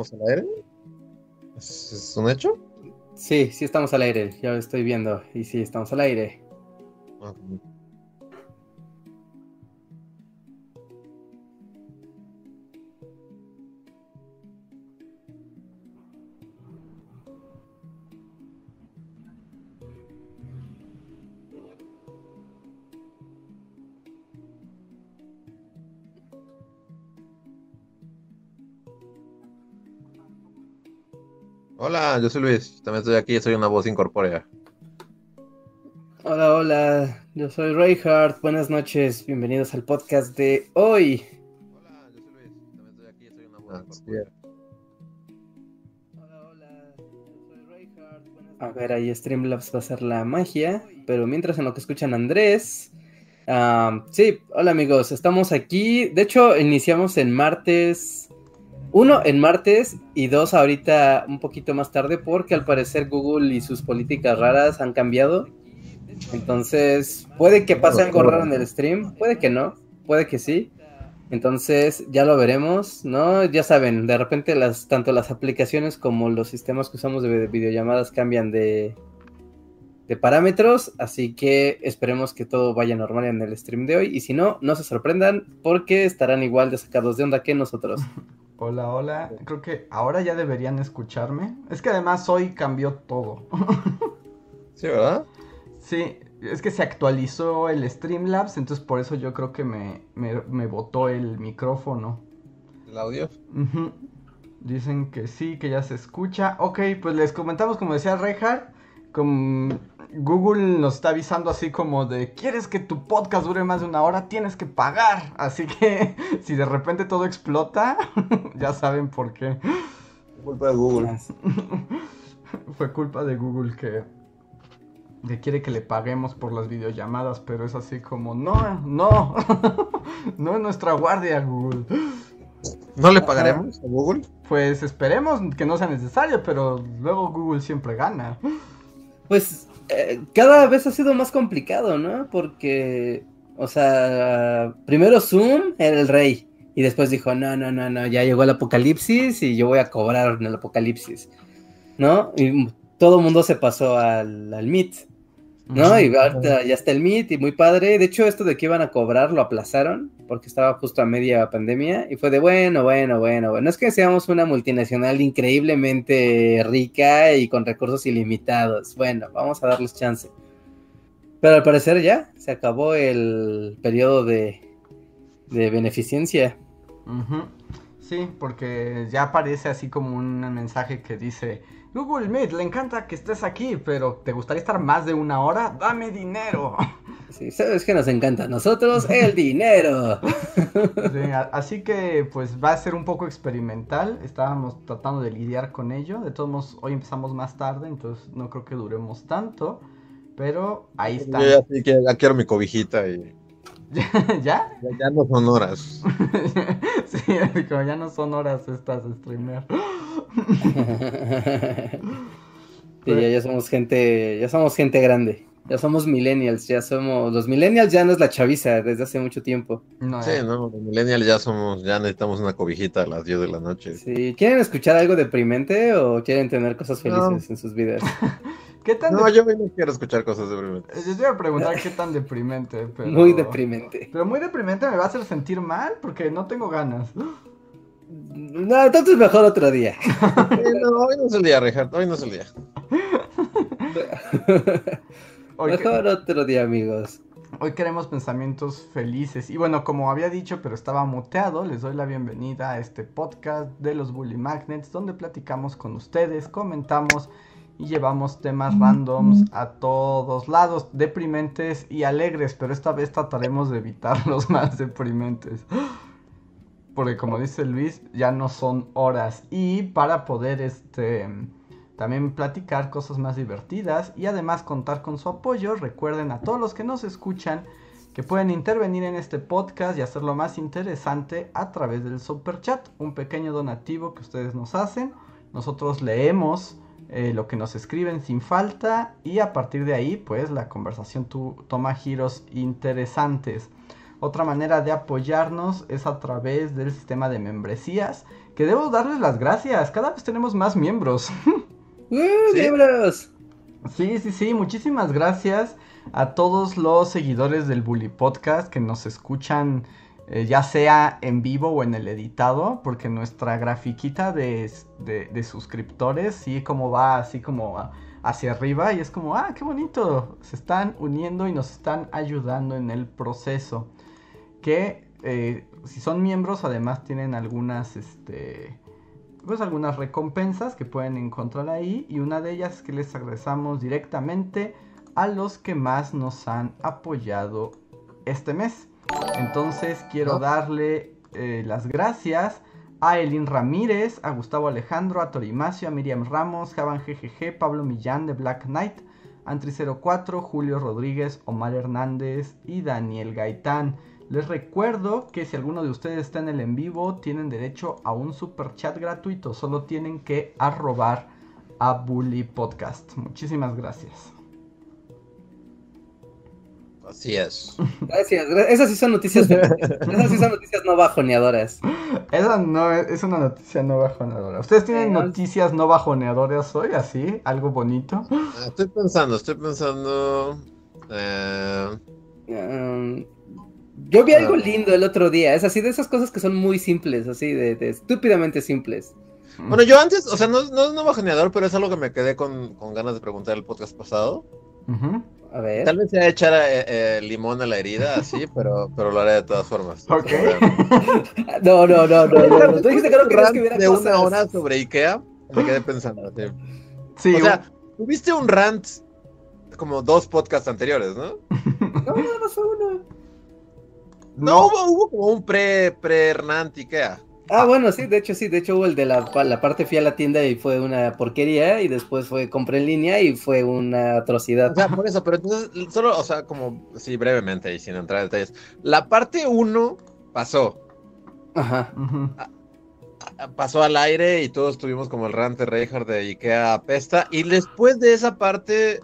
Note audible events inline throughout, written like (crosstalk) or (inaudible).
¿Estamos al aire? ¿Es, es un hecho? Sí, sí estamos al aire, ya lo estoy viendo. Y sí, estamos al aire. Ah, yo soy Luis. También estoy aquí, soy una voz incorpórea. Hola, hola, yo soy Reinhardt. Buenas noches, bienvenidos al podcast de hoy. Hola, yo soy Luis. También estoy aquí, soy una voz incorpórea. Hola, hola, yo soy Reinhardt. A ver, ahí Streamlabs va a hacer la magia, pero mientras en lo que escuchan Andrés. ah, sí, hola amigos, estamos aquí. De hecho, iniciamos en martes. Uno en martes y dos ahorita un poquito más tarde porque al parecer Google y sus políticas raras han cambiado. Entonces, puede que pase algo raro en el stream, puede que no, puede que sí. Entonces, ya lo veremos, ¿no? Ya saben, de repente las tanto las aplicaciones como los sistemas que usamos de videollamadas cambian de, de parámetros, así que esperemos que todo vaya normal en el stream de hoy y si no, no se sorprendan porque estarán igual de sacados de onda que nosotros. (laughs) Hola, hola. Creo que ahora ya deberían escucharme. Es que además hoy cambió todo. (laughs) Sí, ¿verdad? Sí, es que se actualizó el Streamlabs, entonces por eso yo creo que me, me, me botó el micrófono. ¿El audio? Dicen que sí, que ya se escucha. Ok, pues les comentamos, como decía Reinhardt, con Google nos está avisando así como de, ¿quieres que tu podcast dure más de una hora? Tienes que pagar. Así que (laughs) si de repente todo explota, (laughs) ya saben por qué. Culpa de Google. (laughs) Fue culpa de Google que, que quiere que le paguemos por las videollamadas, pero es así como, no, no, no es nuestra guardia, Google. ¿No le pagaremos a Google? Pues esperemos que no sea necesario, pero luego Google siempre gana. Pues eh, cada vez ha sido más complicado, ¿no? Porque, o sea, primero Zoom era el rey y después dijo, no, no, no, no, ya llegó el apocalipsis y yo voy a cobrar en el apocalipsis, ¿no? Y todo el mundo se pasó al, al Meet, ¿no? Y ahorita ya está el Meet y muy padre. De hecho, esto de que iban a cobrar lo aplazaron porque estaba justo a media pandemia y fue de bueno, bueno, bueno, bueno. Es que seamos una multinacional increíblemente rica y con recursos ilimitados. Bueno, vamos a darles chance. Pero al parecer ya se acabó el periodo de, de beneficencia. Sí, porque ya aparece así como un mensaje que dice, Google Meet, le encanta que estés aquí, pero ¿te gustaría estar más de una hora? Dame dinero. Sí, sabes que nos encanta a nosotros el dinero. (laughs) Sí, así que pues va a ser un poco experimental. Estábamos tratando de lidiar con ello. De todos modos, hoy empezamos más tarde, entonces no creo que duremos tanto. Pero ahí está. Yo ya, sí que ya quiero mi cobijita y (laughs) ¿Ya? ya, ya no son horas. (laughs) sí, como ya no son horas estas de streamer. (laughs) Sí, ya, ya somos gente, ya somos gente grande. Ya somos millennials, ya somos. Los millennials ya no es la chaviza desde hace mucho tiempo. No, Sí, eh, no, los millennials ya somos, ya necesitamos una cobijita a las 10 de la noche. Sí, ¿quieren escuchar algo deprimente o quieren tener cosas No. felices en sus vidas? (laughs) ¿Qué tan No, de- yo no quiero escuchar cosas de Eh, Yo te iba a preguntar qué tan deprimente, (laughs) pero... Muy deprimente. Pero muy deprimente me va a hacer sentir mal porque no tengo ganas. No, entonces mejor otro día. (laughs) no, hoy no es el día, Richard, hoy no es el día. Hoy, que- Mejor otro día, amigos. hoy queremos pensamientos felices. Y bueno, como había dicho, pero estaba muteado, les doy la bienvenida a este podcast de los Bully Magnets, donde platicamos con ustedes, comentamos y llevamos temas randoms a todos lados, deprimentes y alegres, pero esta vez trataremos de evitar (laughs) los más deprimentes. Porque como dice Luis, ya no son horas. Y para poder este también platicar cosas más divertidas y además contar con su apoyo, recuerden a todos los que nos escuchan que pueden intervenir en este podcast y hacerlo más interesante a través del super chat, un pequeño donativo que ustedes nos hacen. Nosotros leemos eh, lo que nos escriben sin falta y a partir de ahí pues la conversación toma giros interesantes. Otra manera de apoyarnos es a través del sistema de membresías, que debo darles las gracias, cada vez tenemos más miembros. (laughs) miembros! Sí, sí, sí, muchísimas gracias a todos los seguidores del Bully Podcast que nos escuchan eh, ya sea en vivo o en el editado, porque nuestra grafiquita de, suscriptores sí como va así como hacia arriba y es como, ah, qué bonito, se están uniendo y nos están ayudando en el proceso. Que eh, si son miembros además tienen algunas, este, pues algunas recompensas que pueden encontrar ahí y una de ellas es que les agradecemos directamente a los que más nos han apoyado este mes. Entonces quiero darle eh, las gracias a Elin Ramírez, a Gustavo Alejandro, a Torimacio, a Miriam Ramos, Javan GGG, Pablo Millán de Black Knight, Antri04, Julio Rodríguez, Omar Hernández y Daniel Gaitán. Les recuerdo que si alguno de ustedes está en el en vivo, tienen derecho a un super chat gratuito. Solo tienen que arrobar a Bully Podcast. Muchísimas gracias. Así es. Gracias. Esas sí son noticias. esas sí son noticias no bajoneadoras. Esa no es, una noticia no bajoneadora. ¿Ustedes tienen noticias no bajoneadoras hoy, así? ¿Algo bonito? Ah, estoy pensando, estoy pensando. Eh, um, yo vi algo lindo el otro día. Es así de esas cosas que son muy simples, así de, estúpidamente simples. Bueno, yo antes, o sea, no, no es no bajoneador, pero es algo que me quedé con, con ganas de preguntar el podcast pasado. A ver. Tal vez sea echar eh, eh, limón a la herida, así, (laughs) pero, pero lo haré de todas formas. Ok. (laughs) no, no, no, no, no. Tú dijiste que no querías que hubiera De una hora sobre Ikea, me quedé pensando. Sí. (gasps) o sea, tuviste un rant como dos podcasts anteriores, ¿no? (laughs) no, nada más uno. No, hubo, hubo como un pre, pre-rant Ikea. Ah, bueno, sí, de hecho sí, de hecho hubo el de la, la parte fui a la tienda y fue una porquería y después fue compré en línea y fue una atrocidad. O sea, por eso, pero entonces solo, o sea, como, sí, brevemente y sin entrar en detalles. La parte 1 pasó. Ajá. Pasó al aire y todos tuvimos como el rante Reinhardt de Ikea apesta y después de esa parte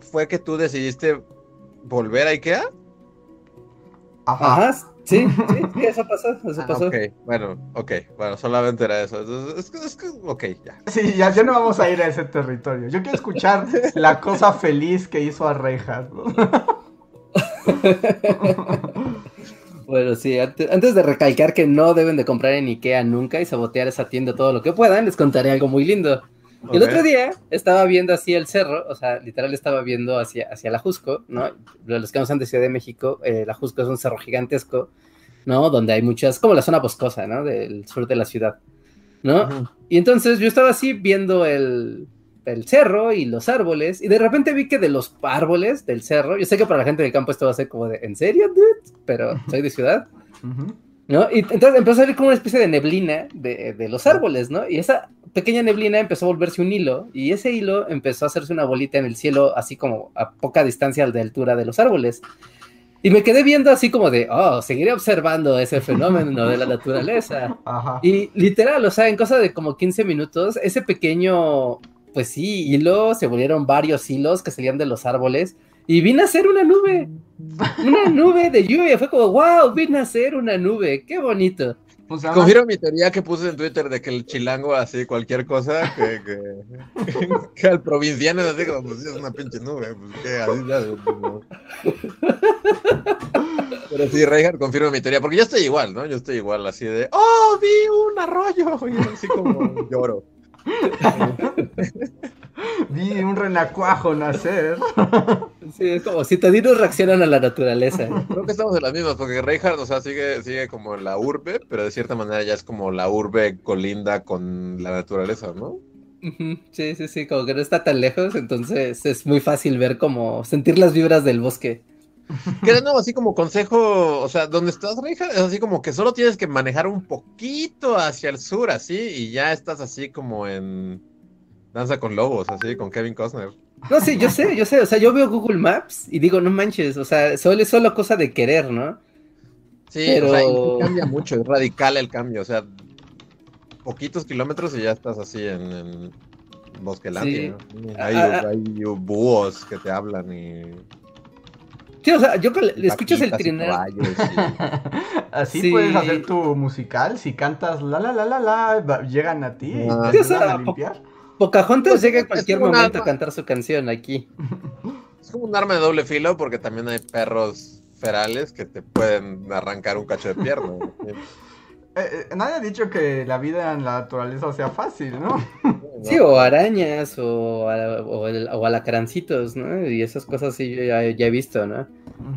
fue que tú decidiste volver a Ikea. Ajá. (laughs) Sí, sí, eso pasó, eso ah, pasó. Ok, bueno, ok, bueno, solamente era eso. Es que, es que, ok, ya. Sí, ya, ya no vamos a ir a ese territorio. Yo quiero escuchar (laughs) la cosa feliz que hizo a Reinhardt. (laughs) bueno, sí, antes, de recalcar que no deben de comprar en Ikea nunca y sabotear esa tienda todo lo que puedan, les contaré algo muy lindo. El otro día estaba viendo así el cerro, o sea, literal estaba viendo hacia, hacia la Jusco, ¿no? Los que no son de Ciudad de México, eh, la Jusco es un cerro gigantesco, ¿no? Donde hay muchas, como la zona boscosa, ¿no? Del sur de la ciudad, ¿no? Y entonces yo estaba así viendo el, el cerro y los árboles, y de repente vi que de los árboles del cerro, yo sé que para la gente del campo esto va a ser como de, ¿en serio, dude? Pero soy de ciudad. ¿No? Y entonces empezó a salir como una especie de neblina de, de, los árboles, ¿no? Y esa pequeña neblina empezó a volverse un hilo y ese hilo empezó a hacerse una bolita en el cielo, así como a poca distancia de altura de los árboles. Y me quedé viendo así como de, oh, seguiré observando ese fenómeno de la naturaleza. Y literal, o sea, en cosa de como 15 minutos, ese pequeño, pues sí, hilo, se volvieron varios hilos que salían de los árboles. Y vine a ser una nube, (laughs) una nube de lluvia. Fue como, wow, vine a ser una nube, qué bonito. Pues Confirmo mi teoría que puse en Twitter de que el chilango hace cualquier cosa que, que, (laughs) al provinciano es así como, pues es una pinche nube, pues que así ya. (laughs) Pero sí, Reinhardt confirma mi teoría, porque yo estoy igual, ¿no? Yo estoy igual, así de, ¡oh, vi un arroyo! Y así como lloro. Vi un renacuajo nacer. Sí, es como si toditos reaccionan a la naturaleza. Creo que estamos en las mismas, porque Reinhardt, o sea, sigue, sigue como en la urbe, pero de cierta manera ya es como la urbe colinda con la naturaleza, ¿no? Sí, sí, sí, como que no está tan lejos, entonces es muy fácil ver como sentir las vibras del bosque. Que de nuevo, así como consejo, o sea, donde estás, Reija, es así como que solo tienes que manejar un poquito hacia el sur, así, y ya estás así como en Danza con Lobos, así, con Kevin Costner. No, sí, yo sé, yo sé, o sea, yo veo Google Maps y digo, no manches, o sea, solo es solo cosa de querer, ¿no? Sí, pero... o sea, cambia mucho, es radical el cambio, o sea, poquitos kilómetros y ya estás así en, en Bosquelandia. Sí. Hay, ah, ah, hay, búhos que te hablan y... Sí, o sea, yo escuchas el trineo. (laughs) Así sí. puedes hacer tu musical. Si cantas la la la la la, llegan a ti y ah. te sí, a limpiar. Pocahontas pues llega en cualquier momento a cantar su canción aquí. Es como un arma de doble filo porque también hay perros ferales que te pueden arrancar un cacho de pierna. (laughs) Eh, eh, nadie ha dicho que la vida en la naturaleza sea fácil, ¿no? Sí, o arañas, o, o, o alacrancitos, ¿no? Y esas cosas sí yo ya, ya he visto, ¿no?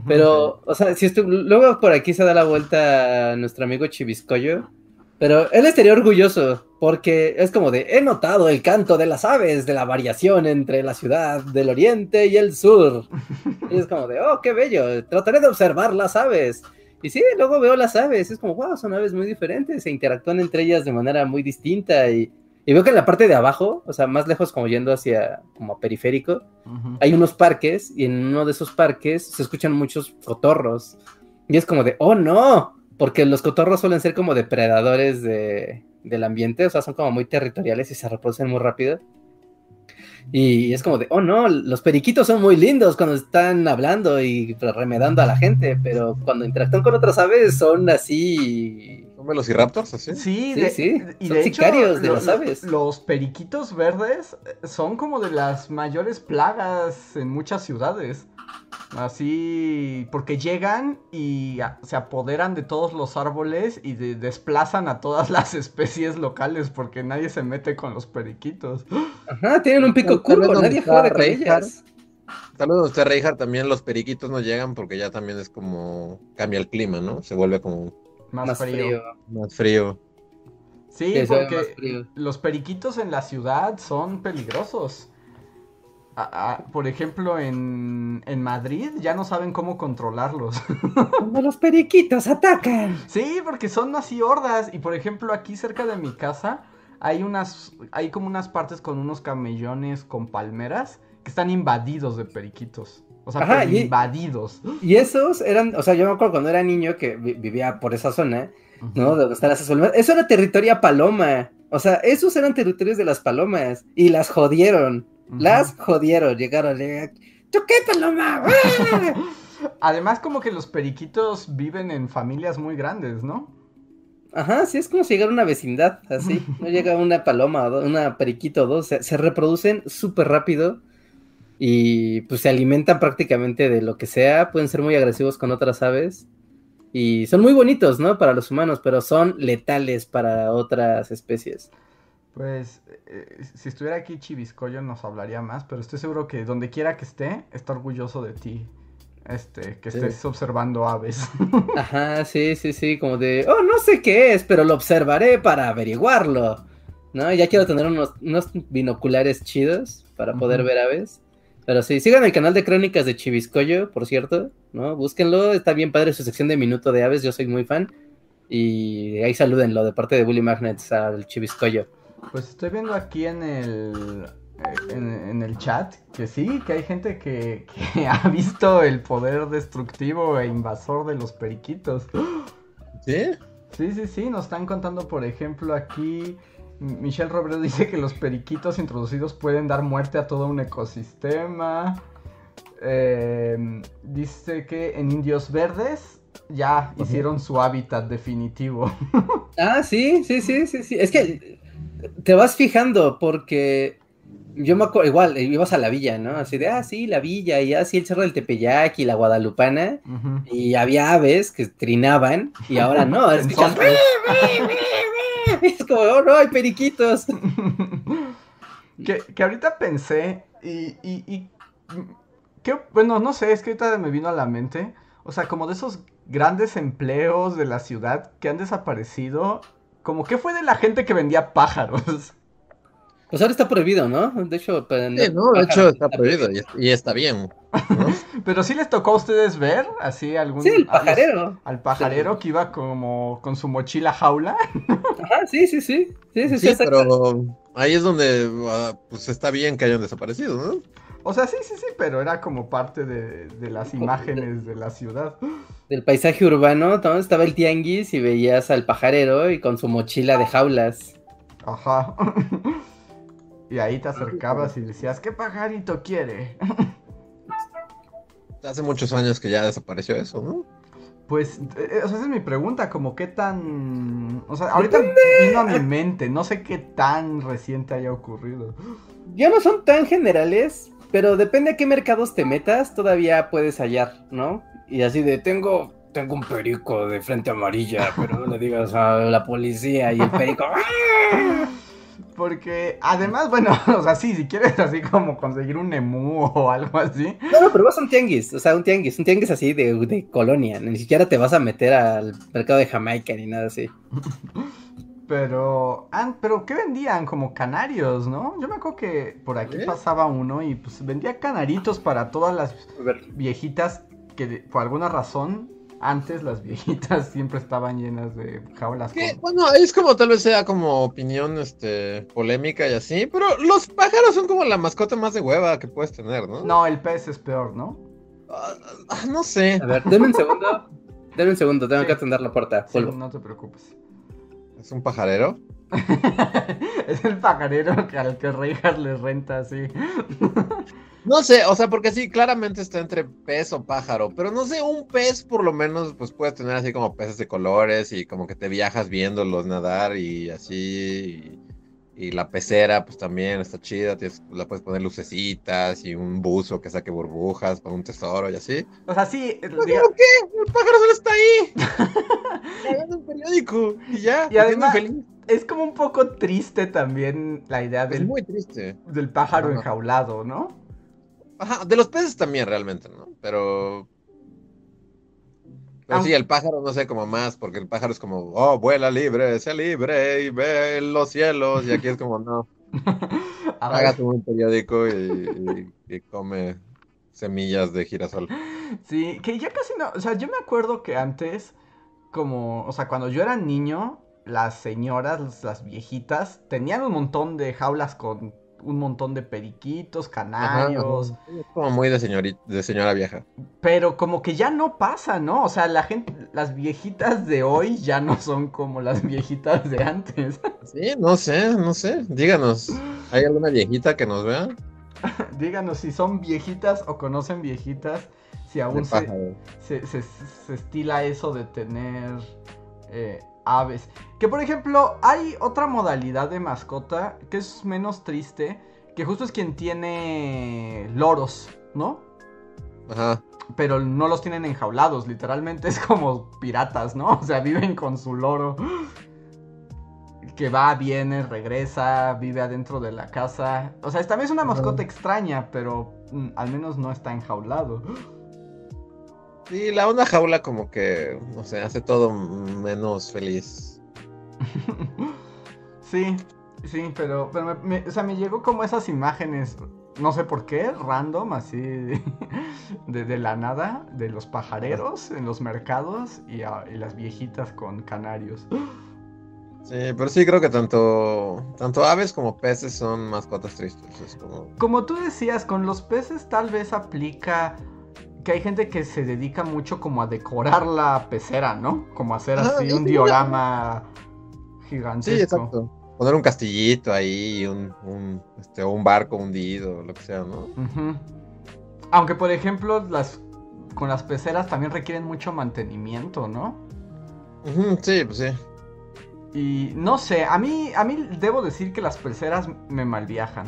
Pero, o sea, si esto, luego por aquí se da la vuelta nuestro amigo Chiviscoyo, pero él estaría orgulloso, porque es como de, he notado el canto de las aves, de la variación entre la ciudad del oriente y el sur. Y es como de, oh, qué bello, trataré de observar las aves. Y sí, luego veo las aves, es como, wow, son aves muy diferentes, se interactúan entre ellas de manera muy distinta y, y veo que en la parte de abajo, o sea, más lejos como yendo hacia como periférico, hay unos parques y en uno de esos parques se escuchan muchos cotorros. Y es como de, oh no, porque los cotorros suelen ser como depredadores de, del ambiente, o sea, son como muy territoriales y se reproducen muy rápido. Y es como de, oh no, los periquitos son muy lindos cuando están hablando y remedando a la gente, pero cuando interactúan con otras aves son así. ¿Son velociraptors así? Sí, sí, sí. Y son de sicarios hecho, de las aves. Los periquitos verdes son como de las mayores plagas en muchas ciudades. Así, porque llegan y se apoderan de todos los árboles y de, desplazan a todas (laughs) las especies locales porque nadie se mete con los periquitos. Ajá, tienen un pico curvo, nadie juega con ellas. Saludos usted, Reijard, también los periquitos no llegan porque ya también es como cambia el clima, ¿no? Se vuelve como más, frío. Más frío. Sí, porque los periquitos en la ciudad son peligrosos por ejemplo, en, en, Madrid ya no saben cómo controlarlos. (laughs) Como los periquitos atacan. Sí, porque son así hordas. Y por ejemplo, aquí cerca de mi casa hay unas, hay como unas partes con unos camellones con palmeras que están invadidos de periquitos. O sea, invadidos. Y esos eran, o sea, yo me acuerdo cuando era niño que vivía por esa zona, ¿no? Donde están esas palomas. Eso era territorio paloma. O sea, esos eran territorios de las palomas y las jodieron. Las jodieron, llegaron, llegaron. qué, paloma! (laughs) Además, como que los periquitos viven en familias muy grandes, ¿no? Ajá, sí, es como si llegara una vecindad, así. (laughs) No llega una paloma, o una periquito o dos. Se, reproducen súper rápido y pues se alimentan prácticamente de lo que sea. Pueden ser muy agresivos con otras aves y son muy bonitos, ¿no? Para los humanos, pero son letales para otras especies. Pues eh, si estuviera aquí Chiviscoyo nos hablaría más, pero estoy seguro que donde quiera que esté, está orgulloso de ti. Este, que estés observando aves. (laughs) Ajá, sí, sí, sí, como de, oh, no sé qué es, pero lo observaré para averiguarlo. ¿No? Ya quiero tener unos, binoculares chidos para poder ver aves. Pero sí, sigan el canal de crónicas de Chiviscoyo, por cierto, ¿no? Búsquenlo, está bien padre su sección de Minuto de Aves, yo soy muy fan. Y ahí salúdenlo de parte de Bully Magnets al Chiviscoyo. Pues estoy viendo aquí en el, eh, en, el chat que sí, que hay gente que, (laughs) ha visto el poder destructivo e invasor de los periquitos. ¿Sí? Sí, sí, sí, nos están contando, por ejemplo, aquí Michelle Robredo (laughs) dice que los periquitos introducidos pueden dar muerte a todo un ecosistema. Em, dice que en Indios Verdes ya hicieron su hábitat definitivo. (laughs) ah, sí, sí, sí, sí, sí. Es que te vas fijando porque yo me acuerdo, igual, ibas a la villa, ¿no? Así de, ah, sí, la villa, y así el cerro del Tepeyac y la Guadalupana, y había aves que trinaban, y ahora no, es, oh, no, hay periquitos. (laughs) que, que, ahorita pensé, y, y, y que, bueno, no sé, es que ahorita me vino a la mente, o sea, como de esos grandes empleos de la ciudad que han desaparecido como, ¿qué fue de la gente que vendía pájaros? Pues ahora está prohibido, ¿no? De hecho, pues, Sí, no, de hecho está prohibido y, y está bien. ¿no? (laughs) Pero sí les tocó a ustedes ver así algún Sí, el los- pajarero. al pajarero que iba como con su mochila jaula. (laughs) Ajá, sí, sí, sí. Sí, sí, sí, pero ahí es donde ah, pues está bien que hayan desaparecido, ¿no? O sea, sí, sí, sí, pero era como parte de, de las imágenes de la ciudad. Del paisaje urbano, ¿no? estaba el tianguis y veías al pajarero y con su mochila de jaulas. Ajá. (laughs) Y ahí te acercabas y decías, ¿qué pajarito quiere? (laughs) Hace muchos años que ya desapareció eso, ¿no? Pues, eh, o sea, esa es mi pregunta, como qué tan... O sea, ahorita vino a mi mente, no sé qué tan reciente haya ocurrido. Ya no son tan generales, pero depende a qué mercados te metas, todavía puedes hallar, ¿no? Y así de, tengo, tengo un perico de frente amarilla, pero no le digas a la policía y el perico... (laughs) ¡ah! Porque, además, bueno, (laughs) o sea, sí, si quieres así como conseguir un emú o algo así. No, no, pero vas a un tianguis, o sea, un tianguis, un tianguis así de, de colonia, ni siquiera te vas a meter al mercado de Jamaica ni nada así. (laughs) Pero, ah, pero ¿qué vendían? Como canarios, ¿no? Yo me acuerdo que por aquí ¿Eh? pasaba uno y pues vendía canaritos para todas las viejitas que por alguna razón antes las viejitas (laughs) siempre estaban llenas de jaulas. Que, con- bueno, ahí es como tal vez sea como opinión este, polémica y así, pero los pájaros son como la mascota más de hueva que puedes tener, ¿no? No, el pez es peor, ¿no? Ah, ah, no sé. A ver, denme un (laughs) segundo, denme un segundo, tengo Sí. que atender la puerta. Sí, no te preocupes. ¿Es un pajarero? (laughs) es el pajarero que al que Reinhardt le renta así. (laughs) No sé, o sea, porque sí, claramente está entre pez o pájaro, pero no sé, un pez por lo menos, pues puedes tener así como peces de colores y como que te viajas viéndolos nadar y así. Y, y la pecera, pues también está chida, tienes- la puedes poner lucecitas y un buzo que saque burbujas para un tesoro y así. O sea, sí, ¿Pero diga- qué? El pájaro solo está ahí. (laughs) Leyendo un periódico y ya. Y además- feliz. es como un poco triste también la idea Es del, muy triste. del pájaro Ajá. enjaulado, ¿no? Ajá, de los peces también realmente, ¿no? Pero... Pero sí, el pájaro no sé como más, porque el pájaro es como, oh, vuela libre, sé libre y ve los cielos, y aquí es como, no, (laughs) hágate un periódico y, y- y come semillas de girasol. Sí, que ya casi no, o sea, yo me acuerdo que antes, como, o sea, cuando yo era niño, las señoras, las viejitas, tenían un montón de jaulas con un montón de periquitos, canarios, ajá. Como muy de, señorita, de señora vieja. pero como que ya no pasa, ¿no? O sea, la gente, las viejitas de hoy ya no son como las viejitas de antes. Sí, no sé, no sé, díganos, ¿hay alguna viejita que nos vea? (laughs) Díganos si son viejitas o conocen viejitas, si aún se, se- se estila eso de tener eh, aves. Que por ejemplo, hay otra modalidad de mascota que es menos triste, que justo es quien tiene loros, ¿no? Ajá. Pero no los tienen enjaulados, literalmente es como piratas, ¿no? O sea, viven con su loro. Que va, viene, regresa, vive adentro de la casa. O sea, también es una mascota extraña, pero mm, al menos no está enjaulado. Sí, la onda jaula como que, no sé, hace todo menos feliz. (laughs) Sí, sí, pero, pero me, me- o sea, me llegó como esas imágenes, no sé por qué, random, así (laughs) de, de la nada, de los pajareros en los mercados y, a- y las viejitas con canarios. (gasps) Sí, pero sí creo que tanto, tanto aves como peces son mascotas tristes. Es como... Como tú decías, con los peces tal vez aplica que hay gente que se dedica mucho como a decorar la pecera, ¿no? Como hacer así sí, un sí, diorama Sí, gigantesco. exacto. Poner un castillito ahí, un, un, este, un barco hundido, lo que sea, ¿no? Ujú. Aunque por ejemplo las con las peceras también requieren mucho mantenimiento, ¿no? Sí, pues sí. Y no sé, a mí a mí debo decir que las peceras me malviajan.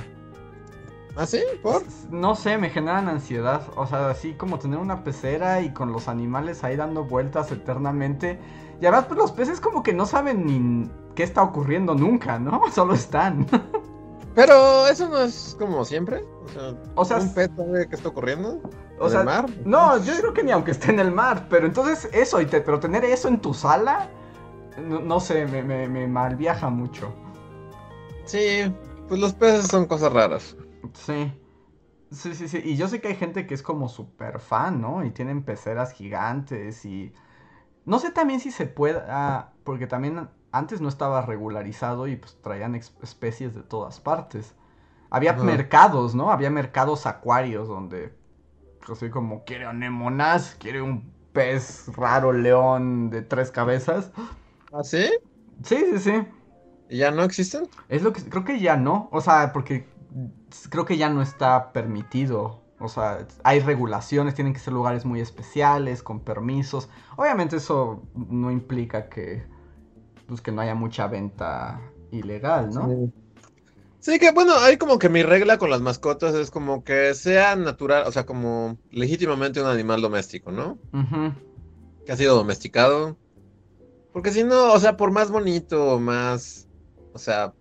¿Ah, sí? ¿Por? No sé, me generan ansiedad, o sea, así como tener una pecera y con los animales ahí dando vueltas eternamente. Y además pues los peces como que no saben ni qué está ocurriendo nunca, ¿no? (laughs) Solo están. (laughs) Pero eso no es como siempre. O sea, O sea, un pez sabe qué está ocurriendo. o ¿En sea, el mar? No, yo creo que ni aunque esté en el mar, pero entonces eso, y te, pero tener eso en tu sala, no, no sé, me, me, me malviaja mucho. Sí. pues los peces son cosas raras. Sí. Sí, sí, sí. Y yo sé que hay gente que es como súper fan, ¿no? Y tienen peceras gigantes y... No sé también si se puede... ah, porque también antes no estaba regularizado y pues traían especies de todas partes. Había mercados, ¿no? Había mercados acuarios donde... Así como quiere anémonas, quiere un pez raro león de tres cabezas. ¿Ah, sí? Sí, sí, sí. ¿Y ya no existen? Es lo que creo que ya no, o sea, porque creo que ya no está permitido. O sea, hay regulaciones, tienen que ser lugares muy especiales, con permisos. Obviamente eso no implica que pues que no haya mucha venta ilegal, ¿no? Sí. Sí, que bueno, hay como que mi regla con las mascotas es como que sea natural, o sea, como legítimamente un animal doméstico, ¿no? Que ha sido domesticado. Porque si no, o sea, por más bonito, más, o sea,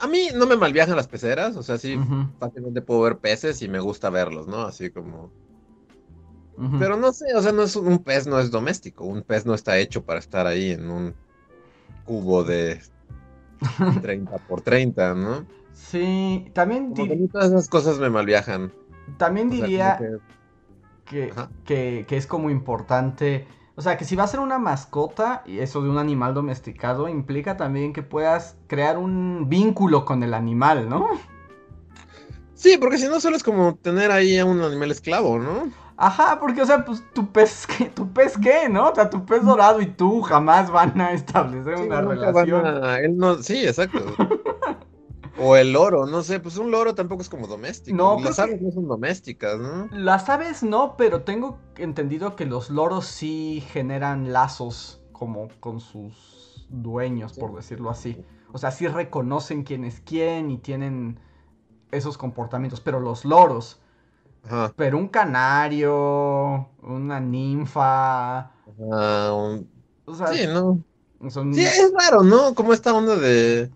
a mí no me malviajan las peceras, o sea, sí, fácilmente puedo ver peces y me gusta verlos, ¿no? Así como... Pero no sé, o sea, no es un pez no es doméstico, un pez no está hecho para estar ahí en un cubo de (laughs) 30 por 30, ¿no? Sí, también, Como di- que a mí todas esas cosas me malviajan. también O sea, como diría que- que, que es como importante. O sea, que si va a ser una mascota, y eso de un animal domesticado, implica también que puedas crear un vínculo con el animal, ¿no? Sí, porque si no solo es como tener ahí a un animal esclavo, ¿no? Ajá, porque, o sea, pues tu pez, (laughs) ¿qué? ¿Tu pez qué, no? O sea, tu pez dorado y tú jamás van a establecer Sí, una relación. a- él no... Sí, exacto. (laughs) O el loro, no sé, pues un loro tampoco es como doméstico. No, Las aves no son domésticas, ¿no? Las aves no, pero tengo entendido que los loros sí generan lazos como con sus dueños, Sí. por decirlo así. O sea, sí reconocen quién es quién y tienen esos comportamientos, pero los loros, Ajá. pero un canario, una ninfa, un- o sea, Sí, ¿no? son... Sí, es raro, ¿no? Como esta onda de...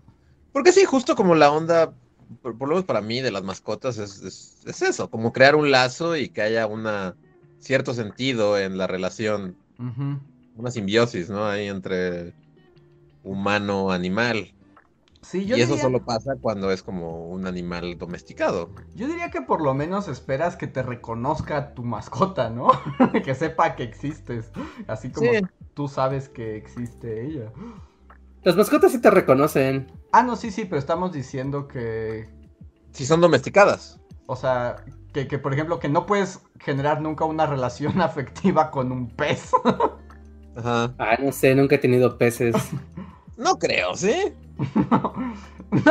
Porque sí, justo como la onda, por, por lo menos para mí, de las mascotas, es, es, es eso, como crear un lazo y que haya una cierto sentido en la relación, una simbiosis, ¿no? Ahí entre humano-animal. Sí, yo Y eso diría- solo pasa cuando es como un animal domesticado. Yo diría que por lo menos esperas que te reconozca tu mascota, ¿no? (laughs) que sepa que existes, así como Sí. tú sabes que existe ella. Las mascotas sí te reconocen. Ah, no, sí, sí, pero estamos diciendo que, Si son domesticadas. o sea, que, que, por ejemplo, que no puedes generar nunca una relación (laughs) afectiva con un pez. Ajá. Ah, no sé, nunca he tenido peces. (laughs) No creo, ¿sí? (laughs) no,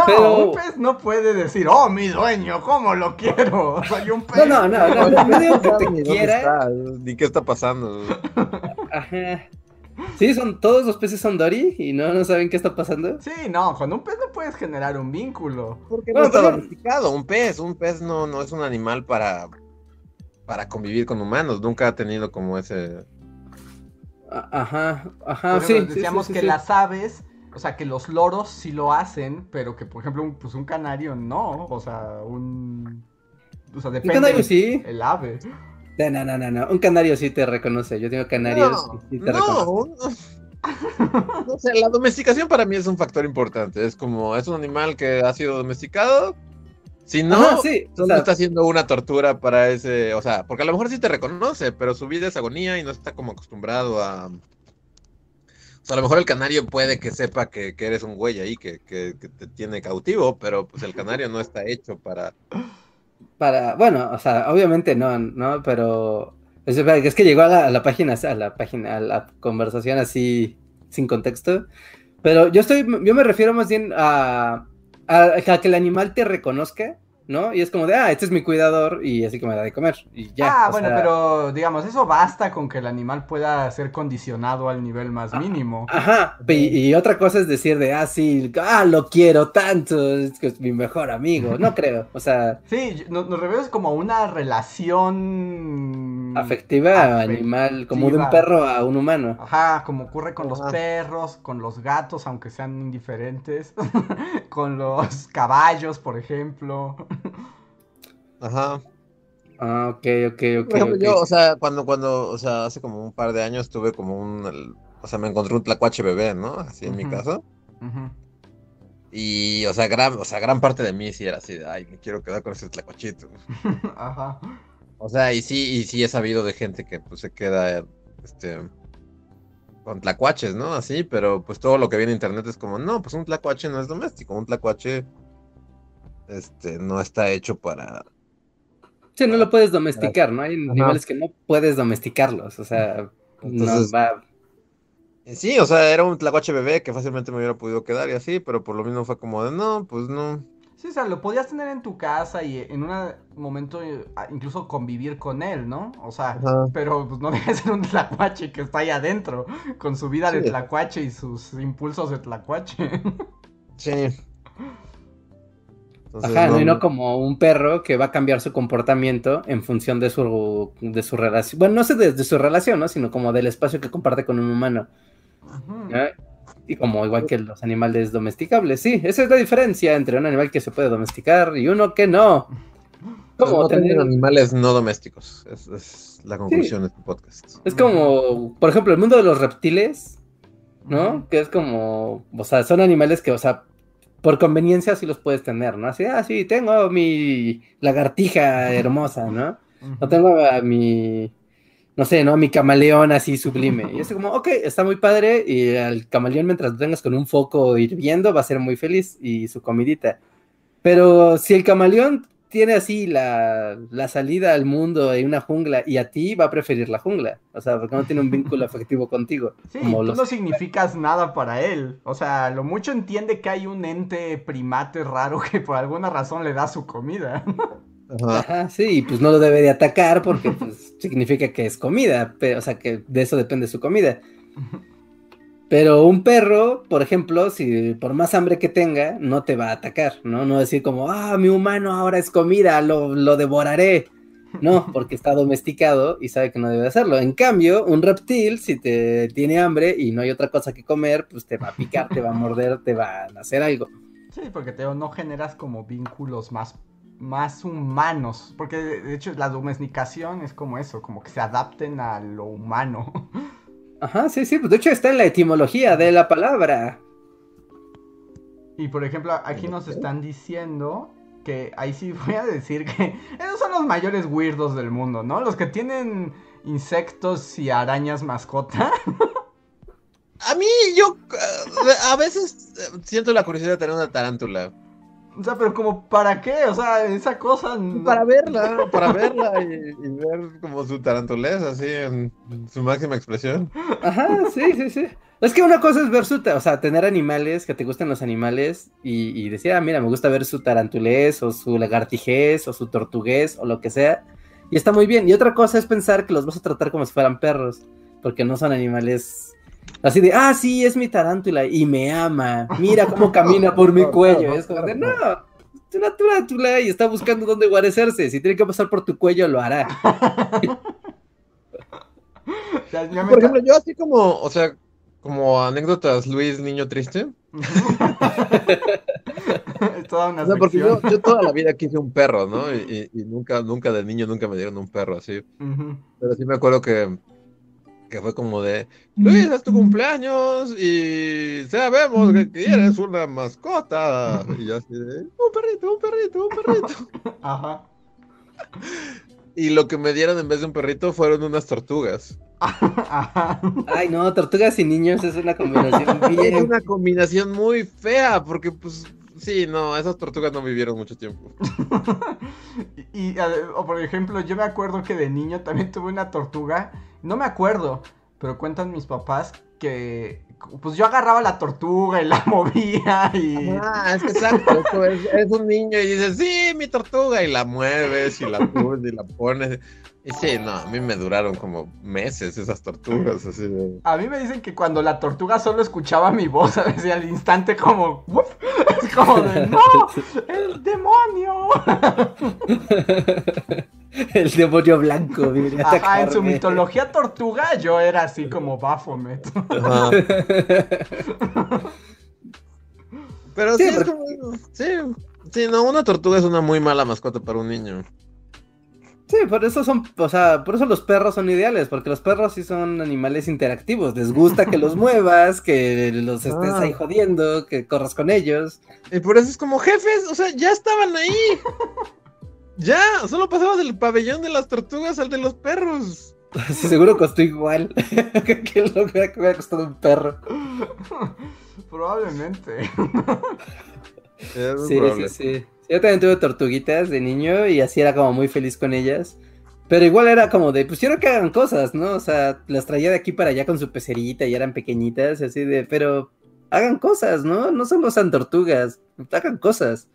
Pero- un pez no puede decir, oh, mi dueño, ¿cómo lo quiero? Soy un No, pez. no, no, no, no, no digo que te quiera. está, Ni qué está pasando. Ajá. Sí, son, todos los peces son Dory y no, no saben qué está pasando. Sí, no, con un pez no puedes generar un vínculo. Porque Bueno, no está domesticado. Un pez, un pez no, no es un animal para, para convivir con humanos. Nunca ha tenido como ese. Ajá, ajá, sí. ejemplo, sí, decíamos sí, sí, que sí. las aves, o sea, que los loros sí lo hacen, pero que, por ejemplo, un, pues un canario no. O sea, un. O sea, Un depende. canario el- sí. El ave. No, no, no, no, no. Un canario sí te reconoce. Yo tengo canarios No, y sí te no, (laughs) no sé, la domesticación para mí es un factor importante. Es como, es un animal que ha sido domesticado. Si no, Ajá, sí. o solo sea, está haciendo una tortura para ese, o sea, porque a lo mejor sí te reconoce, pero su vida es agonía y no está como acostumbrado a... O sea, a lo mejor el canario puede que sepa que, que eres un güey ahí, que, que- que te tiene cautivo, pero pues el canario no está hecho para... para, bueno, o sea, obviamente no, no, pero es, que llegó a la, a la página, a la página, a la conversación así sin contexto. Pero yo estoy, yo me refiero más bien a, a que el animal te reconozca, ¿no? Y es como de, ah, este es mi cuidador y así que me da de comer. Y ya. ah, o bueno, sea, pero digamos, eso basta con que el animal pueda ser condicionado al nivel más Ah, mínimo. Ajá, y, y otra cosa es decir de, ah, sí, ah, lo quiero tanto, es que es mi mejor amigo. No (laughs) creo, o sea, Sí, nos, nos revemos como una relación afectiva, animal, como de un perro a un humano. Ajá, como ocurre con los perros, con los gatos, aunque sean indiferentes, (laughs) con los caballos, por ejemplo. Ajá. Ah, ok, ok, ok. Por ejemplo, ok. yo, o sea, cuando, cuando, o sea, hace como un par de años tuve como un, el- o sea, me encontré un tlacuache bebé, ¿no? Así en mi casa. Ujú. Y, o sea, gran, o sea, gran parte de mí sí era así de, ay, me quiero quedar con ese tlacuachito. (laughs) Ajá. O sea, y sí, y sí he sabido de gente que pues se queda, este, con tlacuaches, ¿no? Así, pero pues todo lo que viene en internet es como, no, pues un tlacuache no es doméstico, un tlacuache, este, no está hecho para... Sí, no lo puedes domesticar, ¿no? Hay animales que no puedes domesticarlos, o sea, Entonces, no va... Sí, o sea, era un tlacuache bebé que fácilmente me hubiera podido quedar y así, pero por lo mismo fue como de, no, pues no. Sí, o sea, lo podías tener en tu casa y en un momento eh, incluso convivir con él, ¿no? O sea, Ajá. pero pues no (laughs) deja de ser un tlacuache que está ahí adentro, con su vida de tlacuache y sus impulsos de tlacuache. Sí. Entonces, Ajá, ¿no? y no como un perro que va a cambiar su comportamiento en función de su, de su relación. Bueno, no sé de, de su relación, ¿no? Sino como del espacio que comparte con un humano. ¿no? Y como igual que los animales domesticables. Sí, esa es la diferencia entre un animal que se puede domesticar y uno que no. Pues Como no tener- tener animales no domésticos. Es, es la conclusión de este podcast. Es como, por ejemplo, el mundo de los reptiles, ¿no? Que es como, o sea, son animales que, o sea, por conveniencia sí los puedes tener, ¿no? Así, ah, sí, tengo mi lagartija hermosa, ¿no? No tengo a mi, no sé, ¿no? Mi camaleón así sublime. Y es como, ok, está muy padre. Y al camaleón, mientras lo tengas con un foco hirviendo, va a ser muy feliz y su comidita. Pero si el camaleón tiene así la, la salida al mundo en una jungla y a ti va a preferir la jungla. O sea, porque no tiene un vínculo (laughs) afectivo contigo. Sí, como tú los- no significas nada para él. O sea, lo mucho entiende que hay un ente primate raro que por alguna razón le da su comida. Ajá. Sí, y pues no lo debe de atacar porque pues, significa que es comida, pero, o sea, que de eso depende su comida. Pero un perro, por ejemplo, si por más hambre que tenga, no te va a atacar, ¿no? No decir como, ah, mi humano ahora es comida, lo, lo devoraré. No, (laughs) porque está domesticado y sabe que no debe hacerlo. En cambio, un reptil, si te tiene hambre y no hay otra cosa que comer, pues te va a picar, te va a morder, te va a hacer algo. Sí, porque te no generas como vínculos más, más humanos. Porque de hecho la domesticación es como eso, como que se adapten a lo humano. (laughs) Ajá, sí, sí, pues de hecho está en la etimología de la palabra. Y por ejemplo, aquí nos están diciendo que ahí sí (laughs) voy a decir que esos son los mayores weirdos del mundo, ¿no? Los que tienen insectos y arañas mascota. A mí, yo eh, a veces eh, siento la curiosidad de tener una tarántula. O sea, pero como, ¿para qué? O sea, esa cosa... no- Para verla, (laughs) para verla y, y ver como su tarantulez así en su máxima expresión. Ajá, sí, sí, sí. Es que una cosa es ver su, o sea, tener animales, que te gusten los animales y, y decir, ah, mira, me gusta ver su tarantulez o su lagartijez o su tortugués o lo que sea. Y está muy bien. Y otra cosa es pensar que los vas a tratar como si fueran perros, porque no son animales así de, ah, sí, es mi tarántula y me ama. Mira cómo camina por mi cuello. Es como de, no, es una tarántula y está buscando dónde guarecerse. Si tiene que pasar por tu cuello, lo hará. (laughs) Me Por ejemplo, yo así como, o sea, como anécdotas Luis Niño Triste. (laughs) es toda una O sea, porque yo, toda la vida quise un perro, ¿no? Y, y- y nunca, nunca de niño, nunca me dieron un perro así. Pero sí me acuerdo que, que fue como de, Luis, es tu cumpleaños y sabemos que quieres una mascota. (laughs) Y yo así de, un perrito, un perrito, un perrito. (laughs) Ajá. Y lo que me dieron en vez de un perrito fueron unas tortugas. (laughs) Ajá. Ay, no, tortugas y niños es una combinación Es bien una combinación muy fea, porque pues, sí, no, esas tortugas no vivieron mucho tiempo. Y, o por ejemplo, yo me acuerdo que de niño también tuve una tortuga. No me acuerdo, pero cuentan mis papás que pues yo agarraba la tortuga y la (laughs) movía y Ah, es que exacto, es, es un niño y dices, sí, mi tortuga, y la mueves y la pones y la pones. Y sí, no, a mí me duraron como meses esas tortugas, así de... a mí me dicen que cuando la tortuga solo escuchaba mi voz, (laughs) a veces al instante como ¡uf! es como de (laughs) no, el demonio. (laughs) El demonio blanco, Ajá, en su mitología tortuga yo era así como Baphomet. Ajá. Pero sí, Sí, es como- sí, sí, no, una tortuga es una muy mala mascota para un niño. Sí, por eso son, o sea, por eso los perros son ideales, porque los perros sí son animales interactivos. Les gusta que los (laughs) muevas, que los estés Ah. ahí jodiendo, que corras con ellos. Y por eso es como jefes, o sea, ya estaban ahí. (laughs) Ya, solo pasabas del pabellón de las tortugas al de los perros. Sí, seguro costó igual (laughs) que lo que hubiera costado un perro. Probablemente. Es Sí, sí, sí. Yo también tuve tortuguitas de niño y así era como muy feliz con ellas. Pero igual era como de, pues quiero que hagan cosas, ¿no? O sea, las traía de aquí para allá con su pecerita y eran pequeñitas, así de, pero hagan cosas, ¿no? No solo sean tortugas, hagan cosas.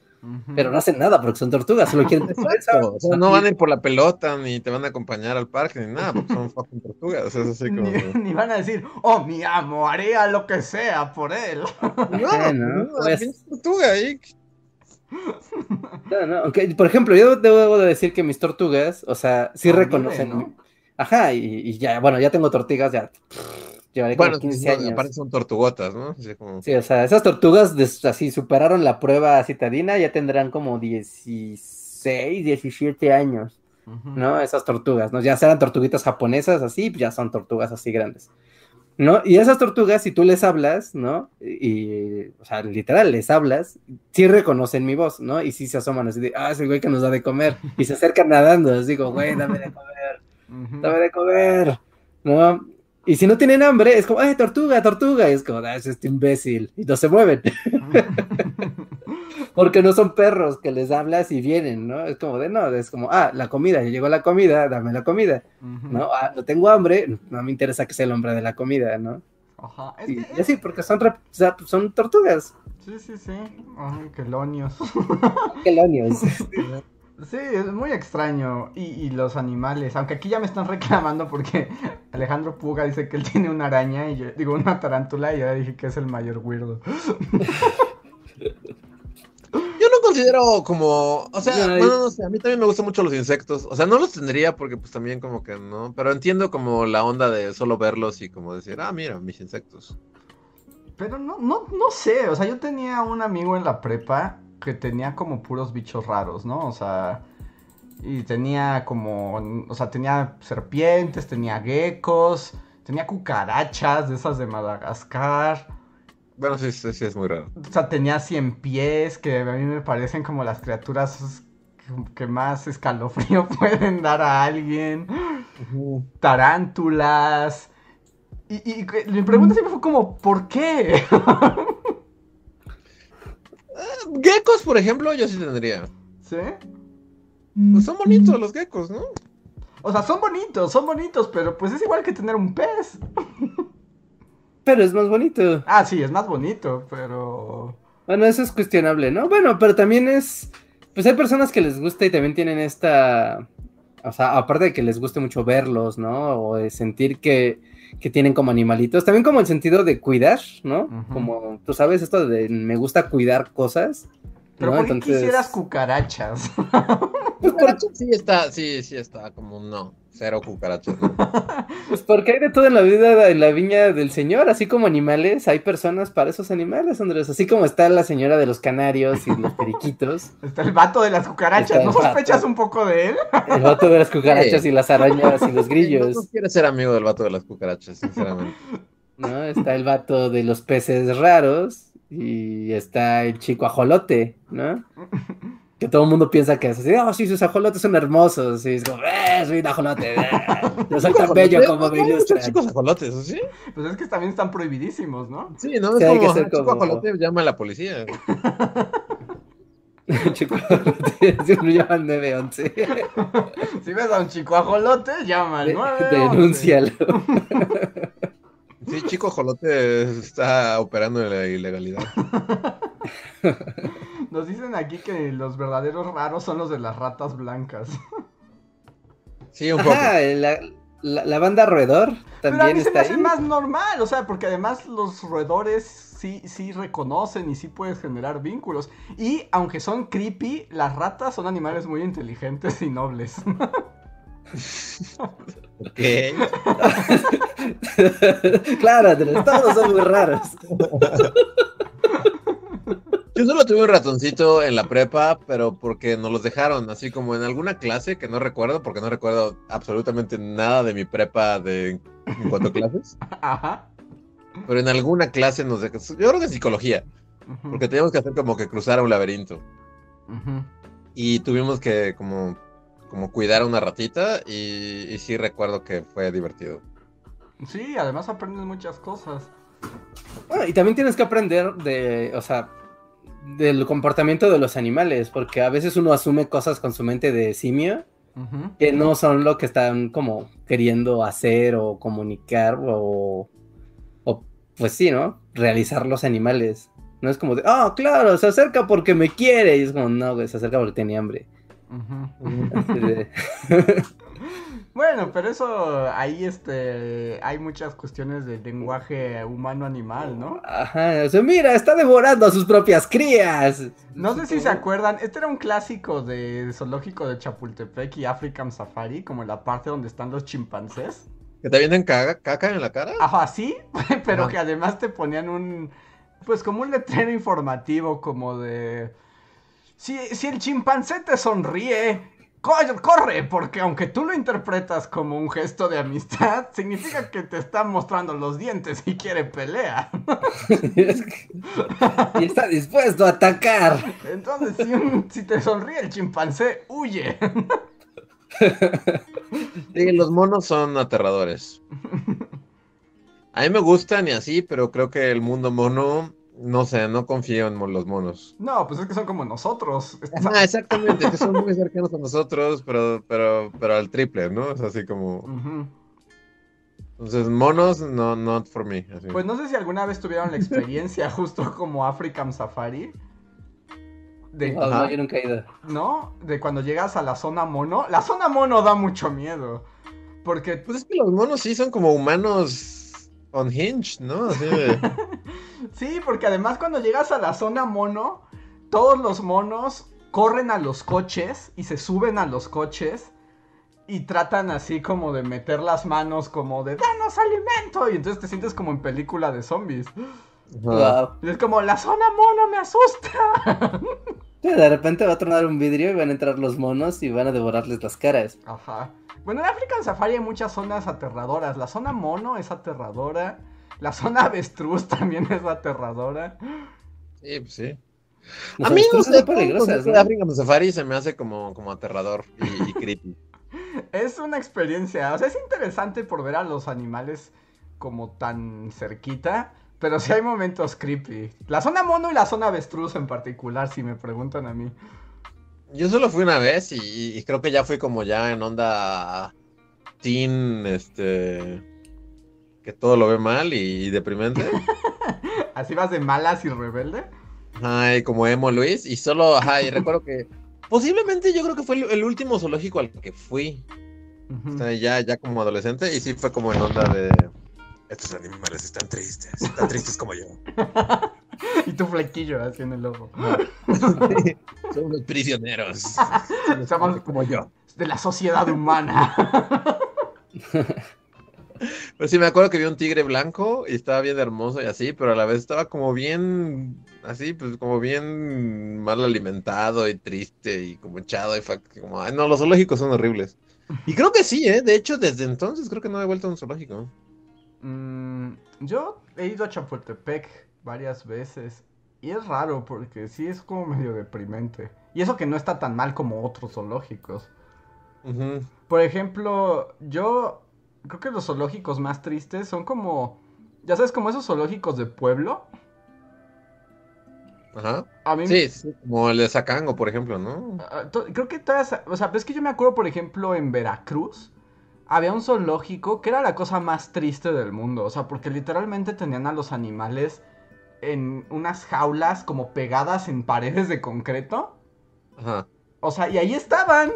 Pero no hacen nada porque son tortugas, solo quieren Exacto, o sea, no van a ir por la pelota, ni te van a acompañar al parque, ni nada, porque son fucking tortugas. Es así como. Ni, ni van a decir, oh, mi amo, haría lo que sea por él. ¿no? no, Pues- tortuga ahí. No, no, aunque, por ejemplo, yo debo de decir que mis tortugas, o sea, sí Conviven, reconocen. ¿no? Ajá, y, y ya, bueno, ya tengo tortugas, ya. Llevaré como Bueno, 15 no, años. aparte son tortugotas, ¿no? Así como. Sí, o sea, esas tortugas así superaron la prueba citadina, ya tendrán como 16, 17 años. ¿no? Esas tortugas, ¿no? Ya serán tortuguitas japonesas así, ya son tortugas así grandes. ¿No? Y esas tortugas, si tú les hablas, ¿no? Y, o sea, literal, les hablas, sí reconocen mi voz, ¿no? Y sí se asoman así de, ah, ese güey que nos da de comer. Y se acercan nadando, así como, güey, dame de comer, (laughs) dame de comer, ¿no? Y si no tienen hambre, es como, ay, tortuga, tortuga. Y es como, ah, es este imbécil. Y no se mueven. (laughs) Porque no son perros que les hablas y vienen, ¿no? Es como de, no, es como, ah, la comida, ya llegó la comida, dame la comida. ¿no? Ah, no tengo hambre, no me interesa que sea el hombre de la comida, ¿no? Ajá. Es Y, que y así, porque son, rep- o sea, son tortugas. Sí, sí, sí. Ay, quelonios. Quelonios. (laughs) Sí, es muy extraño. Y, y los animales, aunque aquí ya me están (laughs) reclamando porque Alejandro Puga dice que él tiene una araña y yo digo una tarántula y ya dije que es el mayor weirdo. (laughs) Yo no considero como, o sea, No, bueno, no sé, a mí también me gustan mucho los insectos, o sea, no los tendría porque pues también como que no, pero entiendo como la onda de solo verlos y como decir, ah, mira, mis insectos. Pero no, no, no sé, o sea, yo tenía un amigo en la prepa que tenía como puros bichos raros, ¿no? O sea, y tenía como, o sea, tenía serpientes, tenía geckos, tenía cucarachas de esas de Madagascar. Bueno, sí, sí, sí, es muy raro. O sea, tenía 100 pies, que a mí me parecen como las criaturas que- más escalofrío (laughs) pueden dar a alguien. Tarántulas. Y, y que- mi pregunta siempre fue como, ¿por qué? (laughs) Geckos, por ejemplo, yo sí tendría. ¿Sí? Pues son bonitos los geckos, ¿no? O sea, son bonitos, son bonitos, pero pues es igual que tener un pez. Pero es más bonito. Ah, sí, es más bonito, pero... Bueno, eso es cuestionable, ¿no? Bueno, pero también es. Pues hay personas que les gusta y también tienen esta. O sea, aparte de que les guste mucho verlos, ¿no? O de sentir que, que tienen como animalitos. También como el sentido de cuidar, ¿no? Como, tú sabes, esto de me gusta cuidar cosas. Pero ¿no? ¿por qué Entonces- quisieras cucarachas? (laughs) Cucarachas sí está, sí, sí está como un no, cero cucarachas. (laughs) Pues porque hay de todo en la vida, en la viña del Señor, así como animales, hay personas para esos animales, Andrés. Así como está la señora de los canarios y los periquitos, (laughs) Está el vato de las cucarachas, ¿no vato. sospechas un poco de él? el vato de las cucarachas y las arañas y los (laughs) grillos. no quiere ser amigo del vato de las cucarachas, sinceramente. ¿no? Está el vato de los peces raros y está el chico ajolote, ¿no? Que todo el mundo piensa que es así, oh, sí, sus ajolotes son hermosos, y es como, eh, soy un ajolote, eh, (laughs) yo soy tan bello como me ilustran. chicos ajolotes, ¿o sí? Pues es que también están prohibidísimos, ¿no? Sí, ¿no? Sí, Es hay que como, ser "Ah, chico como- ajolote, llama a la policía. (laughs) chico ajolote, (laughs) así lo llaman 911, Si ves a un chico ajolote, llama al De- 911. denúncialo. Sí, chico ajolote está operando en la ilegalidad. Nos dicen aquí que los verdaderos raros son los de las ratas blancas. (laughs) Sí, un poco. Ajá, la, la- la banda roedor Pero a también mí se me está hace ahí. más normal, o sea, porque además los roedores sí, sí reconocen y sí puedes generar vínculos. Y aunque son creepy, las ratas son animales muy inteligentes y nobles. (laughs) Ok. (laughs) claro, todos son muy raros. Yo solo tuve un ratoncito en la prepa, pero porque nos los dejaron, así como en alguna clase que no recuerdo, porque no recuerdo absolutamente nada de mi prepa de en cuanto a clases. (laughs) Ajá. Pero en alguna clase nos dejaron, yo creo que psicología, porque teníamos que hacer como que cruzar un laberinto. ujú. Y tuvimos que como, como cuidar a una ratita y, y sí recuerdo que fue divertido. Sí, además aprendes muchas cosas. Bueno, y también tienes que aprender de, o sea, del comportamiento de los animales, porque a veces uno asume cosas con su mente de simio que no son lo que están como queriendo hacer o comunicar o, o pues sí, ¿no? Realizar los animales. No es como de, ah, claro, se acerca porque me quiere. Y es como, no, güey, se acerca porque tiene hambre. Así de- (laughs) Bueno, pero eso ahí este hay muchas cuestiones de lenguaje humano-animal, ¿no? Ajá, o sea, mira, está devorando a sus propias crías. No sé si se acuerdan, este era un clásico de zoológico de Chapultepec y African Safari, como la parte donde están los chimpancés. ¿Que te vienen caca en la cara? Ajá, sí, (laughs) pero Ajá. que además te ponían un, pues como un letrero informativo como de, si, si el chimpancé te sonríe, corre, porque aunque tú lo interpretas como un gesto de amistad, significa que te está mostrando los dientes y quiere pelea. y está dispuesto a atacar. Entonces, si, un- si te sonríe el chimpancé, huye. Sí, los monos son aterradores. A mí me gustan y así, pero creo que el mundo mono, no sé, no confío en los monos. No, pues es que son como nosotros. Ah, exactamente, que son muy cercanos a nosotros, pero, pero, pero al triple, ¿no? Es así como. Entonces, monos, no, not for me. así. Pues no sé si alguna vez tuvieron la experiencia (laughs) justo como African Safari. De, No, no, yo nunca he ido. ¿No? De cuando llegas a la zona mono. La zona mono da mucho miedo. Porque, Pues es que los monos sí son como humanos unhinged, ¿no? Así de. (laughs) sí, porque además cuando llegas a la zona mono, todos los monos corren a los coches y se suben a los coches y tratan así como de meter las manos como de danos alimento y entonces te sientes como en película de zombies. Wow. Y es como la zona mono me asusta. (laughs) Sí, De repente va a tronar un vidrio y van a entrar los monos y van a devorarles las caras. Ajá. Bueno, en African Safari hay muchas zonas aterradoras. La zona mono es aterradora. La zona avestruz (laughs) también es aterradora. Sí, pues sí. Los a mí no sé, peligrosas, de ¿no? Safari se me hace como, como aterrador y, y (laughs) creepy. Es una experiencia. O sea, es interesante por ver a los animales como tan cerquita. Pero sí hay momentos creepy. La zona mono y la zona avestruz en particular, si me preguntan a mí. Yo solo fui una vez y, y creo que ya fui como ya en onda teen, este, que todo lo ve mal y, y deprimente. (laughs) Así vas de malas y rebelde. Ay, como emo Luis y solo, ajá, y recuerdo que posiblemente yo creo que fue el, el último zoológico al que fui, Ujú. o sea, ya, ya como adolescente y sí fue como en onda de estos animales están tristes, tan tristes como yo. (laughs) Y tu flequillo así en el ojo. Son unos prisioneros. (laughs) Somos como yo. de la sociedad humana. Pero sí, me acuerdo que vi un tigre blanco y estaba bien hermoso y así, pero a la vez estaba como bien, así, pues como bien mal alimentado y triste y como echado y fue como, ay, no, los zoológicos son horribles. Y creo que sí, ¿eh? De hecho, desde entonces creo que no he vuelto a un zoológico. Mm, yo he ido a Chapultepec varias veces y es raro porque sí es como medio deprimente. Y eso que no está tan mal como otros zoológicos. Por ejemplo, yo creo que los zoológicos más tristes son como, ya sabes, como esos zoológicos de pueblo. Ajá. A mí Sí, sí, como el de Zacango, por ejemplo, ¿no? Ah, to- Creo que todas, o sea, es que yo me acuerdo, por ejemplo, en Veracruz, había un zoológico que era la cosa más triste del mundo, o sea, porque literalmente tenían a los animales en unas jaulas como pegadas en paredes de concreto, Ajá. o sea, y ahí estaban.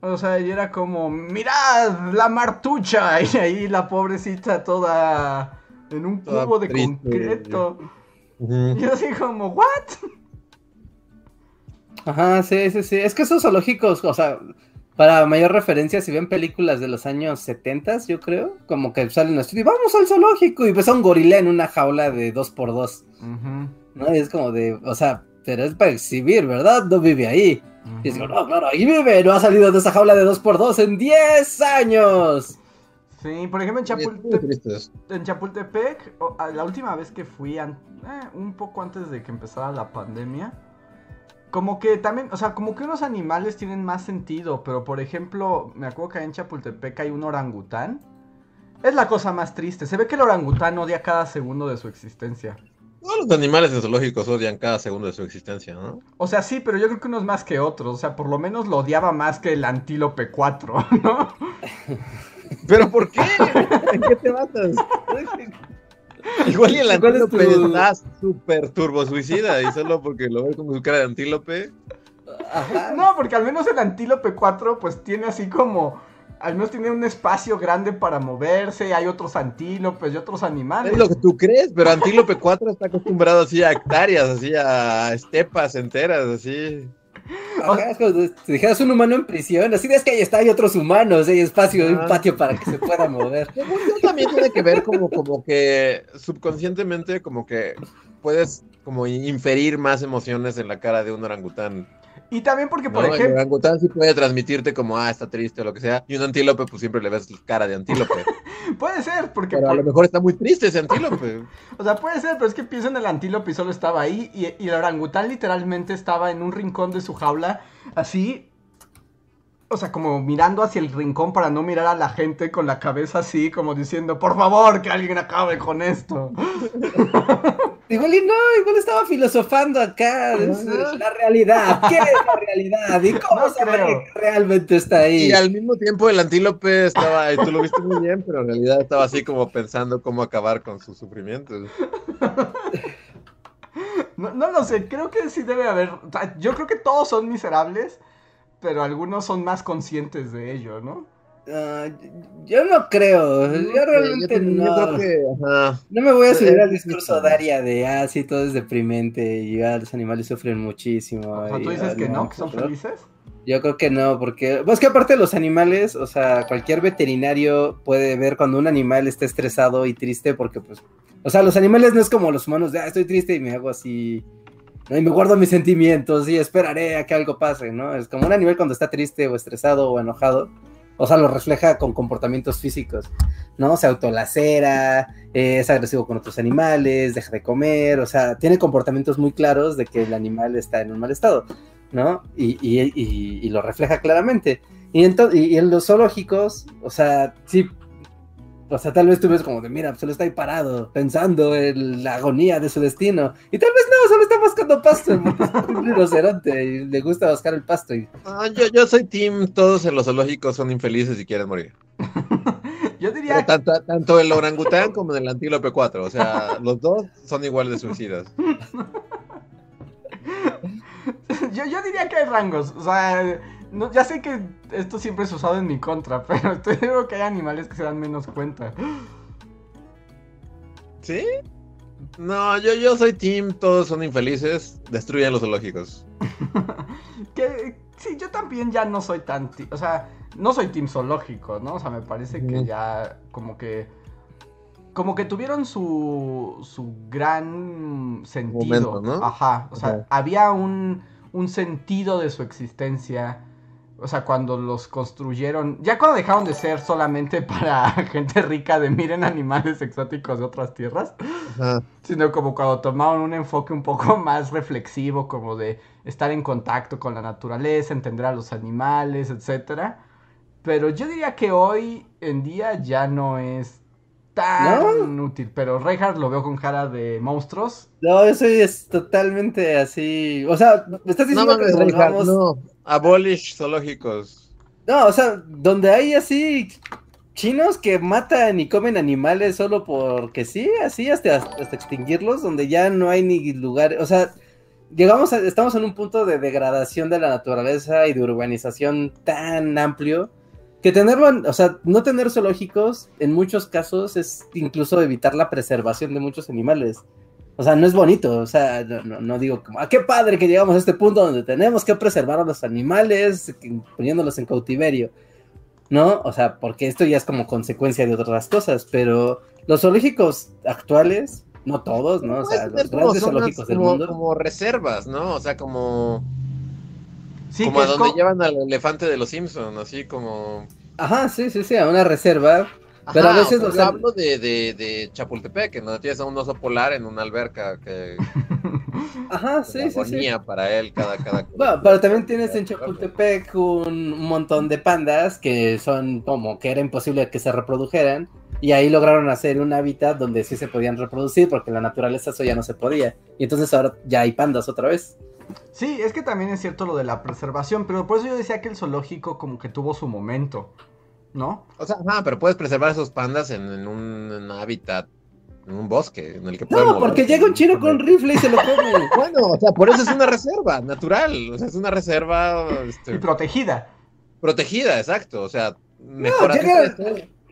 O sea, y era como, mirad la martucha, (laughs) y ahí la pobrecita toda en un Toda cubo de triste. concreto. Y yo así como, ¿what? Ajá, sí, sí, sí. Es que esos zoológicos, o sea, para mayor referencia, si ven películas de los años 70, yo creo, como que salen así, vamos al zoológico y ves a un gorila en una jaula de 2x2. ¿No? Y es como de, o sea, pero es para exhibir, ¿verdad? No vive ahí. Y como, no, claro, ahí vive, no ha salido de esa jaula de 2x2 en 10 años. Sí, por ejemplo en Chapultepec, en Chapultepec la última vez que fui, eh, un poco antes de que empezara la pandemia, como que también, o sea, como que unos animales tienen más sentido, pero por ejemplo, me acuerdo que en Chapultepec hay un orangután. Es la cosa más triste. Se ve que el orangután odia cada segundo de su existencia. Todos los animales en zoológicos odian cada segundo de su existencia, ¿no? O sea, sí, pero yo creo que unos más que otros. O sea, por lo menos lo odiaba más que el antílope 4, (laughs) ¿no? ¿Pero por qué? (laughs) ¿En qué te matas? Igual y el antílope está súper turbo suicida y solo porque lo ve con su cara de antílope. No, porque al menos el antílope 4 pues tiene así como al menos tiene un espacio grande para moverse, hay otros antílopes y otros animales. Es lo que tú crees, pero Antílope 4 está acostumbrado así a hectáreas, así a estepas enteras, así. si dijeras un humano en prisión, así es que ahí está, hay otros humanos, hay espacio, hay un patio para que se pueda mover. (laughs) también tiene que ver como, como que subconscientemente como que puedes como inferir más emociones en la cara de un orangután. Y también porque, por ejemplo. El orangután sí puede transmitirte como, ah, está triste o lo que sea. Y un antílope, pues siempre le ves cara de antílope. (laughs) puede ser, porque. Pero a lo mejor está muy triste ese antílope. (laughs) o sea, puede ser, pero es que pienso en el antílope y solo estaba ahí. Y, y el orangután literalmente estaba en un rincón de su jaula, así. O sea, como mirando hacia el rincón para no mirar a la gente con la cabeza así, como diciendo, por favor, que alguien acabe con esto. (laughs) Igual y no, igual estaba filosofando acá. Es, la realidad. ¿Qué es la realidad? ¿Y (laughs) cómo no que realmente está ahí? Y al mismo tiempo el antílope estaba, ahí, tú lo viste muy bien, pero en realidad estaba así como pensando cómo acabar con sus sufrimientos. (laughs) No, no lo sé, creo que sí debe haber. yo creo que todos son miserables, pero algunos son más conscientes de ello, ¿no? Ah, yo no creo, yo realmente no. no me voy a subir al discurso Daria de, ah, sí, todo es deprimente y ah, los animales sufren muchísimo. O sea, ¿tú dices que no, que son felices? Yo creo que no, porque, pues que aparte de los animales, o sea, cualquier veterinario puede ver cuando un animal está estresado y triste, porque pues, o sea, los animales no es como los humanos de, ah, estoy triste y me hago así. Y me guardo mis sentimientos y esperaré a que algo pase, ¿no? Es como un animal cuando está triste o estresado o enojado o sea, lo refleja con comportamientos físicos, ¿no? Se autolacera, eh, es agresivo con otros animales, deja de comer, o sea, tiene comportamientos muy claros de que el animal está en un mal estado, ¿no? Y, y, y, lo refleja claramente. Y, y en los zoológicos, o sea, sí o sea, tal vez tú ves como de, mira, solo está ahí parado, pensando en la agonía de su destino. Y tal vez no, solo está buscando pasto, (laughs) es un rinoceronte y le gusta buscar el pasto. Y... Ah, yo, yo soy team, todos en los zoológicos son infelices y quieren morir. (laughs) yo diría... Tanto, tanto, el orangután como el antílope 4, o sea, los dos son igual de suicidas. (laughs) yo, yo diría que hay rangos, o sea no, ya sé que esto siempre es usado en mi contra, (laughs) pero estoy seguro que hay animales que se dan menos cuenta. ¿Sí? No, yo, yo soy team, todos son infelices, destruyen los zoológicos. (laughs) que sí, yo también ya no soy tan, o sea, no soy team zoológico, ¿no? O sea, me parece que ya como que como que tuvieron su su gran sentido, ¿no? Ajá, o sea, había un un sentido de su existencia o sea, cuando los construyeron, ya cuando dejaron de ser solamente (laughs) para gente rica de miren animales exóticos de otras tierras, sino como cuando tomaron un enfoque un poco (laughs) más reflexivo, como de estar en contacto con la naturaleza, entender a los animales, etcétera. Pero yo diría que hoy en día ya no es tan útil, pero Reinhardt lo veo con cara de monstruos. No, eso es totalmente así. O sea, me estás diciendo que no. Abolish zoológicos. No, o sea, donde hay así chinos que matan y comen animales solo porque sí, así hasta, hasta extinguirlos, donde ya no hay ni lugar, o sea, llegamos estamos en un punto de degradación de la naturaleza y de urbanización tan amplio que tenerlo, o sea, no tener zoológicos en muchos casos es incluso evitar la preservación de muchos animales. O sea, no es bonito, o sea, no, no, digo como, ah, qué padre que llegamos a este punto donde tenemos que preservar a los animales poniéndolos en cautiverio, ¿no? O sea, porque esto ya es como consecuencia de otras cosas, pero los zoológicos actuales, no todos, ¿no? O sea, los grandes zoológicos del mundo. Como reservas, ¿no? O sea, como... Sí, como a donde llevan al elefante de los Simpsons, así como... Ajá, sí, sí, sí, a una reserva pero a veces o hablo de, de, de, Chapultepec, donde tienes a un oso polar en una alberca que. (laughs) Ajá, sí, sí, sí. para él cada. cada (laughs) bueno, pero también tienes en (laughs) Chapultepec un montón de pandas que son como que era imposible que se reprodujeran. Y ahí lograron hacer un hábitat donde sí se podían reproducir, porque en la naturaleza eso ya no se podía. Y entonces ahora ya hay pandas otra vez. Sí, es que también es cierto lo de la preservación, pero por eso yo decía que el zoológico como que tuvo su momento. ¿no? O sea, pero puedes preservar esos pandas en, un, hábitat, en un bosque, en el que No, porque llega un chino con rifle y se lo come. (laughs) bueno, o sea, por eso es una reserva natural, o sea, es una reserva... Este, y protegida. Protegida, exacto, o sea, mejor llega...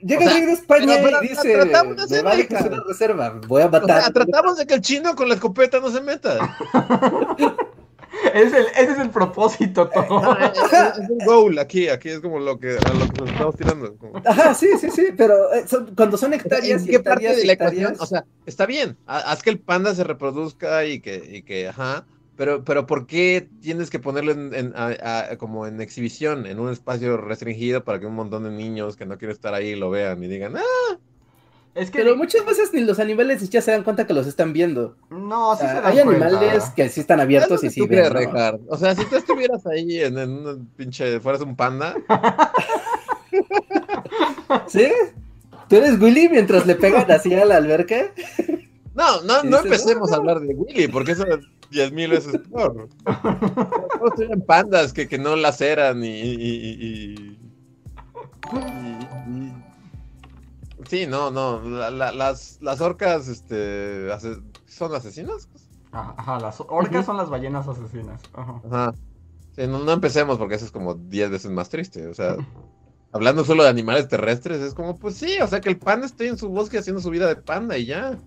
Llega o de España y dice, tratamos de hacer una reserva, voy a matar. tratamos de que el chino con la escopeta no se meta. (laughs) ese, es el, propósito (laughs) todo. es, un goal aquí, aquí es como lo que, a lo que nos estamos tirando. Ajá, sí, sí, sí, pero eh, cuando son hectáreas ¿En qué parte de la ecuación? O sea, está bien, haz que el panda se reproduzca y que, y que ajá, pero, pero ¿por qué tienes que ponerlo en, como en exhibición, en un espacio restringido para que un montón de niños que no quieren estar ahí lo vean y digan, ah, pero muchas veces ni los animales ya se dan cuenta que los están viendo. No, sí se dan Hay animales que sí están abiertos y sí ven. O sea, si tú estuvieras ahí en, un pinche, fueras un panda. (laughs) ¿Sí? ¿Tú eres Willy mientras le pegan así a la alberca? No, no, no empecemos a hablar de Willy, porque eso es diez mil veces peor. Todos tienen pandas que, que no laceran y, y Sí, no, no. las, las orcas este, son asesinas. Ajá, las orcas son las ballenas asesinas. Ajá. Sí, no, empecemos porque eso es como 10 veces más triste. O sea, (laughs) hablando solo de animales terrestres, es como, pues sí, o sea, que el panda esté en su bosque haciendo su vida de panda y ya.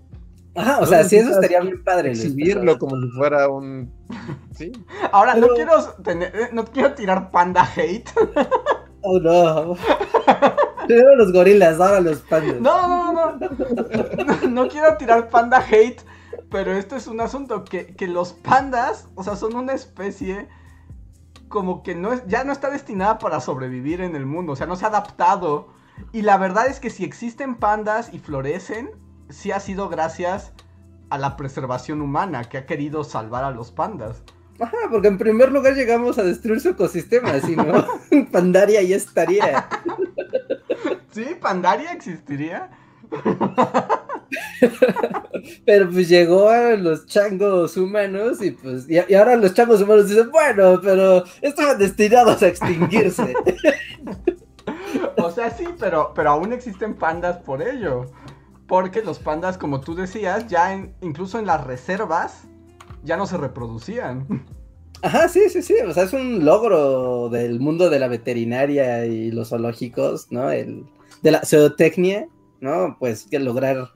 Ajá, o sea, sí, eso estaría bien padre. Exhibirlo como si fuera un. Sí. Ahora, no, quiero tener, eh, no quiero tirar panda hate. Oh, no. (laughs) Primero los gorilas, ahora los pandas. No, no, no, no. No quiero tirar panda hate, pero esto es un asunto que, los pandas, o sea, son una especie como que no es, ya no está destinada para sobrevivir en el mundo, o sea, no se ha adaptado. Y la verdad es que si existen pandas y florecen, sí ha sido gracias a la preservación humana que ha querido salvar a los pandas. Ajá, porque en primer lugar llegamos a destruir su ecosistema, si no, (laughs) (laughs) Pandaria ya estaría. ¿Sí? ¿Pandaria existiría? (laughs) Pero pues llegó a los changos humanos y pues y, ahora los changos humanos dicen, bueno, pero estaban destinados a extinguirse. (laughs) o sea, sí, pero, pero aún existen pandas por ello. Porque los pandas, como tú decías, ya incluso en las reservas ya no se reproducían. Ajá, sí, sí, sí. O sea, es un logro del mundo de la veterinaria y los zoológicos, ¿no? El, de la zootecnia, ¿no? Pues que lograr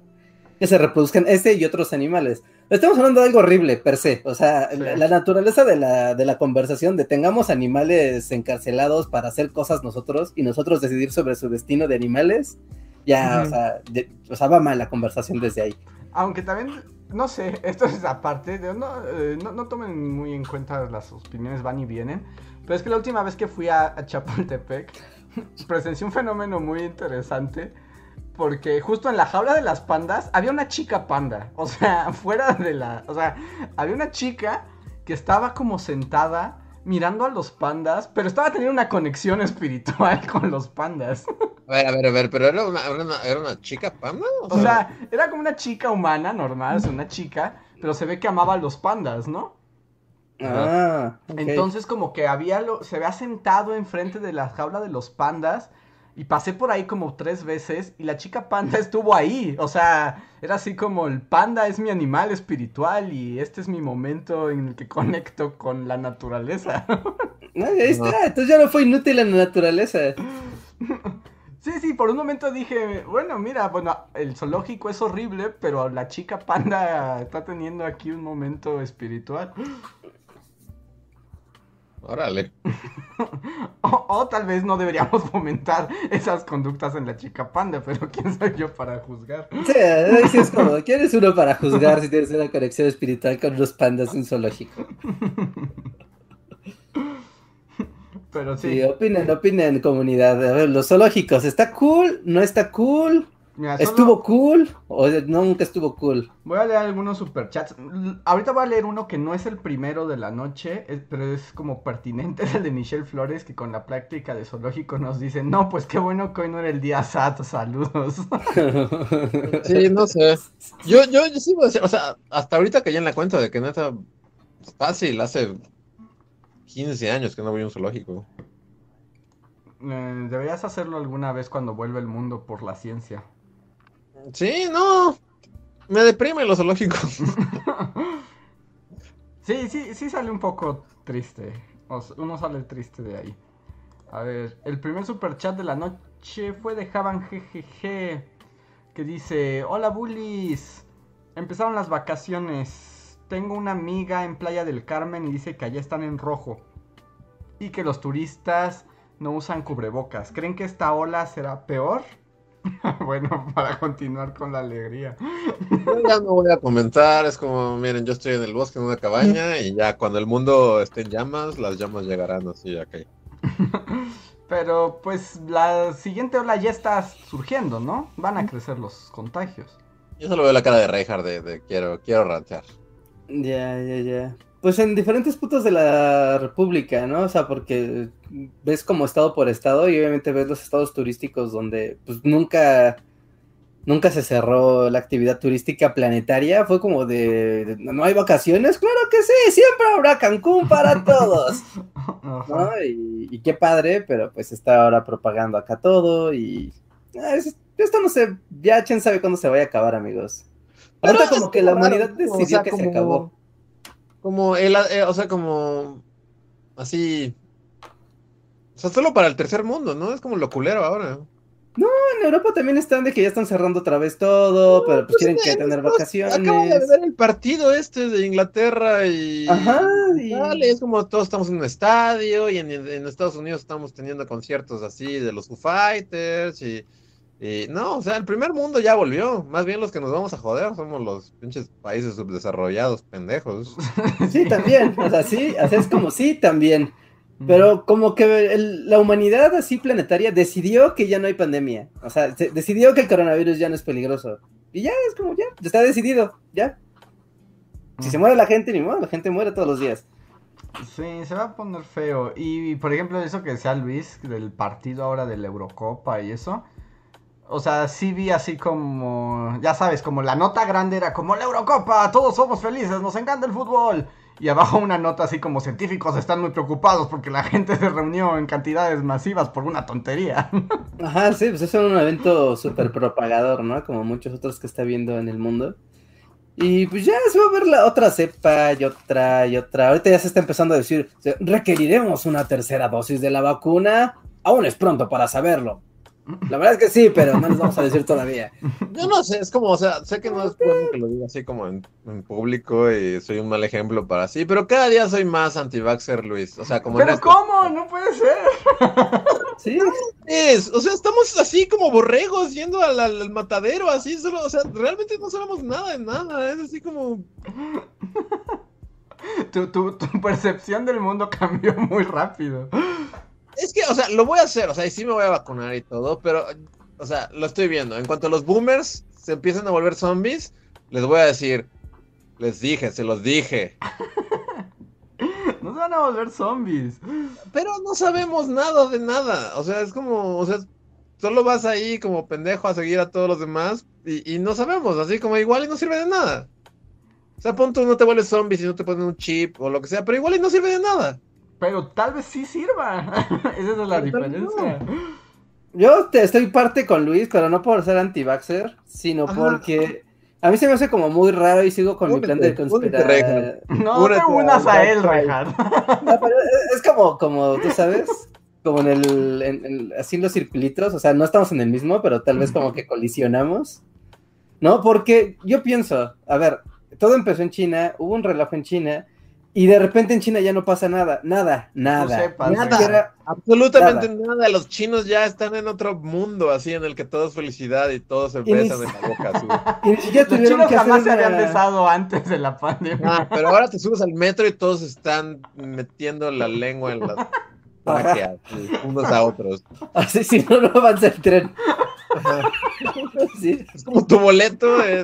que se reproduzcan este y otros animales. Estamos hablando de algo horrible, per se. O sea, la, naturaleza de la, de la conversación, de tengamos animales encarcelados para hacer cosas nosotros y nosotros decidir sobre su destino de animales, ya, o, sea, o sea, va mal la conversación desde ahí. Aunque también no sé, (laughs) esto es aparte, de, eh, no, no, tomen muy en cuenta las opiniones van y vienen, pero es que la última vez que fui a, Chapultepec (laughs) presencié un fenómeno muy interesante porque justo en la jaula de las pandas había una chica panda, o sea, (laughs) fuera de la, o sea, había una chica que estaba como sentada mirando a los pandas, pero estaba teniendo una conexión espiritual (laughs) con los pandas. A ver, a ver, a ver, pero era una, era una, chica panda. O, sea... era como una chica humana normal, es una chica, pero se ve que amaba a los pandas, ¿no? Ah, Entonces como que había lo, se había sentado enfrente de la jaula de los pandas y pasé por ahí como tres veces y la chica panda (laughs) estuvo ahí. O sea, era así como el panda es mi animal espiritual y este es mi momento en el que conecto con la naturaleza. (laughs) ahí está, entonces ya no fue inútil la naturaleza. Sí, sí, por un momento dije, bueno, mira, bueno, el zoológico es horrible, pero la chica panda está teniendo aquí un momento espiritual. Órale. (laughs) o, tal vez no deberíamos fomentar esas conductas en la chica panda, pero quién soy yo para juzgar. Sí, sí es como, ¿quién es uno para juzgar si tienes una conexión espiritual con los pandas en zoológico? Pero sí. Sí, opinen, opinen, comunidad. A ver, los zoológicos, ¿está cool? ¿No está cool? Mira, solo ¿Estuvo cool? ¿O nunca estuvo cool? Voy a leer algunos superchats. Ahorita voy a leer uno que no es el primero de la noche, pero es como pertinente, es (laughs) el de Michelle Flores, que con la práctica de zoológico nos dice, no, pues qué bueno que hoy no era el día SAT, saludos. (laughs) Sí, no sé. Yo, yo, yo sí voy a decir, o sea, hasta ahorita que ya en la cuenta de que neta, fácil, hace 15 años que no voy a un zoológico. Eh, deberías hacerlo alguna vez cuando vuelva el mundo por la ciencia. Sí, no. Me deprime los zoológicos. (laughs) Sí, sí, sí sale un poco triste. Uno sale triste de ahí. A ver, el primer superchat de la noche fue de Javan GGG. Que dice: Hola bullies. Empezaron las vacaciones. Tengo una amiga en Playa del Carmen y dice que allá están en rojo. Y que los turistas no usan cubrebocas. ¿Creen que esta ola será peor? (laughs) bueno, para continuar con la alegría. Ya no voy a comentar, es como, miren, yo estoy en el bosque en una cabaña y ya cuando el mundo esté en llamas, las llamas llegarán así, ok. (laughs) Pero pues la siguiente ola ya está surgiendo, ¿no? Van a crecer los contagios. Yo solo veo la cara de Reinhardt de, de quiero, quiero rantear. Ya, ya, ya. Pues en diferentes puntos de la República, ¿no? O sea, porque ves como estado por estado y obviamente ves los estados turísticos donde pues nunca, nunca se cerró la actividad turística planetaria. Fue como de, de, no hay vacaciones, claro que sí, siempre habrá Cancún para (laughs) todos. ¿no? Y, y qué padre, pero pues está ahora propagando acá todo y ah, es- esto no sé, ya quién sabe cuándo se vaya a acabar, amigos. Ahorita como que la humanidad decidió O sea, que se acabó. Como el, eh, o sea, como así. O sea, solo para el tercer mundo, ¿no? Es como lo culero ahora. En Europa también están de que ya están cerrando otra vez todo, pero pues quieren que eh, tener pues, vacaciones. Acabo de ver el partido este de Inglaterra y. Ajá, y- Dale, es como todos estamos en un estadio y en, en Estados Unidos estamos teniendo conciertos así de los Foo Fighters y, y no, o sea, el primer mundo ya volvió. Más bien los que nos vamos a joder somos los pinches países subdesarrollados, pendejos. (laughs) Sí, también, o sea, sí, o sea, es como sí, también. Pero como que el- la humanidad así planetaria decidió que ya no hay pandemia. O sea, se- decidió que el coronavirus ya no es peligroso. Y ya es como ya, está decidido, ya. Si se muere la gente, ni modo, la gente muere todos los días. Sí, se va a poner feo. Y por ejemplo, eso que decía Luis del partido ahora de la Eurocopa y eso. O sea, sí vi así como, ya sabes, como la nota grande era como la Eurocopa, todos somos felices, nos encanta el fútbol. Y abajo una nota así como científicos están muy preocupados porque la gente se reunió en cantidades masivas por una tontería. (laughs) Ajá, sí, pues es un evento súper propagador, ¿no? Como muchos otros que está viendo en el mundo. Y pues ya se va a ver la otra cepa y otra y otra. Ahorita ya se está empezando a decir, requeriremos una tercera dosis de la vacuna. Aún es pronto para saberlo. La verdad es que sí, pero no les vamos a decir todavía. (laughs) Yo no sé, es como, o sea, sé que no es bueno que lo diga así como en, en público y soy un mal ejemplo para sí, pero cada día soy más anti-vaxxer, Luis. O sea, como Pero. ¿cómo? No puede ser. (laughs) Sí, Es, o sea, estamos así como borregos yendo al, al- al matadero, así, solo, o sea, realmente no sabemos nada de nada, es así como... (laughs) Tu, tu, tu percepción del mundo cambió muy rápido. Es que, o sea, lo voy a hacer, o sea, y sí me voy a vacunar y todo, pero, o sea, lo estoy viendo. En cuanto los boomers se empiecen a volver zombies, les voy a decir, les dije, se los dije, (laughs) Nos van a volver zombies. pero no sabemos nada de nada, o sea, es como, o sea, solo vas ahí como pendejo a seguir a todos los demás y, y no sabemos, así como igual y no sirve de nada. O sea, pon tú no te vuelves zombie si no te ponen un chip o lo que sea, pero igual y no sirve de nada. Pero tal vez sí sirva. (laughs) Esa es la Pero diferencia. yo te estoy parte con Luis, pero no por ser anti-vaxxer, sino Ajá. porque a mí se me hace como muy raro y sigo con mi plan de conspiración. No Únete te unas a a él, Reinhardt. (laughs) No, pero es como, como, tú sabes, como en el, en, en, así los circulitos, o sea, no estamos en el mismo, pero tal vez como que colisionamos, ¿no? Porque yo pienso, a ver, todo empezó en China, hubo un reloj en China, y de repente en China ya no pasa nada, nada, nada. Sepas, nada, absolutamente nada. nada. Los chinos ya están en otro mundo, así en el que todo es felicidad y todos se besan en la boca. Así. (laughs) Y ni siquiera Los chinos que jamás se habían besado antes de la pandemia. Ah, pero ahora te subes al metro y todos están metiendo la lengua en las (laughs) tráqueas, unos a otros. Así si no, no avanza el tren. (laughs) Sí. Es como tu boleto. Es...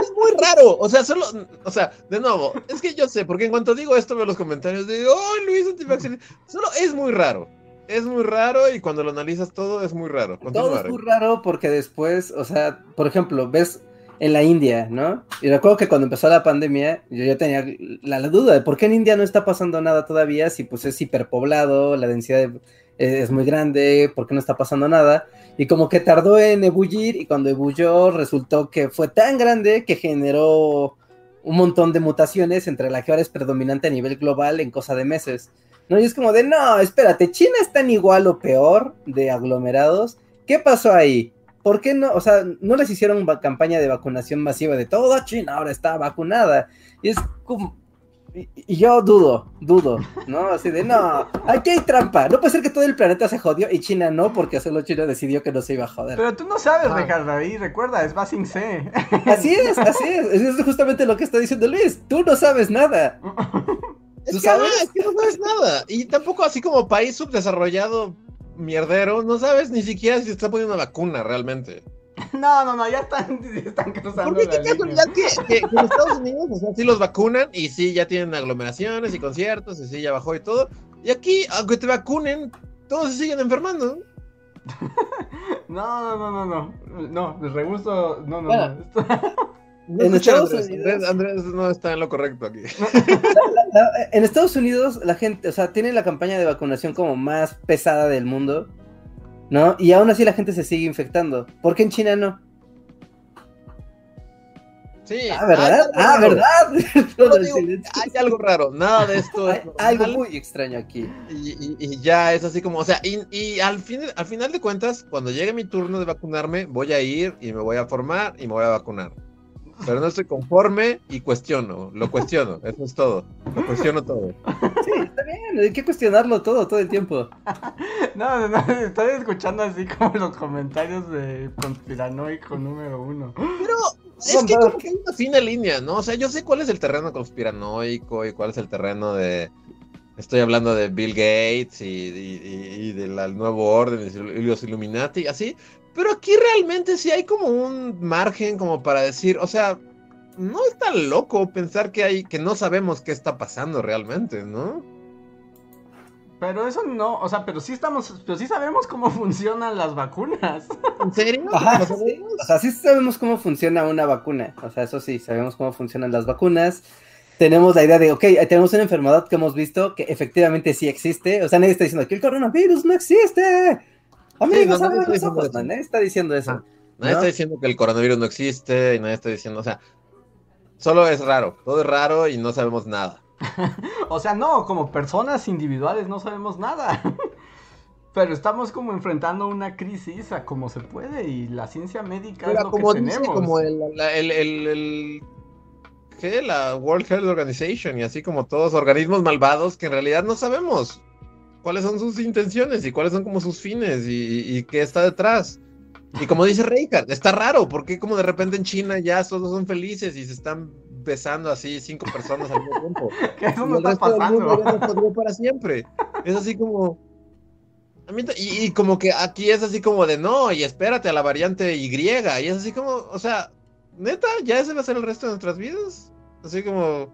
Es muy raro, o sea, solo, o sea, de nuevo, es que yo sé, porque en cuanto digo esto veo los comentarios de, oh, Luis antivaccine, solo es muy raro, es muy raro y cuando lo analizas todo es muy raro. Continúa, todo es muy raro porque después, o sea, por ejemplo, ves en la India, ¿no? Y recuerdo que cuando empezó la pandemia, yo ya tenía la, la duda de por qué en India no está pasando nada todavía, si pues es hiperpoblado, la densidad de, es muy grande, por qué no está pasando nada. Y como que tardó en ebullir y cuando ebulló resultó que fue tan grande que generó un montón de mutaciones entre la que ahora es predominante a nivel global en cosa de meses. ¿no? Y es como de, no, espérate, China está en igual o peor de aglomerados. ¿Qué pasó ahí? ¿Por qué no? O sea, no les hicieron campaña de vacunación masiva de toda China ahora está vacunada. Y es como, y, yo dudo, dudo, ¿no? Así de, no, aquí hay trampa. No puede ser que todo el planeta se jodió y China no, porque solo China decidió que no se iba a joder. Pero tú no sabes, ah. Ricardo, ahí recuerda, es Basing C. (laughs) Así es, así es. Es justamente lo que está diciendo Luis. Tú no sabes nada. Es que, sabes? es que no sabes nada. Y tampoco así como país subdesarrollado mierdero, no sabes ni siquiera si está poniendo una vacuna realmente. (laughs) No, no, no, ya están, (laughs) están cruzando. ¿Por qué casualidad que, que, que, en Estados Unidos, o sea, sí los vacunan y sí ya tienen aglomeraciones y conciertos y sí ya bajó y todo? Y aquí, aunque te vacunen, todos se siguen enfermando. (laughs) No, no, no, no, no, no, de regusto, no, no, bueno, no. en Estados Andrés, Unidos Andrés, no está en lo correcto aquí. La, la, en Estados Unidos la gente, o sea, tiene la campaña de vacunación como más pesada del mundo ¿no? Y aún así la gente se sigue infectando. ¿Por qué en China no? Sí. Ah, ¿verdad? Ah, ¿verdad? (laughs) No, digo, hay algo raro, nada de esto. hay algo muy extraño aquí. Y, y, y, ya es así como, o sea, y, y, al, fin, al final de cuentas, cuando llegue mi turno de vacunarme, voy a ir y me voy a formar y me voy a vacunar. Pero no estoy conforme y cuestiono, lo cuestiono, eso es todo. Lo cuestiono todo. Sí, está bien, hay que cuestionarlo todo, todo el tiempo. (laughs) No, no, no, estoy escuchando así como los comentarios de conspiranoico número uno. Pero es que como que hay una fina línea, ¿no? O sea, yo sé cuál es el terreno conspiranoico y cuál es el terreno de... Estoy hablando de Bill Gates y, y, y del nuevo orden y los Illuminati, así, pero aquí realmente sí hay como un margen como para decir, o sea, no es tan loco pensar que hay, que no sabemos qué está pasando realmente, ¿no? Pero eso no, o sea, pero sí estamos, pero sí sabemos cómo (laughs) funcionan las vacunas. ¿En serio? Ajá, sí, o sea, sí sabemos cómo funciona una vacuna. O sea, eso sí, sabemos cómo funcionan las vacunas. Tenemos la idea de, ok, tenemos una enfermedad que hemos visto que efectivamente sí existe. O sea, nadie está diciendo que el coronavirus no existe. Amigos, sí, no, nadie, está ojos, nadie está diciendo eso. Ah, nadie ¿no? está diciendo que el coronavirus no existe y nadie está diciendo, o sea, solo es raro, todo es raro y no sabemos nada. (laughs) o sea, no, como personas individuales no sabemos nada. (laughs) Pero estamos como enfrentando una crisis a como se puede y la ciencia médica es lo como que dice, tenemos. Como el, el, el, el, ¿qué? La World Health Organization y así como todos organismos malvados que en realidad no sabemos cuáles son sus intenciones y cuáles son como sus fines y, y qué está detrás. Y como dice Reinhardt, está raro, porque como de repente en China ya todos son felices y se están besando así cinco personas al mismo tiempo. (laughs) ¿Qué eso no está pasando? Ya se para siempre. Es así como... A mí, y, y, como que aquí es así como de no, y espérate a la variante Y, y es así como, o sea, neta, ya ese va a ser el resto de nuestras vidas. Así como,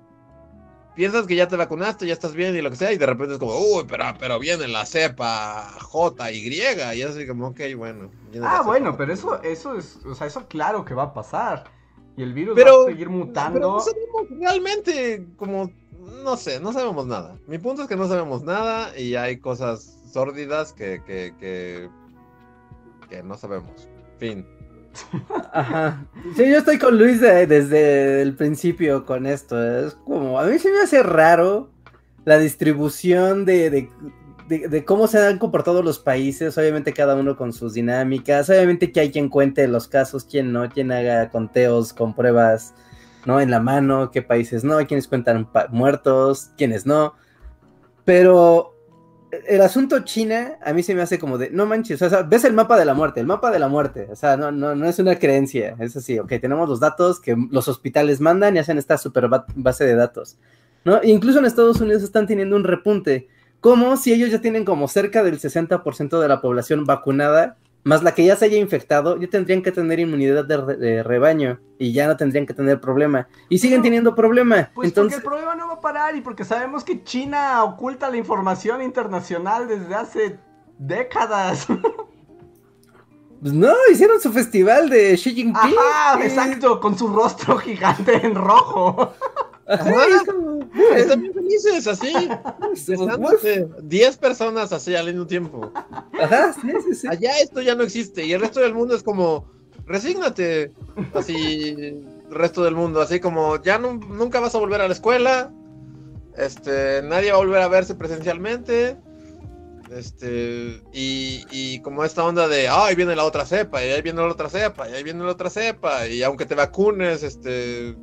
piensas que ya te vacunaste, ya estás bien y lo que sea, y de repente es como, uy, pero, pero viene la cepa J, Y, y así como, ok, bueno. Ah, bueno, pero eso, eso es, o sea, eso claro que va a pasar. Y el virus pero, va a seguir mutando. Pero no sabemos realmente, como, no sé, no sabemos nada. Mi punto es que no sabemos nada y hay cosas sórdidas que, que, que, que no sabemos. Fin. Ajá. Sí, yo estoy con Luis desde el principio con esto. Es como, a mí se me hace raro la distribución de, de, cómo se han comportado los países, obviamente cada uno con sus dinámicas, obviamente que hay quien cuente los casos, quien no, quien haga conteos con pruebas, ¿no? En la mano, qué países no, quienes cuentan muertos, quienes no. Pero el asunto China a mí se me hace como de, no manches, o sea, ves el mapa de la muerte, el mapa de la muerte, o sea, no, no, no es una creencia, es así, ok, tenemos los datos que los hospitales mandan y hacen esta super base de datos, ¿no? E incluso en Estados Unidos están teniendo un repunte, como si ellos ya tienen como cerca del 60% de la población vacunada, más la que ya se haya infectado, ya tendrían que tener inmunidad de, rebaño y ya no tendrían que tener problema. Y siguen teniendo problema. Pues Entonces... porque el problema no va a parar y porque sabemos que China oculta la información internacional desde hace décadas. Pues no, hicieron su festival de Xi Jinping. Ajá, exacto, con su rostro gigante en rojo. Están bien felices, así. (laughs) 10 personas así al mismo tiempo. Ajá, sí, sí, sí. Allá esto ya no existe y el resto del mundo es como, resígnate. Así, el resto del mundo, así como, ya nunca vas a volver a la escuela. Este, nadie va a volver a verse presencialmente. Este, y, y, como esta onda de, ah, ahí viene la otra cepa, y ahí viene la otra cepa, y ahí viene la otra cepa, y aunque te vacunes, este,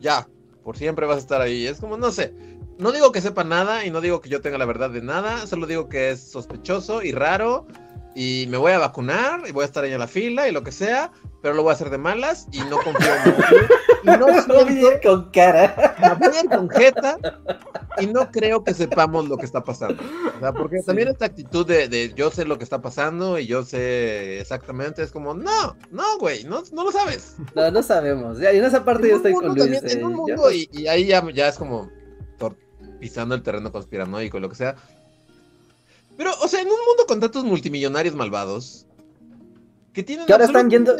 ya, por siempre vas a estar ahí. Es como, no sé, no digo que sepa nada y no digo que yo tenga la verdad de nada, solo digo que es sospechoso y raro y me voy a vacunar y voy a estar ahí en la fila y lo que sea, pero lo voy a hacer de malas y no confío en (laughs) Y no, no con cara. No con jeta y no creo que sepamos lo que está pasando. O sea, porque también esta actitud de, de, yo sé lo que está pasando y yo sé exactamente, es como, no, no, güey, no, no lo sabes. No, no sabemos. Ya, y en esa parte yo estoy con Luis. en un mundo, y, y, ahí ya, ya es como pisando el terreno conspiranoico, lo que sea. Pero, o sea, en un mundo con tantos multimillonarios malvados, que tienen... Que ahora están yendo...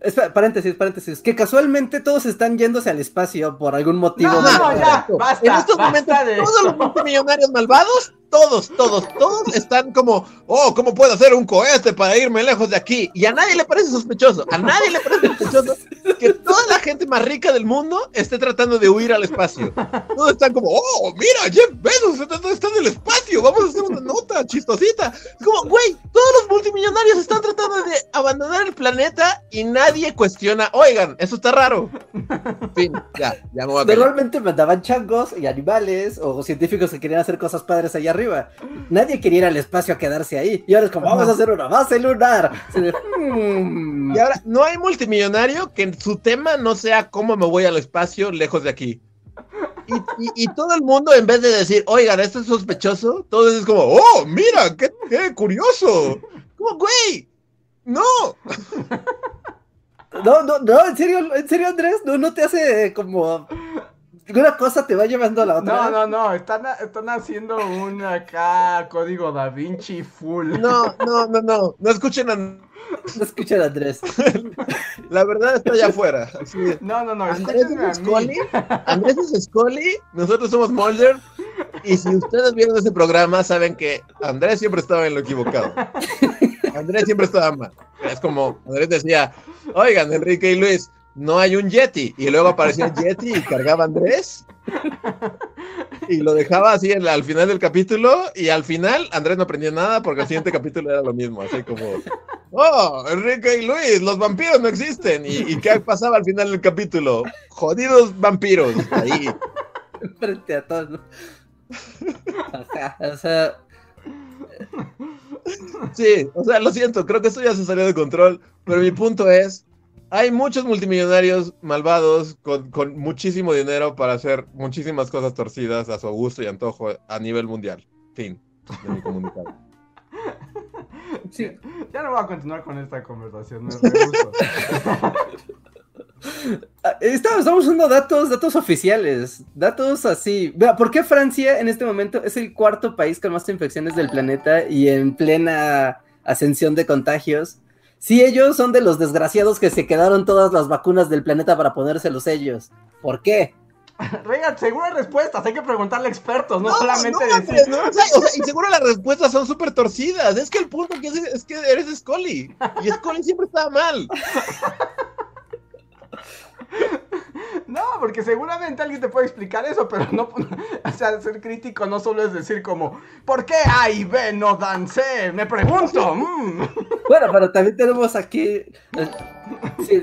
Espera, paréntesis, paréntesis. Que casualmente todos están yéndose al espacio por algún motivo. No, no, ya, basta, en estos momentos, todos los multimillonarios malvados todos, todos, todos están como, oh, ¿cómo puedo hacer un cohete para irme lejos de aquí? Y a nadie le parece sospechoso, a nadie le parece sospechoso que toda la gente más rica del mundo esté tratando de huir al espacio. Todos están como, oh, mira, Jeff Bezos está en el espacio, vamos a hacer una nota chistosita. como, güey, todos los multimillonarios están tratando de abandonar el planeta y nadie cuestiona, oigan, eso está raro. fin, ya, ya me voy a Normalmente mandaban changos y animales o científicos que querían hacer cosas padres allá arriba. Nadie quería ir al espacio a quedarse ahí. Y ahora es como, vamos a hacer una base lunar. Hmm. Y ahora, no hay multimillonario que su tema no sea cómo me voy al espacio lejos de aquí. Y, todo el mundo, en vez de decir, oigan, esto es sospechoso, todo es como, oh, mira, qué, qué curioso. Como, güey, no. No, no, no, en serio, en serio, Andrés, no, no te hace como una cosa te va llevando a la otra. No, no, no, están, están haciendo un acá código da Vinci full. No, no, no, no, no escuchen a... No escuchen a Andrés. (laughs) La verdad está allá afuera. No, no, no, Andrés es Scully, Andrés es Scully, nosotros somos Mulder, y si ustedes vieron ese programa, saben que Andrés siempre estaba en lo equivocado. Andrés siempre estaba mal. Es como, Andrés decía, oigan, Enrique y Luis, no hay un Yeti. Y luego apareció el Yeti y cargaba a Andrés. Y lo dejaba así al final del capítulo. Y al final Andrés no aprendió nada porque el siguiente capítulo era lo mismo. Así como, oh, Enrique y Luis, los vampiros no existen. ¿Y, qué pasaba al final del capítulo? Jodidos vampiros. Ahí. Frente a todos. o sea. Sí, o sea, lo siento, creo que esto ya se salió de control. Pero mi punto es hay muchos multimillonarios malvados con, muchísimo dinero para hacer muchísimas cosas torcidas a su gusto y antojo a nivel mundial. Fin de mi comunicado. (laughs) Sí. (laughs) Ya no voy a continuar con esta conversación. (laughs) Ah, estamos, estamos usando datos, datos oficiales, datos así. ¿Por qué Francia en este momento es el cuarto país con más infecciones del planeta y en plena ascensión de contagios? Si ellos son de los desgraciados que se quedaron todas las vacunas del planeta para ponérselos ellos. ¿Por qué? (laughs) Rega, seguro hay respuestas, hay que preguntarle a expertos, no, No, solamente no, decir. hombre, no, o sea, o sea, y seguro las respuestas son súper torcidas. Es que el punto que es, es que eres Scully. Y Scully siempre estaba mal. (laughs) No, porque seguramente alguien te puede explicar eso, pero no, (laughs) o sea, ser crítico no solo es decir como, ¿por qué A y B no dan C? Me pregunto. mm. (laughs) Bueno, pero también tenemos aquí. eh, Si,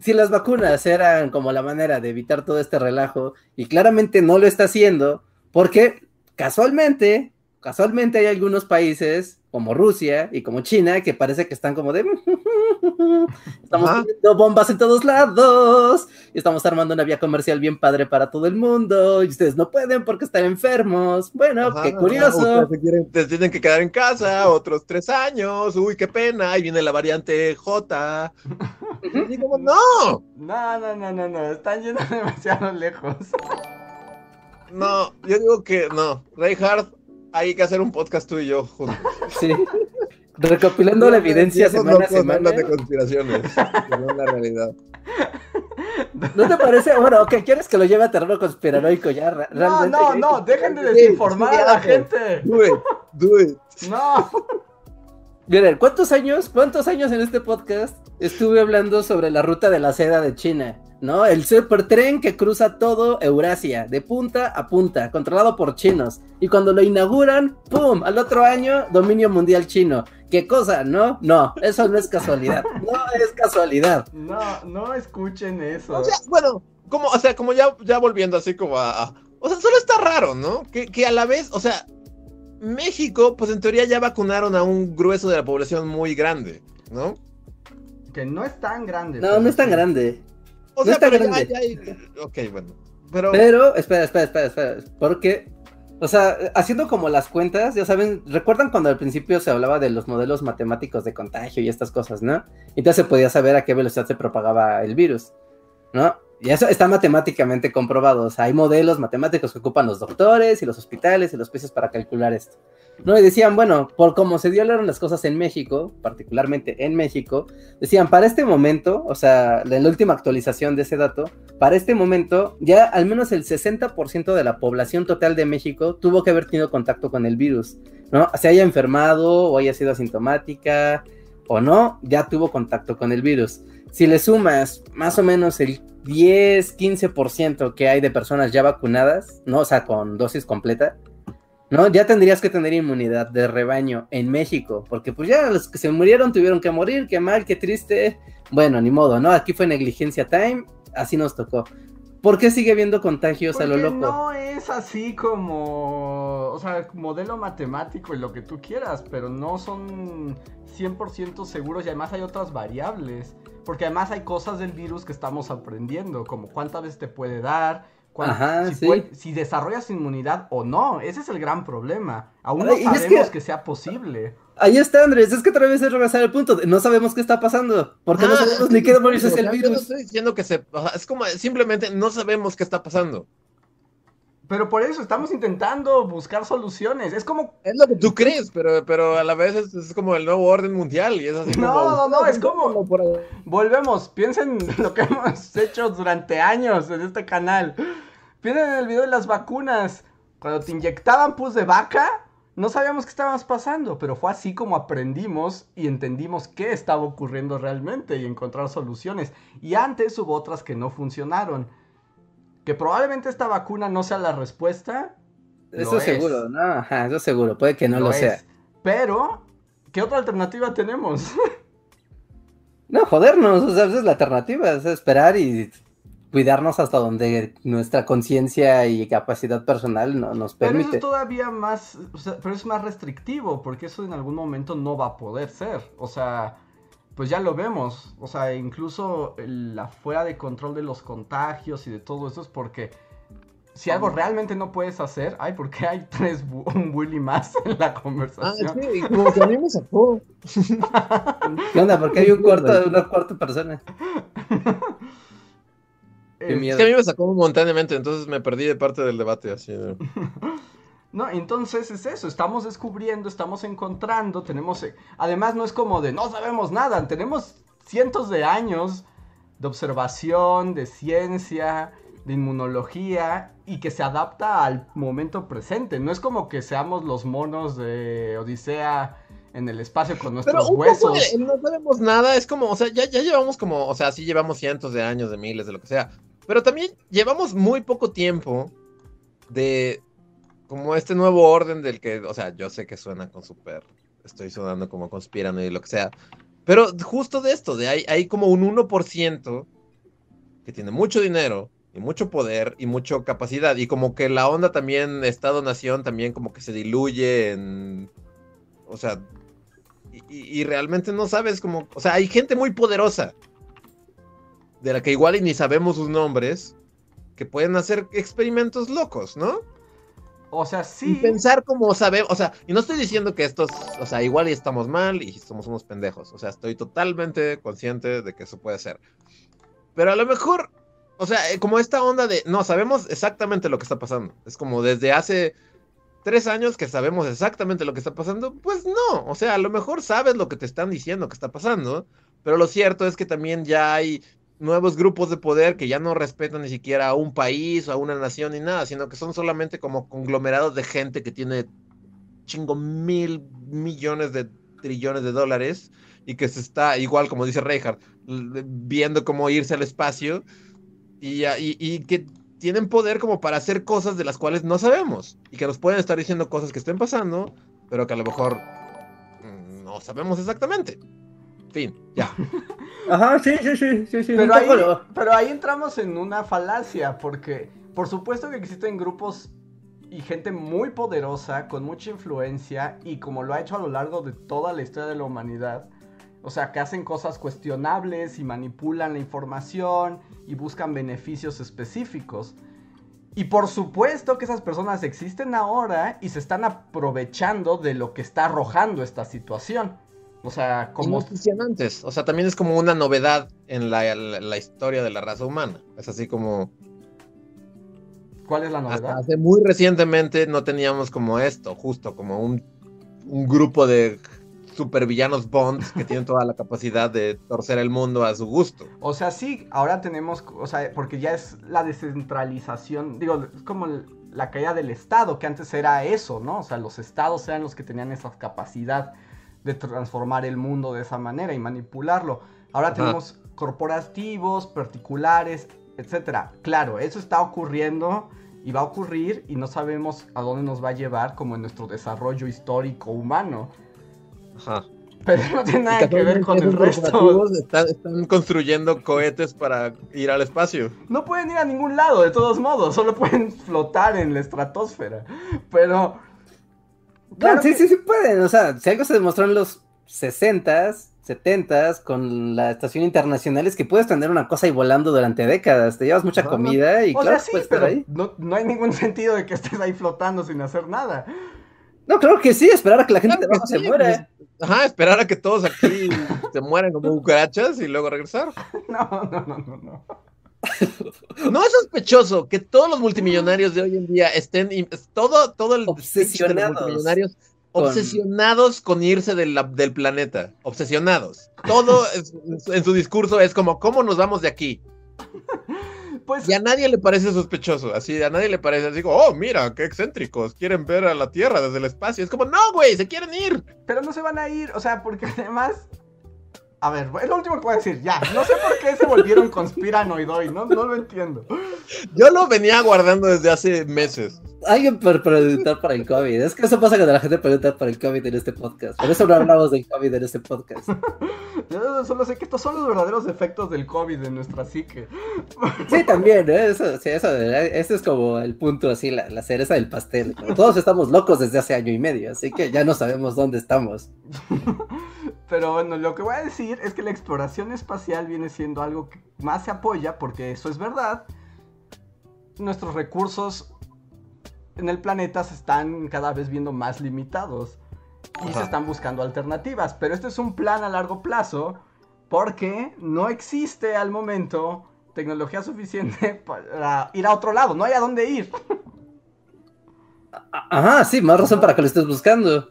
si las vacunas eran como la manera de evitar todo este relajo, y claramente no lo está haciendo, porque casualmente, casualmente hay algunos países como Rusia y como China que parece que están como de. (laughs) Estamos poniendo bombas en todos lados, y estamos armando una vía comercial bien padre para todo el mundo, y ustedes no pueden porque están enfermos. Bueno, Ajá, qué curioso. ustedes se quieren- tienen que quedar en casa otros tres años. Uy, qué pena. Ahí viene la variante J. (laughs) Y como, no, No, no, no, no, no, están yendo (laughs) demasiado lejos. no. Yo digo que no. Reinhardt, hay que hacer un podcast tú y yo juntos. Sí. Recopilando la evidencia semana a locos semana. hablan de conspiraciones. que no es la realidad. ¿No te parece? Bueno, ok, ¿quieres que lo lleve a terreno conspiranoico ya? No, no, no, dejen de desinformar sí, a la gente. Do it, do it. No. Miren, ¿cuántos años, cuántos años en este podcast estuve hablando sobre la ruta de la seda de China? ¿No? El supertren que cruza todo Eurasia, de punta a punta, controlado por chinos. Y cuando lo inauguran, ¡pum! Al otro año, dominio mundial chino. ¿Qué cosa? ¿No? No, eso no es casualidad. (laughs) No es casualidad. No, no escuchen eso. O sea, bueno, como, o sea, como ya, ya volviendo así como a, a- O sea, solo está raro, ¿no? Que, que a la vez, o sea, México, pues en teoría ya vacunaron a un grueso de la población muy grande, ¿no? Que no es tan grande. No, no es tan grande. O No sea, está pero ya- grande. ya hay- Ok, bueno. Pero, Pero, espera, espera, espera, espera. Porque, o sea, haciendo como las cuentas, ya saben, ¿recuerdan cuando al principio se hablaba de los modelos matemáticos de contagio y estas cosas, ¿no? Entonces se podía saber a qué velocidad se propagaba el virus, ¿no? Y eso está matemáticamente comprobado. O sea, hay modelos matemáticos que ocupan los doctores y los hospitales y los países para calcular esto. ¿No? Y decían, bueno, por cómo se dieron las cosas en México, particularmente en México, decían, para este momento, o sea, en la última actualización de ese dato, para este momento, ya al menos el 60% de la población total de México tuvo que haber tenido contacto con el virus, ¿no? Se haya enfermado o haya sido asintomática o no, ya tuvo contacto con el virus. Si le sumas más o menos el 10, 15% que hay de personas ya vacunadas, ¿no? O sea, con dosis completa, ¿no? Ya tendrías que tener inmunidad de rebaño en México, porque pues ya los que se murieron tuvieron que morir, qué mal, qué triste. Bueno, ni modo, ¿no? Aquí fue negligencia time, así nos tocó. ¿Por qué sigue habiendo contagios a lo Porque loco? no es así como, o sea, modelo matemático y lo que tú quieras, pero no son 100% seguros y además hay otras variables. Porque además hay cosas del virus que estamos aprendiendo, como cuántas veces te puede dar, Ajá, si, sí. puede- si desarrollas inmunidad o no. Ese es el gran problema. Aún no es sabemos que- que... sea posible. Ahí está, Andrés, es que otra vez es regresar al punto, de no sabemos qué está pasando, porque no Ah, sabemos ni qué demonios es el yo no virus. estoy diciendo que se. o sea, es como simplemente no sabemos qué está pasando. Pero por eso estamos intentando buscar soluciones. Es como Es lo que tú crees, pero, pero a la vez es, es como el nuevo orden mundial y es así No, como. no, no, es como-. (laughs) Volvemos, piensen lo que (laughs) hemos hecho durante años en este canal. Piensen en el video de las vacunas. Cuando te inyectaban pus de vaca, no sabíamos qué estábamos pasando, pero fue así como aprendimos y entendimos qué estaba ocurriendo realmente y encontrar soluciones. Y antes hubo otras que no funcionaron. Que probablemente esta vacuna no sea la respuesta. Eso es. seguro, no, eso seguro, puede que no lo, sea. Pero, ¿qué otra alternativa tenemos? No, jodernos, o sea, esa es la alternativa, es esperar y cuidarnos hasta donde nuestra conciencia y capacidad personal no, nos Pero eso permite. es todavía más, o sea, pero es más restrictivo, porque eso en algún momento no va a poder ser. O sea, pues ya lo vemos. O sea, incluso la fuera de control de los contagios y de todo eso es porque si algo realmente no puedes hacer, ay, porque hay tres bu- un bully más en la Ah, conversación. sí, como que a mí me sacó. ¿Qué onda? Porque hay un cuarto, una cuarta persona. (laughs) qué miedo. Es que a mí me sacó momentáneamente, entonces me perdí de parte del debate. Así, ¿no? (laughs) No, entonces es eso, estamos descubriendo, estamos encontrando, tenemos, eh, además no es como de no sabemos nada, tenemos cientos de años de observación, de ciencia, de inmunología y que se adapta al momento presente. No es como que seamos los monos de Odisea en el espacio con nuestros huesos. no sabemos nada, es como, o sea, ya, ya llevamos como, o sea, sí llevamos cientos de años, de miles, de lo que sea. Pero también llevamos muy poco tiempo de como este nuevo orden del que, o sea, yo sé que suena con súper, estoy sonando como conspirando y lo que sea. Pero justo de esto, de hay, hay como un 1% que tiene mucho dinero y mucho poder y mucha capacidad. Y como que la onda también, Estado-Nación, también como que se diluye en... O sea, y, realmente no sabes cómo... O sea, hay gente muy poderosa, de la que igual ni sabemos sus nombres, que pueden hacer experimentos locos, ¿no? O sea, sí. Y pensar como sabemos, o sea, y no estoy diciendo que estos, o sea, igual y estamos mal y somos unos pendejos, o sea, estoy totalmente consciente de que eso puede ser. Pero a lo mejor, o sea, eh, como esta onda de, no, sabemos exactamente lo que está pasando. Es como desde hace tres años que sabemos exactamente lo que está pasando, pues no, o sea, a lo mejor sabes lo que te están diciendo que está pasando, pero lo cierto es que también ya hay nuevos grupos de poder que ya no respetan ni siquiera a un país o a una nación ni nada, sino que son solamente como conglomerados de gente que tiene chingo mil millones de trillones de dólares y que se está, igual como dice Reinhardt, viendo cómo irse al espacio y, y, y, que tienen poder como para hacer cosas de las cuales no sabemos y que nos pueden estar diciendo cosas que estén pasando, pero que a lo mejor mm, no sabemos exactamente. Fin, ya. (laughs) Ajá, sí, sí, sí, sí, sí. Pero, ahí, pero ahí entramos en una falacia, porque por supuesto que existen grupos y gente muy poderosa, con mucha influencia, y como lo ha hecho a lo largo de toda la historia de la humanidad, o sea, que hacen cosas cuestionables y manipulan la información y buscan beneficios específicos. Y por supuesto que esas personas existen ahora y se están aprovechando de lo que está arrojando esta situación. O sea, como... antes. O sea, también es como una novedad en la, historia de la raza humana. Es así como... ¿Cuál es la novedad? hace muy recientemente no teníamos como esto, justo como un, un grupo de supervillanos Bonds que tienen toda la capacidad de torcer el mundo a su gusto. O sea, sí, ahora tenemos, o sea, porque ya es la descentralización, digo, es como la caída del Estado, que antes era eso, ¿no? O sea, los estados eran los que tenían esa capacidad de transformar el mundo de esa manera y manipularlo. Ahora tenemos corporativos, particulares, etcétera. Claro, eso está ocurriendo y va a ocurrir y no sabemos a dónde nos va a llevar como en nuestro desarrollo histórico humano. Ajá. Pero no tiene nada que ver con el resto. Están, están, construyendo cohetes para ir al espacio. No pueden ir a ningún lado, de todos modos. Solo pueden flotar en la estratosfera. Pero. Claro sí, sí, sí pueden. O sea, si algo se demostró en los 60s, 70s, con la estación internacional, es que puedes tener una cosa ahí volando durante décadas. Te llevas mucha comida y claro, sí, pero ahí. No, no hay ningún (laughs) sentido de que estés ahí flotando sin hacer nada. No, claro que sí, esperar a que la gente se muera. Pues, ajá, esperar a que todos aquí se mueran como cucarachas y luego regresar. (laughs) No, no, no, no, no. No es sospechoso que todos los multimillonarios de hoy en día estén todo, todo el obsesionados multimillonarios obsesionados con irse del, del planeta, obsesionados. Todo (laughs) en su discurso es como, ¿cómo nos vamos de aquí? (laughs) Pues, y a nadie le parece sospechoso, así, a nadie le parece así como, oh, mira, qué excéntricos, quieren ver a la Tierra desde el espacio. Es como, no, güey, se quieren ir. Pero no se van a ir, o sea, porque además a ver, es lo último que voy a decir. Ya, no sé por qué se volvieron (laughs) conspiranoidoy, no, no lo entiendo. Yo lo venía guardando desde hace meses. Alguien por preguntar para el COVID. Es que eso pasa cuando la gente pregunta para el COVID en este podcast. Por eso no hablamos del COVID en este podcast. (laughs) Yo solo sé que estos son los verdaderos efectos del COVID en nuestra psique. Sí, también, ¿eh? Eso, sí, eso, ese es como el punto, así, la, la cereza del pastel. Todos estamos locos desde hace año y medio, así que ya no sabemos dónde estamos. (laughs) Pero bueno, lo que voy a decir es que la exploración espacial viene siendo algo que más se apoya, porque eso es verdad. Nuestros recursos en el planeta se están cada vez viendo más limitados y se están buscando alternativas. Pero este es un plan a largo plazo porque no existe al momento tecnología suficiente (laughs) para ir a otro lado. No hay a dónde ir. Ajá, sí, más razón para que lo estés buscando.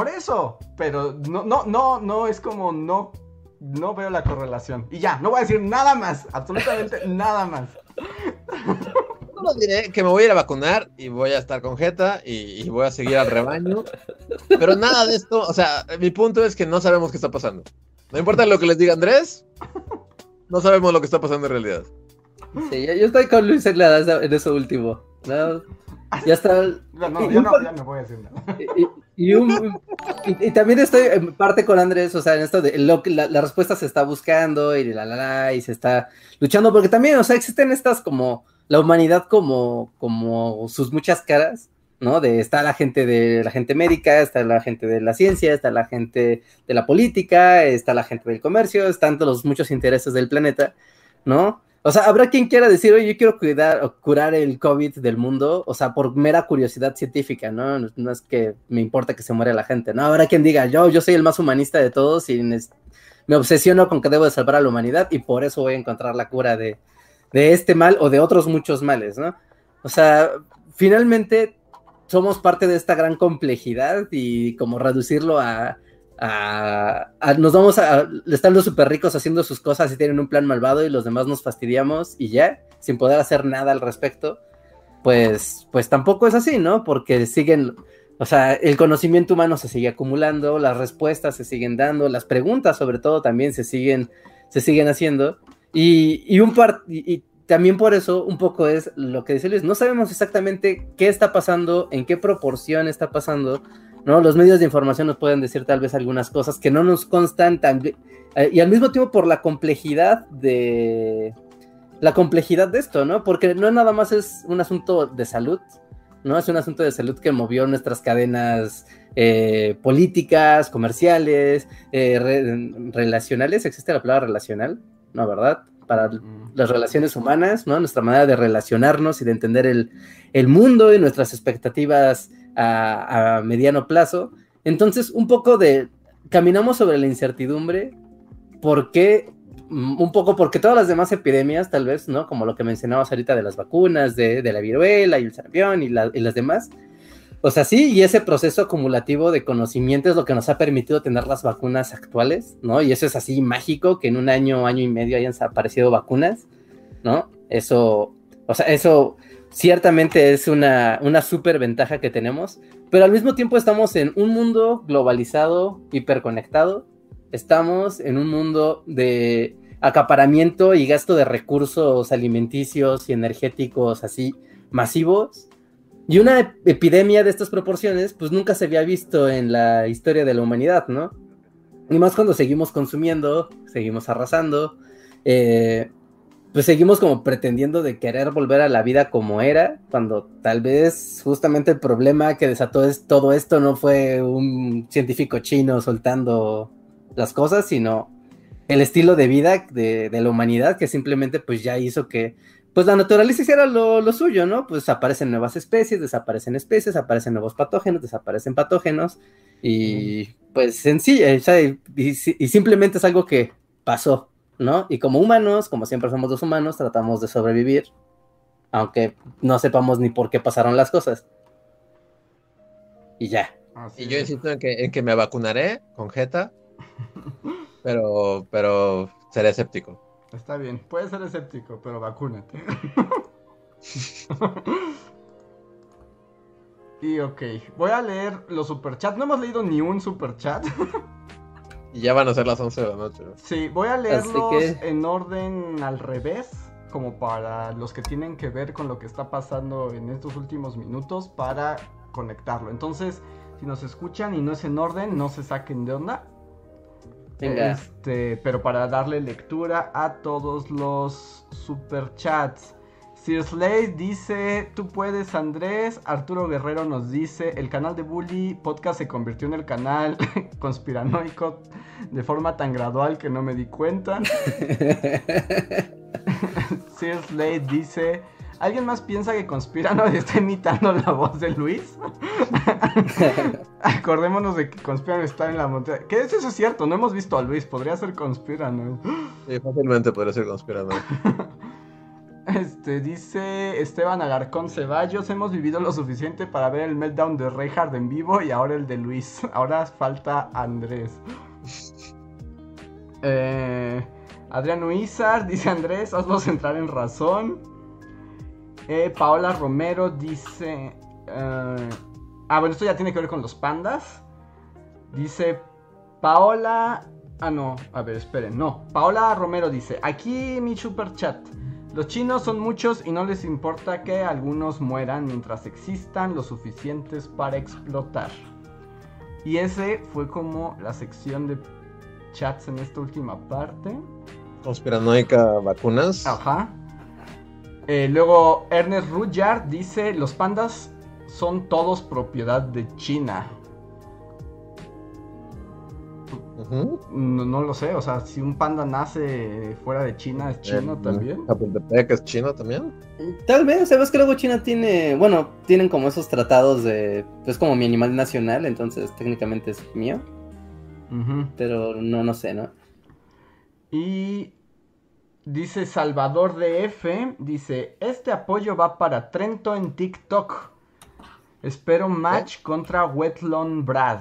Por eso, pero no, no, no, no es como no, no veo la correlación. Y ya, no voy a decir nada más, absolutamente (laughs) nada más. solo diré que me voy a ir a vacunar y voy a estar con Jeta y, y voy a seguir al rebaño. Pero nada de esto, o sea, mi punto es que no sabemos qué está pasando. No importa lo que les diga Andrés, no sabemos lo que está pasando en realidad. Sí, yo, yo estoy con Luis en, la- en eso último. ¿no? Ya está. No, no, yo no, ya no voy a decir nada. Y, y un- y- también estoy en parte con Andrés, o sea, en esto de lo la, la respuesta se está buscando y la la la y se está luchando, porque también, o sea, existen estas como la humanidad como, como sus muchas caras, ¿no? De está la gente de la gente médica, está la gente de la ciencia, está la gente de la política, está la gente del comercio, están todos los muchos intereses del planeta, ¿no? O sea, habrá quien quiera decir, oye, yo quiero cuidar o curar el COVID del mundo, o sea, por mera curiosidad científica, ¿no? No, es que me importa que se muera la gente, ¿no? Habrá quien diga, yo, yo soy el más humanista de todos y me obsesiono con que debo de salvar a la humanidad y por eso voy a encontrar la cura de, de este mal o de otros muchos males, ¿no? O sea, finalmente somos parte de esta gran complejidad y como reducirlo a... a- a- nos vamos a... Están los súper ricos haciendo sus cosas y tienen un plan malvado y los demás nos fastidiamos y ya, sin poder hacer nada al respecto, pues, pues tampoco es así, ¿no? Porque siguen, o sea, el conocimiento humano se sigue acumulando, las respuestas se siguen dando, las preguntas sobre todo también se siguen, se siguen haciendo. Y, y un par, y, y también por eso un poco es lo que dice Luis, no sabemos exactamente qué está pasando, en qué proporción está pasando, ¿no? Los medios de información nos pueden decir tal vez algunas cosas que no nos constan tan eh, y al mismo tiempo por la complejidad de la complejidad de esto, ¿no? Porque no nada más es un asunto de salud, ¿no? Es un asunto de salud que movió nuestras cadenas eh, políticas, comerciales, eh, re- relacionales. ¿Existe la palabra relacional? No, ¿verdad? Para las relaciones humanas, ¿no? Nuestra manera de relacionarnos y de entender el, el mundo y nuestras expectativas a, mediano plazo. Entonces, un poco de, caminamos sobre la incertidumbre, ¿por qué? Mm, Un poco porque todas las demás epidemias, tal vez, ¿no? Como lo que mencionabas ahorita de las vacunas, de, de la viruela y el sarampión y, la- y las demás. O sea, sí, y ese proceso acumulativo de conocimiento es lo que nos ha permitido tener las vacunas actuales, ¿no? Y eso es así mágico, que en un año, año y medio hayan aparecido vacunas, ¿no? Eso, o sea, eso ciertamente es una, una súper ventaja que tenemos, pero al mismo tiempo estamos en un mundo globalizado, hiperconectado, estamos en un mundo de acaparamiento y gasto de recursos alimenticios y energéticos así masivos. Y una ep- epidemia de estas proporciones, pues nunca se había visto en la historia de la humanidad, ¿no? Y más cuando seguimos consumiendo, seguimos arrasando, eh, pues seguimos como pretendiendo de querer volver a la vida como era, cuando tal vez justamente el problema que desató es, todo esto no fue un científico chino soltando las cosas, sino el estilo de vida de, de la humanidad que simplemente pues ya hizo que pues la naturaleza hiciera lo, lo suyo, ¿no? Pues aparecen nuevas especies, desaparecen especies, aparecen nuevos patógenos, desaparecen patógenos. Y pues sencillo, o sea, y, y simplemente es algo que pasó, ¿no? Y como humanos, como siempre somos los humanos, tratamos de sobrevivir, aunque no sepamos ni por qué pasaron las cosas. Y ya. Así Y yo insisto en que, en que me vacunaré con Jeta, (laughs) pero, pero seré escéptico. Está bien, puedes ser escéptico, pero vacúnate. (laughs) y ok, voy a leer los superchats. No hemos leído ni un superchat. (laughs) Y ya van a ser las 11 de la noche. ¿no? Sí, voy a leerlos que- en orden al revés, como para los que tienen que ver con lo que está pasando en estos últimos minutos para conectarlo. Entonces, si nos escuchan y no es en orden, no se saquen de onda. Venga. Este, pero para darle lectura a todos los superchats. Sir Slade dice, tú puedes Andrés. Arturo Guerrero nos dice, el canal de Bully Podcast se convirtió en el canal (laughs) conspiranoico de forma tan gradual que no me di cuenta. (laughs) Sir Slade dice, ¿alguien más piensa que Conspiranoid está imitando la voz de Luis? (laughs) Acordémonos de que Conspiranoid está en la montaña. Que eso es cierto, no hemos visto a Luis, podría ser Conspiranoid. Sí, fácilmente podría ser conspirando. Este, dice Esteban Alarcón Ceballos, hemos vivido lo suficiente para ver el meltdown de Reinhardt en vivo y ahora el de Luis. Ahora falta Andrés. (laughs) Eh, Adrián Uizar, dice Andrés, hazlos entrar en razón. Eh, Paola Romero dice... eh, ah, bueno, esto ya tiene que ver con los pandas. Dice Paola... Ah, no, a ver, esperen, no. Paola Romero dice, aquí mi super chat. Los chinos son muchos y no les importa que algunos mueran mientras existan lo suficientes para explotar. Y ese fue como la sección de chats en esta última parte. Conspiranoica vacunas. Ajá. Eh, luego Ernest Rudyard dice, los pandas son todos propiedad de China. No, no lo sé, o sea, si un panda nace fuera de China, ¿es chino Eh, también? Chapultepec es chino también. Tal vez, sabes que luego China tiene, bueno, tienen como esos tratados de, pues como mi animal nacional, entonces técnicamente es mío, pero no, no sé, ¿no? Y dice Salvador DF, dice, este apoyo va para Trento en TikTok. Espero match contra Wetlon Brad.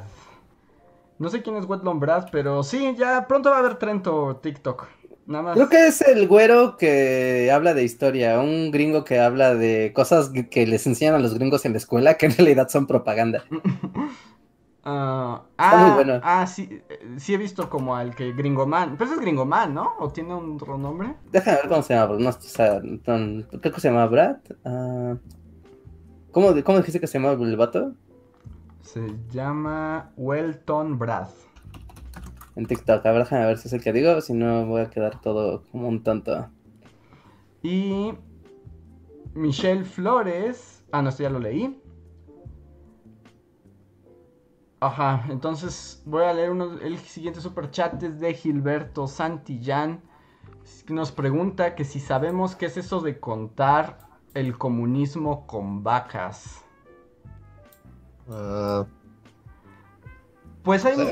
No sé quién es Wetlon Brad, pero sí, ya pronto va a haber Trento TikTok. Nada más. Creo que es el güero que habla de historia, un gringo que habla de cosas que- les enseñan a los gringos en la escuela que en realidad son propaganda. (laughs) Ah, Está muy ah, bueno. ah, sí, eh, sí he visto como al que Gringoman. Pero ese es Gringoman, ¿no? ¿O tiene un otro nombre? Déjame ver cómo se llama, no, o sea, creo que se llama Brad. ah, ¿cómo, ¿Cómo dijiste que se llama el vato? Se llama Welton Brad. En TikTok, a ver, déjame ver si es el que digo, si no voy a quedar todo como un tonto. Y Michelle Flores. Ah, no, esto ya lo leí. Ajá, entonces voy a leer uno, el siguiente super chat es de Gilberto Santillán. que Nos pregunta que si sabemos qué es eso de contar el comunismo con vacas. Ah, Pues hay un-.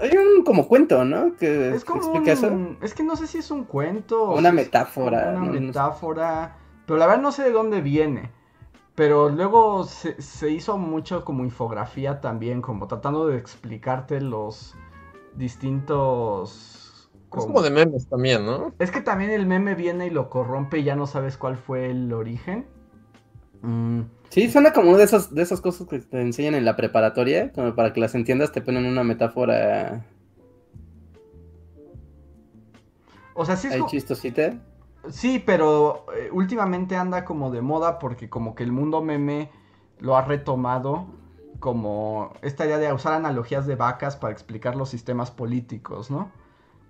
Hay un como cuento, ¿no? Que es como explica eso. un, es que no sé si es un cuento o Una metáfora, Una no- no sé. metáfora. Pero la verdad no sé de dónde viene. Pero luego se, se hizo mucho como infografía también, como tratando de explicarte los distintos... es como- como de memes también, ¿no? Es que también el meme viene y lo corrompe y ya no sabes cuál fue el origen. Mm, Sí, suena como una de esas, de esas cosas que te enseñan en la preparatoria, como para que las entiendas, te ponen una metáfora O sea, sí es ahí co- chistosita. Sí, pero eh, últimamente anda como de moda porque como que el mundo meme lo ha retomado como esta idea de usar analogías de vacas para explicar los sistemas políticos, ¿no?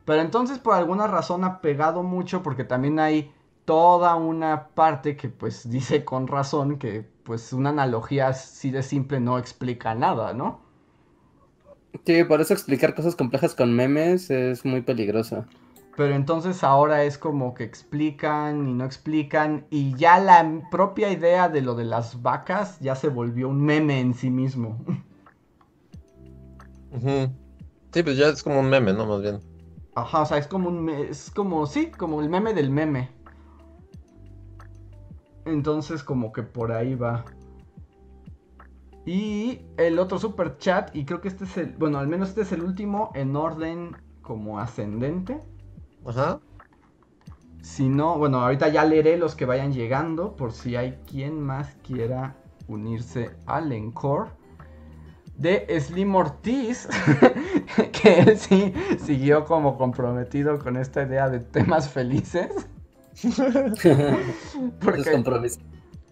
Pero entonces por alguna razón ha pegado mucho porque también hay toda una parte que pues (laughs) dice con razón que pues una analogía así de simple no explica nada, ¿no? Sí, por eso explicar cosas complejas con memes es muy peligroso. Pero entonces ahora es como que explican y no explican y ya la propia idea de lo de las vacas ya se volvió un meme en sí mismo. (laughs) Sí, pues ya es como un meme, ¿no? Más bien. Ajá, o sea, es como un es como sí, como el meme del meme. Entonces como que por ahí va. Y el otro super chat y creo que este es el, bueno, al menos este es el último en orden como ascendente. Ajá. Si no, bueno, ahorita ya leeré los que vayan llegando por si hay quien más quiera unirse al encore. De Slim Ortiz, (laughs) que él sí siguió como comprometido con esta idea de temas felices. (laughs) Es Porque, compromiso.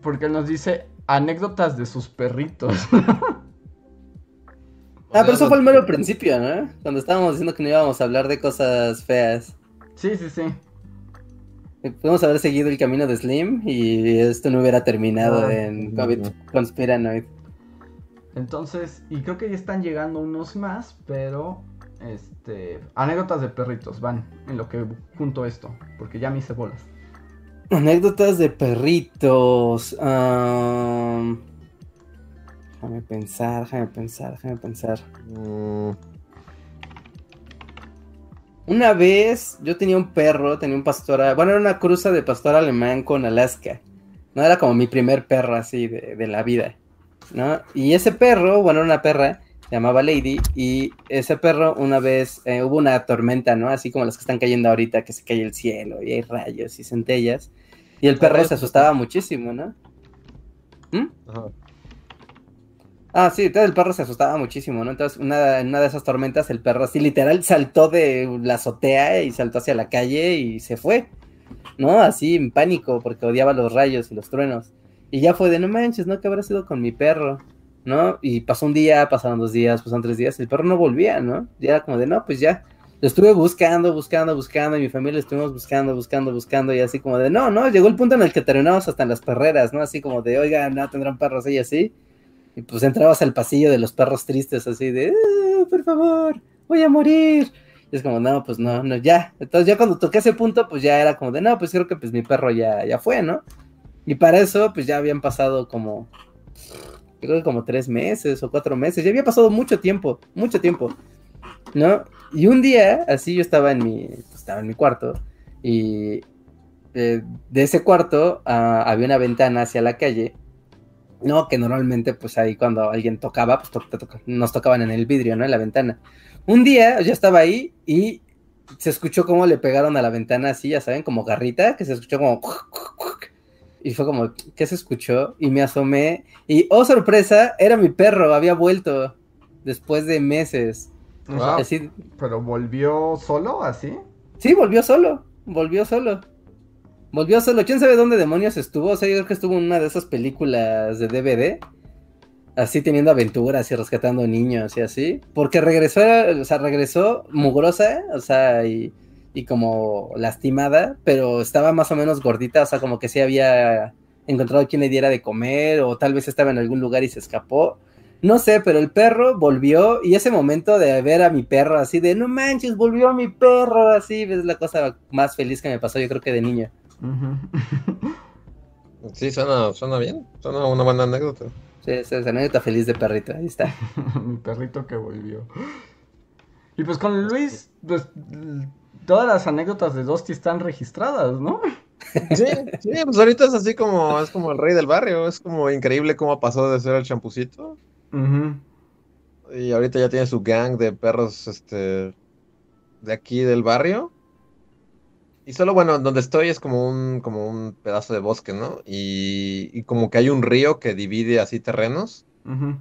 porque nos dice anécdotas de sus perritos. (laughs) Ah, pero eso fue el mero principio, ¿no? Cuando estábamos diciendo que no íbamos a hablar de cosas feas. Sí, sí, sí. Podemos haber seguido el camino de Slim y esto no hubiera terminado Ah. en COVID Conspiranoid. Entonces, y creo que ya están llegando unos más, pero este anécdotas de perritos van en lo que junto esto, porque ya me hice bolas. Anécdotas de perritos. am, Déjame pensar, déjame pensar, déjame pensar. Mm, Una vez yo tenía un perro, tenía un pastor, a- bueno, era una cruza de pastor alemán con Alaska. No era como mi primer perro así de, de la vida, ¿no? Y ese perro, bueno, era una perra, se llamaba Lady, y ese perro una vez eh, hubo una tormenta, ¿no? Así como las que están cayendo ahorita, que se cae el cielo y hay rayos y centellas. Y el perro se asustaba muchísimo, ¿no? ¿Mm? Ajá. Ah, sí, entonces el perro se asustaba muchísimo, ¿no? Entonces, una, en una de esas tormentas, el perro así literal saltó de la azotea y saltó hacia la calle y se fue, ¿no? Así en pánico, porque odiaba los rayos y los truenos. Y ya fue de, no manches, ¿no? ¿Qué habrá sido con mi perro? ¿No? Y pasó un día, pasaron dos días, pasaron tres días, el perro no volvía, ¿no? Ya era como de, no, pues ya. Lo estuve buscando, buscando, buscando, y mi familia estuvimos buscando, buscando, buscando, y así como de, no, no, llegó el punto en el que terminamos hasta en las perreras, ¿no? Así como de, oiga, no, tendrán perros y así. Y pues entrabas al pasillo de los perros tristes, así de, "Ah, por favor, voy a morir. Y es como, no, pues no, no, ya. Entonces ya cuando toqué ese punto, pues ya era como de, no, pues creo que pues mi perro ya, ya fue, ¿no? Y para eso, pues ya habían pasado como, creo que como tres meses o cuatro meses, ya había pasado mucho tiempo, mucho tiempo, ¿no? Y un día, así yo estaba en mi, pues, estaba en mi cuarto y eh, de ese cuarto ah, había una ventana hacia la calle, no, que normalmente pues ahí cuando alguien tocaba, pues nos tocaban en el vidrio, ¿no? En la ventana. Un día yo estaba ahí y se escuchó como le pegaron a la ventana así, ya saben, como garrita, que se escuchó como... (laughs) Y fue como, ¿qué se escuchó? Y me asomé y, oh sorpresa, era mi perro, había vuelto después de meses. Wow. Así, pero volvió solo, así. sí, volvió solo, volvió solo. Volvió solo, quién sabe dónde demonios estuvo, o sea, yo creo que estuvo en una de esas películas de DVD, así teniendo aventuras y rescatando niños y así, porque regresó, o sea, regresó mugrosa, o sea, y, y como lastimada, pero estaba más o menos gordita, o sea, como que sí había encontrado quien le diera de comer, o tal vez estaba en algún lugar y se escapó. No sé, pero el perro volvió y ese momento de ver a mi perro así de no manches, volvió mi perro, así es la cosa más feliz que me pasó, yo creo que de niño. Sí, suena, suena bien. Suena una buena anécdota. Sí, esa es anécdota feliz de perrito, ahí está. (laughs) Mi perrito que volvió. Y pues con Luis, pues todas las anécdotas de Dosti están registradas, ¿no? Sí, sí, pues ahorita es así como, es como el rey del barrio. Es como increíble cómo pasó de ser el champucito. Ujú. Y ahorita ya tiene su gang de perros, este, de aquí del barrio. Y solo, bueno, donde estoy es como un, como un pedazo de bosque, ¿no? Y, y como que hay un río que divide así terrenos. Ujú.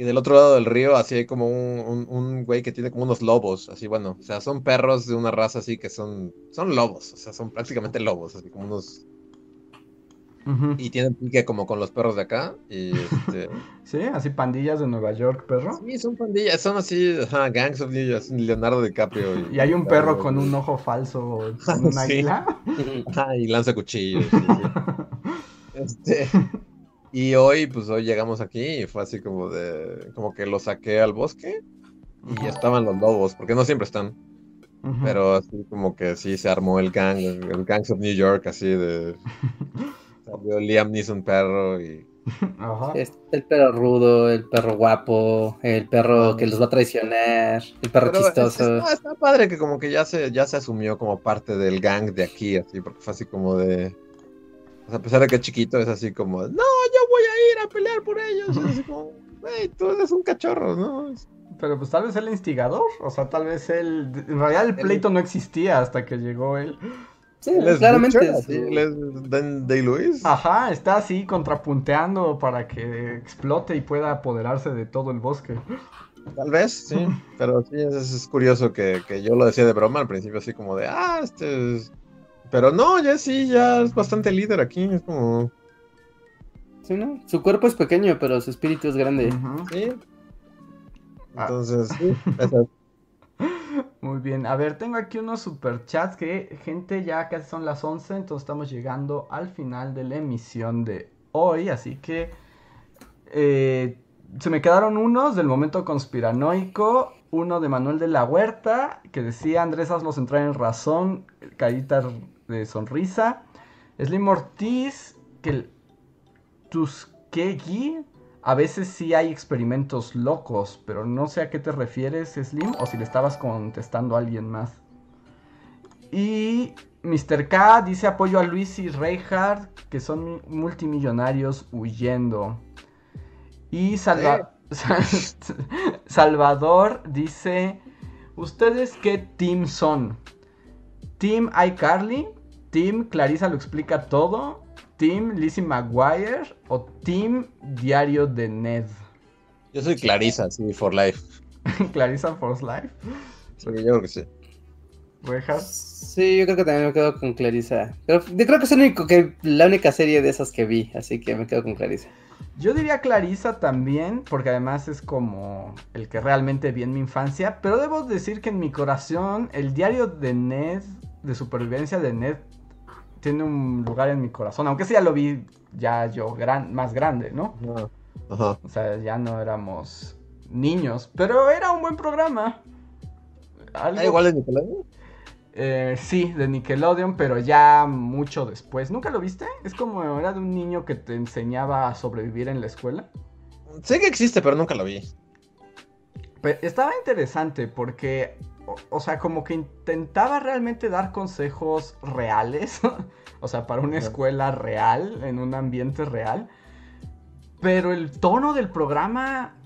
Y del otro lado del río, así hay como un, un, un güey que tiene como unos lobos, así bueno, o sea, son perros de una raza así que son, son lobos, o sea, son prácticamente lobos, así como unos, y tienen pique como con los perros de acá, y este, (laughs) Sí, así pandillas de Nueva York, perro. sí, son pandillas, son así, ajá, gangs of New York, Leonardo DiCaprio. Y hay un perro con un ojo falso, (laughs) con un águila. (laughs) Y lanza cuchillos. sí, sí. Este, y hoy, pues hoy llegamos aquí y fue así como de, como que lo saqué al bosque y estaban los lobos, porque no siempre están. Pero así como que sí se armó el gang, el, el Gangs of New York, así de... (laughs) Salió Liam Neeson perro y... Ajá. Este, el perro rudo, el perro guapo, el perro que los va a traicionar, el perro Pero es- chistoso. está, está padre que como que ya se, ya se asumió como parte del gang de aquí, así, porque fue así como de... O sea, a pesar de que es chiquito, es así como, no, yo voy a ir a pelear por ellos. Y así como, güey, tú eres un cachorro, ¿no? Pero pues tal vez el instigador, o sea, tal vez él, en realidad el pleito no existía hasta que llegó él. Sí, Él es claramente. Butcher, es así, su- él es Dan Day-Lewis. Ajá, está así contrapunteando para que explote y pueda apoderarse de todo el bosque. Tal vez, sí. (laughs) Pero sí, es, es curioso que, que yo lo decía de broma al principio, así como de, ah, este es... Pero no, ya sí, ya es bastante líder aquí, es como... Sí, ¿no? Su cuerpo es pequeño, pero su espíritu es grande. Sí. Ah. Entonces, sí, (laughs) Muy bien, a ver, tengo aquí unos superchats que, gente, ya casi son las 11, entonces estamos llegando al final de la emisión de hoy, así que eh, se me quedaron unos del momento conspiranoico, uno de Manuel de la Huerta, que decía, Andrés, hazlos entrar en razón, carita de sonrisa, Slim Ortiz, que el Tuskegee, a veces sí hay experimentos locos, pero no sé a qué te refieres, Slim, o si le estabas contestando a alguien más. Y Mr. K dice apoyo a Luis y Reinhardt, que son multimillonarios huyendo. Y Salva- (laughs) Salvador dice, ¿ustedes qué team son? ¿Team iCarly? Team Clarisa lo explica todo, Team Lizzie McGuire o Team Diario de Ned. Yo soy Clarisa, sí, for life. (laughs) Clarisa for Life. Sí, yo creo que sí. Rejas. Sí, yo creo que también me quedo con Clarisa. Pero yo creo que es el único que, la única serie de esas que vi, así que me quedo con Clarisa. Yo diría Clarisa también, porque además es como el que realmente vi en mi infancia, pero debo decir que en mi corazón el diario de Ned, de supervivencia de Ned, tiene un lugar en mi corazón, aunque sí ya lo vi ya yo gran, más grande, ¿no? Ajá. O sea, ya no éramos niños, pero era un buen programa. Algo- Ah, igual de Nickelodeon. Eh, sí, de Nickelodeon, pero ya mucho después. ¿Nunca lo viste? Es como era de un niño que te enseñaba a sobrevivir en la escuela. Sé que existe, pero nunca lo vi. Estaba interesante porque, o, o sea, como que intentaba realmente dar consejos reales, (laughs) o sea, para una escuela real, en un ambiente real, pero el tono del programa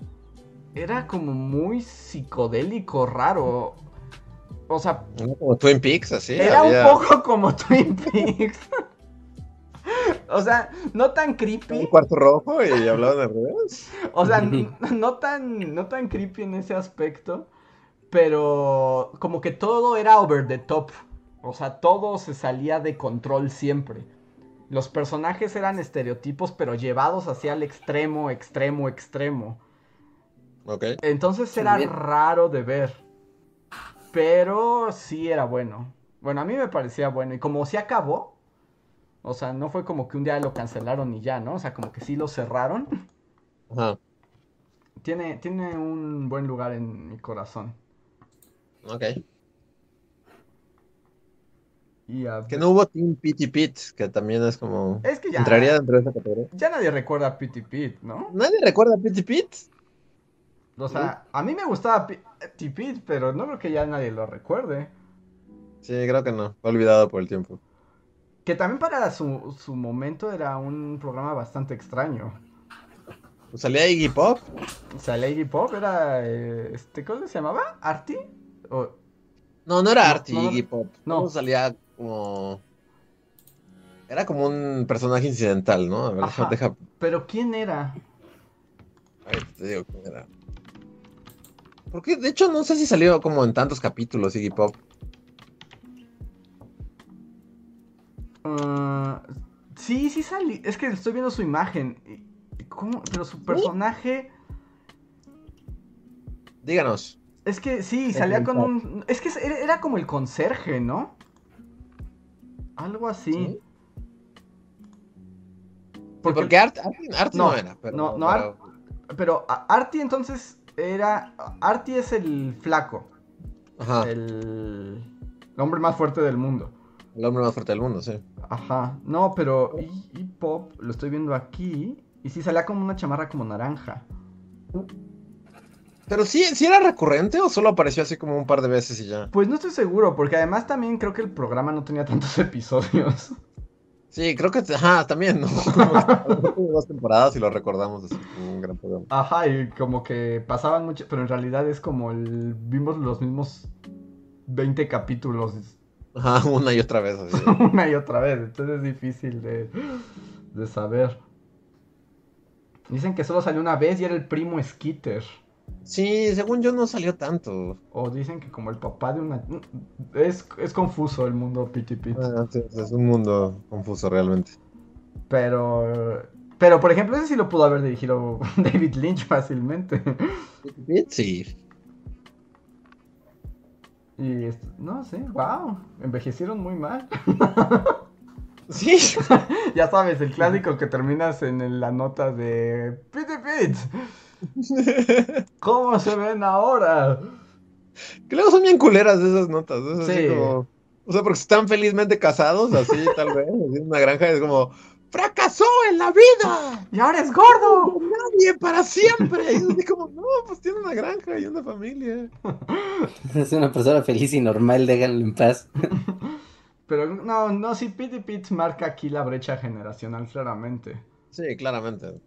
era como muy psicodélico, raro. O sea. Como Twin Peaks, así. era había- un poco (laughs) como Twin Peaks. (laughs) o sea, no tan un creepy. cuarto rojo y hablaban al revés. O sea, no tan, no tan creepy en ese aspecto, pero como que todo era over the top. O sea, todo se salía de control siempre. Los personajes eran estereotipos, pero llevados hacia el extremo, extremo, extremo. Ok. Entonces era Bien. raro de ver. Pero sí era bueno. Bueno, a mí me parecía bueno. Y como se acabó, o sea, no fue como que un día lo cancelaron y ya, ¿no? O sea, como que sí lo cerraron. Ajá. Tiene, tiene un buen lugar en mi corazón. Ok. Y a Que no hubo Team Pity Pit, que también es como. Es que ya, ¿Entraría dentro de esa categoría? ya nadie recuerda a Pity Pit, ¿no? ¿Nadie recuerda a Pity Pit? O sea, a mí me gustaba Pity Pit, pero no creo que ya nadie lo recuerde. Sí, creo que no. Olvidado por el tiempo. Que también para su, su momento era un programa bastante extraño. Pues salía Iggy Pop. Sea, Lady Pop era, eh, este, ¿cómo se llamaba? ¿Artie? No, no era Artie, no, Pop. No. Salía como. Era como un personaje incidental, ¿no? A ver, Ajá. deja. ¿Pero quién era? A ver, te digo quién era. Porque de hecho no sé si salió como en tantos capítulos Iggy Pop. Ah, sí, sí salí. Es que estoy viendo su imagen. Pero su personaje... Díganos. Es que sí, salía con un... Es que era, como el conserje, ¿no? Algo así. Sí. Porque- Porque, Art, No, no, era. Pero, no, no, pero- Pero Artie entonces era... Artie es el flaco. Ajá, El... el hombre más fuerte del mundo. el hombre más fuerte del mundo, sí. Ajá. No, pero... Y, y Pop, lo estoy viendo aquí. Y sí salía como una chamarra como naranja. Pero sí, sí era recurrente o solo apareció así como un par de veces y ya. Pues no estoy seguro, porque además también creo que el programa no tenía tantos (laughs) episodios. Sí, creo que, ajá, también, ¿no? (laughs) (laughs) Dos temporadas y lo recordamos así como un gran programa. Ajá, y como que pasaban mucho, pero en realidad es como el... Vimos los mismos 20 capítulos Ajá, una y otra vez así. una y otra vez, entonces es difícil de, de saber. Dicen que solo salió una vez y era el primo Skitter. Sí, según yo no salió tanto. O dicen que como el papá de una... Es, es confuso el mundo Pity Pit. Ah, sí, es un mundo confuso realmente. Pero... Pero, por ejemplo, ese sí lo pudo haber dirigido (laughs) David Lynch fácilmente. Sí. Y esto- no sé, wow, envejecieron muy mal. (laughs) Sí. (laughs) ya sabes, el clásico que terminas en la nota de Pity Pit. (laughs) ¿Cómo se ven ahora? Que luego son bien culeras esas notas. Es así Sí. como. O sea, porque están felizmente casados, así tal vez. Así en una granja es como. ¡Fracasó en la vida! ¡Y ahora es gordo! ¡Nadie para siempre! Y es así como, no, pues tiene una granja y una familia. (laughs) Es una persona feliz y normal, déjenlo en paz. (laughs) Pero no, no, sí, Pity Pit marca aquí la brecha generacional claramente. Sí, claramente.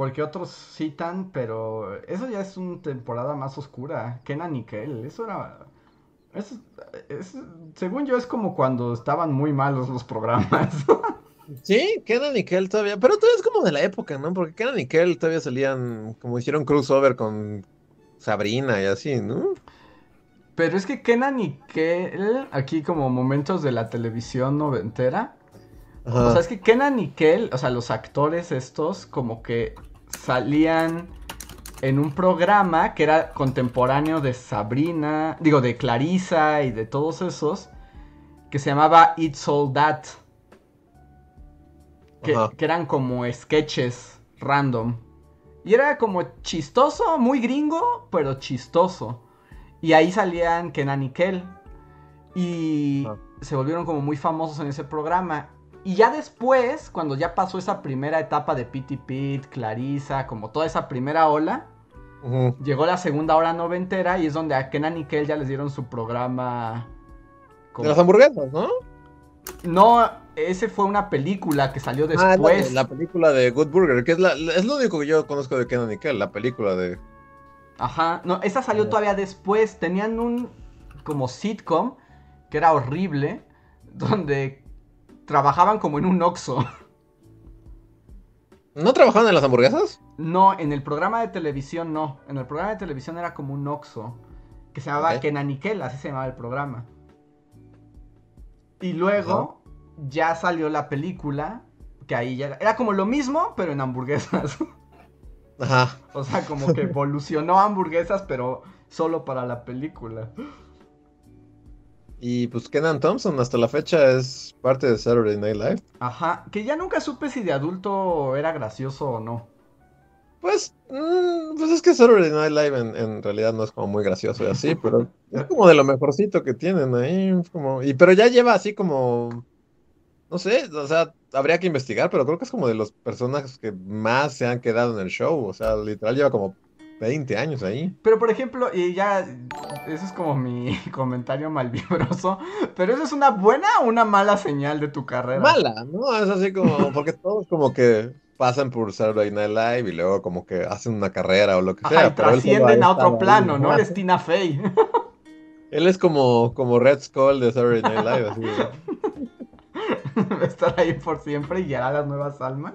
Porque otros citan, pero eso ya es una temporada más oscura. Kenan y Kel, eso era Es, es- según yo, es como cuando estaban muy malos los programas. (laughs) Sí, Kenan y Kel todavía, pero todavía es como de la época, ¿no? Porque Kenan y Kel todavía salían, como hicieron crossover con Sabrina y así, ¿no? Pero es que Kenan y Kel, aquí como momentos de la televisión noventera. Ajá. O sea, es que Kenan y Kel, o sea, los actores estos, como que salían en un programa que era contemporáneo de Sabrina, digo, de Clarissa y de todos esos, que se llamaba It's All That. Que eran como sketches random. Y era como chistoso, muy gringo, pero chistoso. Y ahí salían Kenan y Kel. Y Ah. se volvieron como muy famosos en ese programa. Y ya después, cuando ya pasó esa primera etapa de Pity Pit, Clarissa, como toda esa primera ola, llegó la segunda hora noventera y es donde a Kenan y Kel ya les dieron su programa. De las hamburguesas, ¿no? No, ese fue una película que salió Ah, la, después. de- la película de Good Burger, que es, la, la- es lo único que yo conozco de Kenan y Kel, la película de... Ajá, no, esa salió Ah. todavía después. Tenían un como sitcom que era horrible, (laughs) donde trabajaban como en un Oxxo. (laughs) ¿No trabajaban en las hamburguesas? No, en el programa de televisión no. En el programa de televisión era como un Oxxo. Que se llamaba Ok. Kenan y Kel, así se llamaba el programa. Y luego ya salió la película, que ahí ya era, era como lo mismo, pero en hamburguesas. (laughs) Ajá. o sea, como que evolucionó hamburguesas, pero solo para la película. Y pues Kenan Thompson hasta la fecha es parte de Saturday Night Live. Ajá, que ya nunca supe si de adulto era gracioso o no. Pues, mm, pues es que Saturday Night Live en, en realidad no es como muy gracioso y así, pero es como de lo mejorcito que tienen ahí. Como, y pero ya lleva así como, no sé, o sea, habría que investigar, pero creo que es como de los personajes que más se han quedado en el show. O sea, literal lleva como 20 años ahí. Pero por ejemplo, y ya, eso es como mi (laughs) comentario malvibroso, pero eso es una buena o una mala señal de tu carrera. Mala, ¿no? Es así como, porque todos como que pasan por Saturday Night Live y luego como que hacen una carrera o lo que Ajá, sea. y pero él solo trascienden a otro ahí, plano, ¿no? ajá. Él es Tina Fey. (laughs) Él es como, como Red Skull de Saturday Night Live, así. (laughs) Va a estar ahí por siempre y guiará las nuevas almas.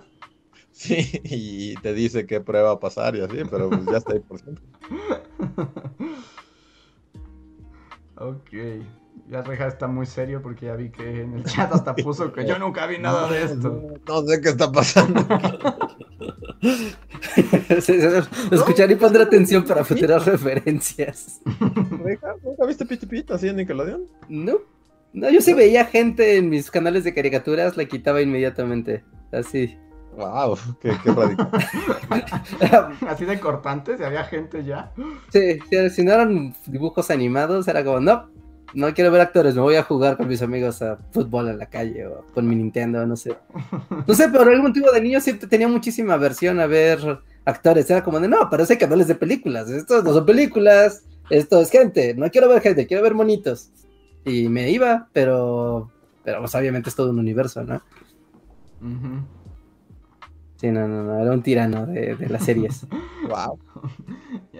Sí, y te dice qué prueba a pasar y así, pero pues ya está ahí por siempre. Ok. Ya Reja está muy serio porque ya vi que en el chat hasta puso que yo nunca vi nada de esto. No, no sé qué está pasando. (laughs) Escuchar y pondré atención para futuras referencias. Reja, ¿Nunca viste Piti Pit así en Nickelodeon? No, no, yo sí veía gente en mis canales de caricaturas, la quitaba inmediatamente. Así. Wow, qué, qué radical. (laughs) Así de cortantes, y había gente ya. Sí, sí, si no eran dibujos animados, era como, no, no quiero ver actores, me voy a jugar con mis amigos a fútbol en la calle o con mi Nintendo, no sé. No sé, pero algún motivo de niño siempre tenía muchísima aversión a ver actores. Era como de, no, parece canales de películas, esto no son películas, esto es gente, no quiero ver gente, quiero ver monitos. Y me iba, pero, pero pues, obviamente es todo un universo, ¿no? Ujú. No, no, no, era un tirano de, las series. (laughs) Wow.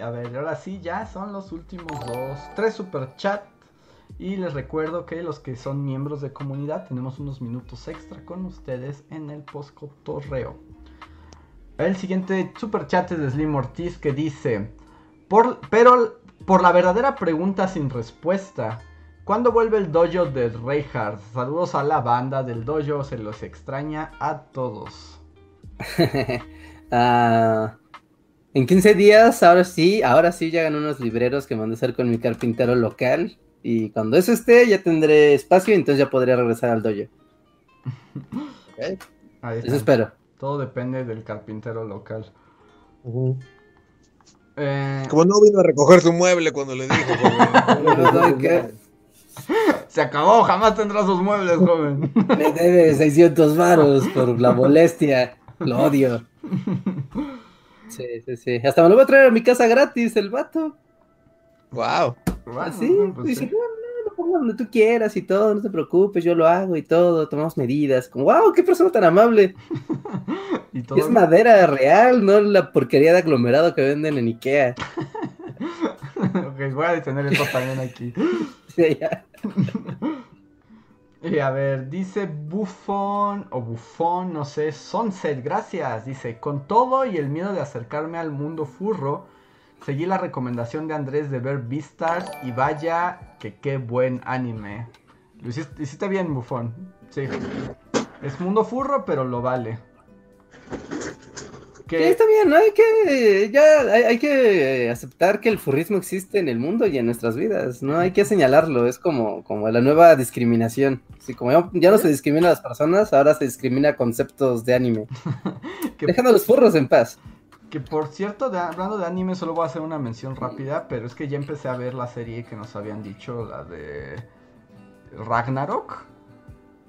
A ver, ahora sí, ya son los últimos dos. Tres super chat. Y les recuerdo que los que son miembros de comunidad tenemos unos minutos extra con ustedes en el postcotorreo. El siguiente super chat es de Slim Ortiz que dice: por, Pero por la verdadera pregunta sin respuesta. ¿Cuándo vuelve el dojo de Reinhardt? Saludos a la banda del dojo, se los extraña a todos. (laughs) Ah, en 15 días, ahora sí, ahora sí llegan unos libreros que mandé a hacer con mi carpintero local. Y cuando eso esté, ya tendré espacio y entonces ya podré regresar al dojo. (laughs) Ahí Eso espero. Todo depende del carpintero local. Eh, Como no vino a recoger su mueble cuando le dijo. (laughs) se acabó, jamás tendrá sus muebles, joven. Me debe 600 varos por la molestia. Lo odio. Sí, sí, sí. Hasta me lo voy a traer a mi casa gratis, el vato. Wow. Bueno, Así. pues dice, sí. no, no, lo pongo donde tú quieras y todo, no te preocupes, yo lo hago y todo, tomamos medidas. Como, wow, qué persona tan amable. (laughs) Y todo- Es madera real, no la porquería de aglomerado que venden en Ikea. (laughs) Ok, voy a detener esto también aquí. (laughs) de allá. Y a ver, dice Buffon o Buffon, no sé, Sunset, gracias. Dice, con todo y el miedo de acercarme al mundo furro, seguí la recomendación de Andrés de ver Beastars y vaya que qué buen anime. Lo hiciste, hiciste bien, Buffon. Sí. Es mundo furro, pero lo vale. Sí, está bien, ¿no? Hay que, ya, hay, hay, que aceptar que el furrismo existe en el mundo y en nuestras vidas, ¿no? Hay que señalarlo, es como, como la nueva discriminación. Así como ya, ya no se discrimina a las personas, ahora se discrimina conceptos de anime. (laughs) Dejando a los furros en paz. Que por cierto, de, hablando de anime, solo voy a hacer una mención rápida, pero es que ya empecé a ver la serie que nos habían dicho, la de Ragnarok.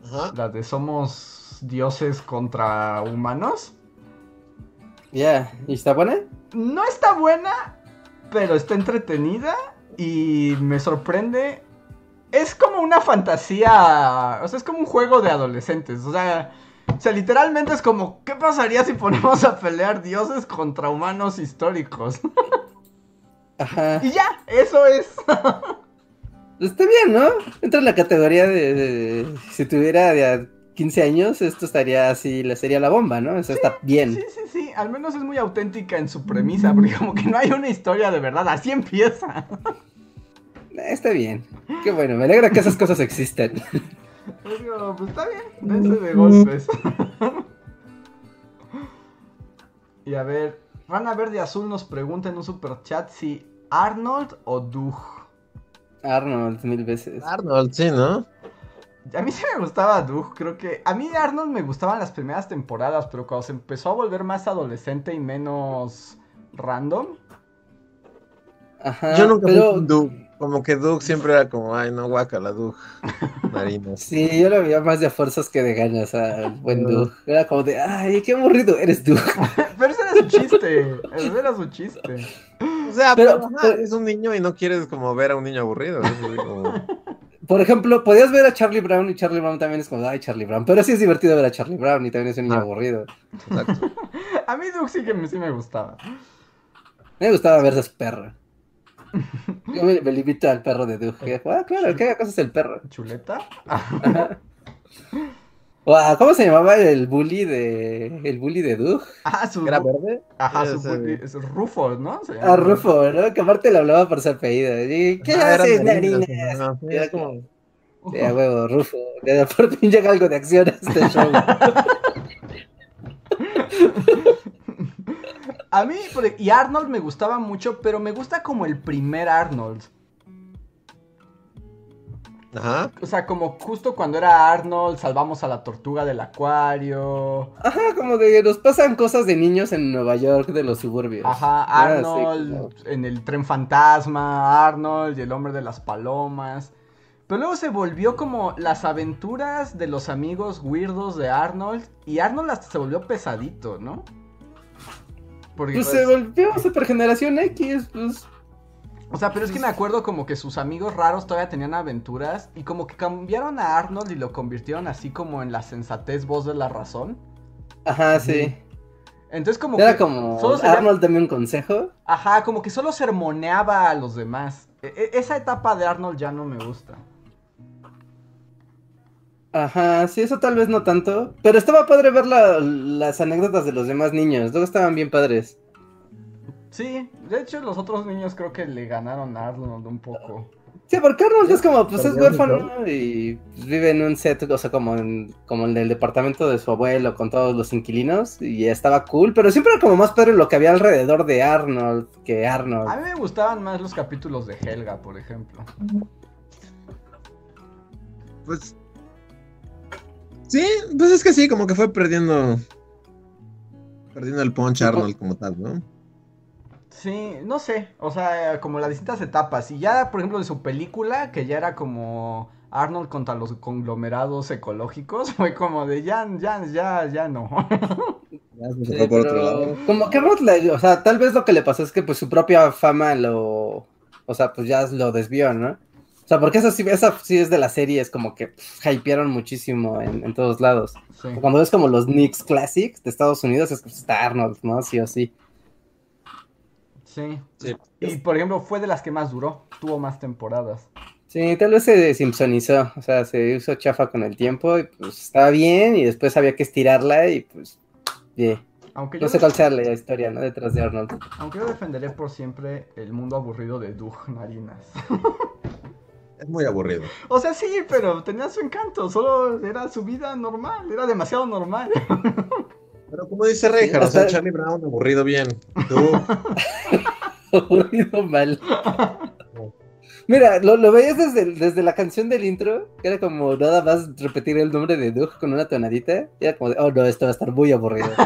Ajá. La de Somos dioses contra humanos. Ya, ¿y está buena? No está buena, pero está entretenida y me sorprende. Es como una fantasía, o sea, es como un juego de adolescentes, o sea, o sea, literalmente es como, ¿qué pasaría si ponemos a pelear dioses contra humanos históricos? (laughs) Ajá. Y ya, eso es. (laughs) Está bien, ¿no? Entra en la categoría de, de si tuviera de 15 años, esto estaría así, le sería la bomba, ¿no? Eso sí, está bien. Sí, sí, sí, al menos es muy auténtica en su premisa, porque como que no hay una historia de verdad, así empieza. Está bien, qué bueno, me alegra que esas cosas existen. Digo, pues está bien, dense de golpes. y a ver, Rana Verde Azul nos pregunta en un super chat si Arnold o Doug. Arnold, mil veces. Arnold, sí, ¿no? A mí sí me gustaba Doug, creo que... A mí Arnold me gustaban las primeras temporadas, pero cuando se empezó a volver más adolescente y menos random... Ajá, Yo nunca pero... fui Doug. Como que Doug siempre era como, ay, no, guacala, Doug. Marinos. (laughs) Sí, yo lo veía más de fuerzas que de ganas al buen Doug. Era como de, ay, qué aburrido eres Doug. (laughs) pero ese era su chiste, ese era su chiste. O sea, pero, pero, pero, es un niño y no quieres como ver a un niño aburrido. Es como... Por ejemplo, podías ver a Charlie Brown y Charlie Brown también es como, ay, Charlie Brown. Pero sí es divertido ver a Charlie Brown y también es un niño ah. aburrido. Exacto. (laughs) a mí Doug sí que me, sí me gustaba. Me gustaba ver ese perro. Yo me, me limito al perro de Doug. Ah, claro, ¿qué cosa es el perro? ¿Chuleta? Wow, ¿Cómo se llamaba el bully de el bully de Doug? Ah, su ¿Era verde? Ajá, su bully, es Rufo, ¿no? Ah, Rufo, ¿no? Que aparte le hablaba por su apellido. ¿Y ¿Qué Ah, haces, narinas? Era como, a huevo, Rufo. De por fin llega algo de acción a este show. (laughs) A mí, por- y Arnold me gustaba mucho, pero me gusta como el primer Arnold. Ajá. O sea, como justo cuando era Arnold, salvamos a la tortuga del acuario. Ajá, como que nos pasan cosas de niños en Nueva York de los suburbios. Ajá, Ah, sí, Arnold como- en el tren fantasma, Arnold y el hombre de las palomas. Pero luego se volvió como las aventuras de los amigos weirdos de Arnold. Y Arnold hasta se volvió pesadito, ¿no? Porque, Pues pues, se volvió Super Generación X, pues. O sea, pero es que me acuerdo como que sus amigos raros todavía tenían aventuras. Y como que cambiaron a Arnold y lo convirtieron así como en la sensatez voz de la razón. Ajá, sí. Entonces como Era que como solo Arnold dame un consejo. Ajá, como que solo sermoneaba a los demás. E- e- esa etapa de Arnold ya no me gusta. Ajá, sí, eso tal vez no tanto. Pero estaba padre ver la- las anécdotas de los demás niños. Luego estaban bien padres. Sí, de hecho los otros niños creo que le ganaron a Arnold un poco. Sí, porque Arnold es como, pues es huérfano y vive en un set, o sea, como en, como en el departamento de su abuelo con todos los inquilinos y estaba cool, pero siempre era como más padre lo que había alrededor de Arnold que Arnold. A mí me gustaban más los capítulos de Helga, por ejemplo. Pues. Sí, pues es que sí, como que fue perdiendo. Perdiendo el punch Arnold como tal, ¿no? Sí, no sé, o sea, como las distintas etapas. Y ya, por ejemplo, de su película, que ya era como Arnold contra los conglomerados ecológicos, (laughs) fue como de ya, ya, ya, ya no. (laughs) Ya se Sí, fue por otro pero lado. Como que le- o sea, tal vez lo que le pasó es que pues su propia fama lo, o sea, pues ya lo desvió, ¿no? O sea, porque esa sí, esa sí es de la serie, es como que pff, hypearon muchísimo en, en todos lados. Sí. Cuando ves como los Knicks Classics de Estados Unidos, es que pues, está Arnold, ¿no? Sí o sí. Sí. Sí. Y por ejemplo, fue de las que más duró. Tuvo más temporadas. Sí, tal vez se simpsonizó, o sea, se hizo chafa con el tiempo y pues estaba bien y después había que estirarla y pues, yeah. Aunque no sé cuál sea la historia, ¿no? Detrás de Arnold. aunque yo defenderé por siempre el mundo aburrido de Doug Narinas. (laughs) Es muy aburrido. o sea, sí, pero tenía su encanto, solo era su vida normal, era demasiado normal. (laughs) Pero como dice Reinhardt, o sea, Charlie Brown aburrido bien. Tú, (laughs) Aburrido mal. Mira, lo, lo veías desde, desde la canción del intro, que era como nada más repetir el nombre de Doug con una tonadita. Y era como de, oh no, esto va a estar muy aburrido. (laughs)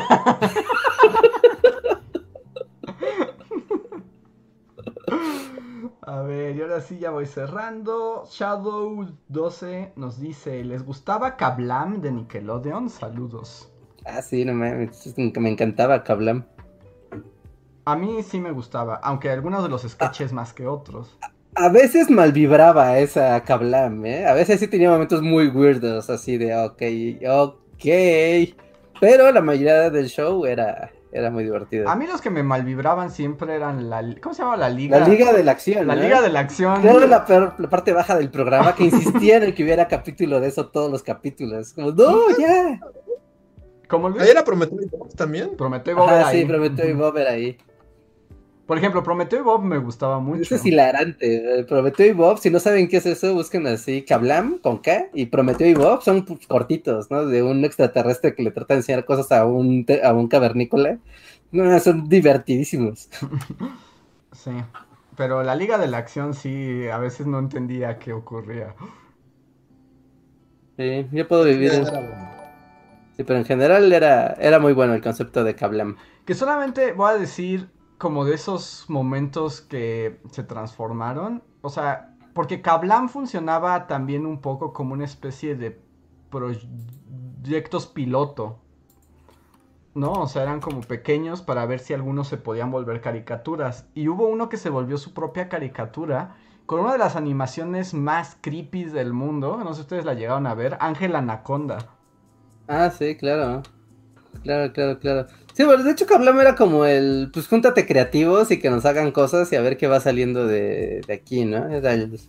A ver, y ahora sí ya voy cerrando. Shadow12 nos dice, ¿les gustaba Kablam de Nickelodeon? Saludos. Ah, sí, no me encantaba Kablam. A mí sí me gustaba, aunque algunos de los sketches más que otros. A veces malvibraba esa Kablam, ¿eh? A veces sí tenía momentos muy weirdos, así de, ok, ok. Pero la mayoría del show era, era muy divertido. A mí los que me malvibraban siempre eran la... ¿Cómo se llama la liga? La Liga de la Acción, La ¿no? Liga de la Acción. Era la, peor- la parte baja del programa que insistía en que hubiera capítulo de eso todos los capítulos. Como, no, ya. ¿Cómo Luis? ¿Ahí era Prometeo y Bob también? Prometeo y Bob era sí, ahí. Prometeo y Bob era ahí. Por ejemplo, Prometeo y Bob me gustaba mucho. Eso es hilarante. eh, Prometeo y Bob, si no saben qué es eso, busquen así Kablam con K y Prometeo y Bob son pues, cortitos, ¿no? De un extraterrestre que le trata de enseñar cosas a un, a un cavernícola. No, son divertidísimos. (laughs) Sí. Pero la Liga de la Acción sí, a veces no entendía qué ocurría. Sí, yo puedo vivir. en- Sí, pero en general era, era muy bueno el concepto de Kablam. Que solamente voy a decir como de esos momentos que se transformaron. O sea, porque Kablam funcionaba también un poco como una especie de proyectos piloto. ¿No? O sea, eran como pequeños para ver si algunos se podían volver caricaturas. Y hubo uno que se volvió su propia caricatura con una de las animaciones más creepy del mundo. No sé si ustedes la llegaron a ver. Ángel Anaconda. Ah, sí, claro. Claro, claro, claro. Sí, bueno, de hecho Kablam era como el, pues júntate creativos y que nos hagan cosas y a ver qué va saliendo de, de aquí, ¿no? Era el-.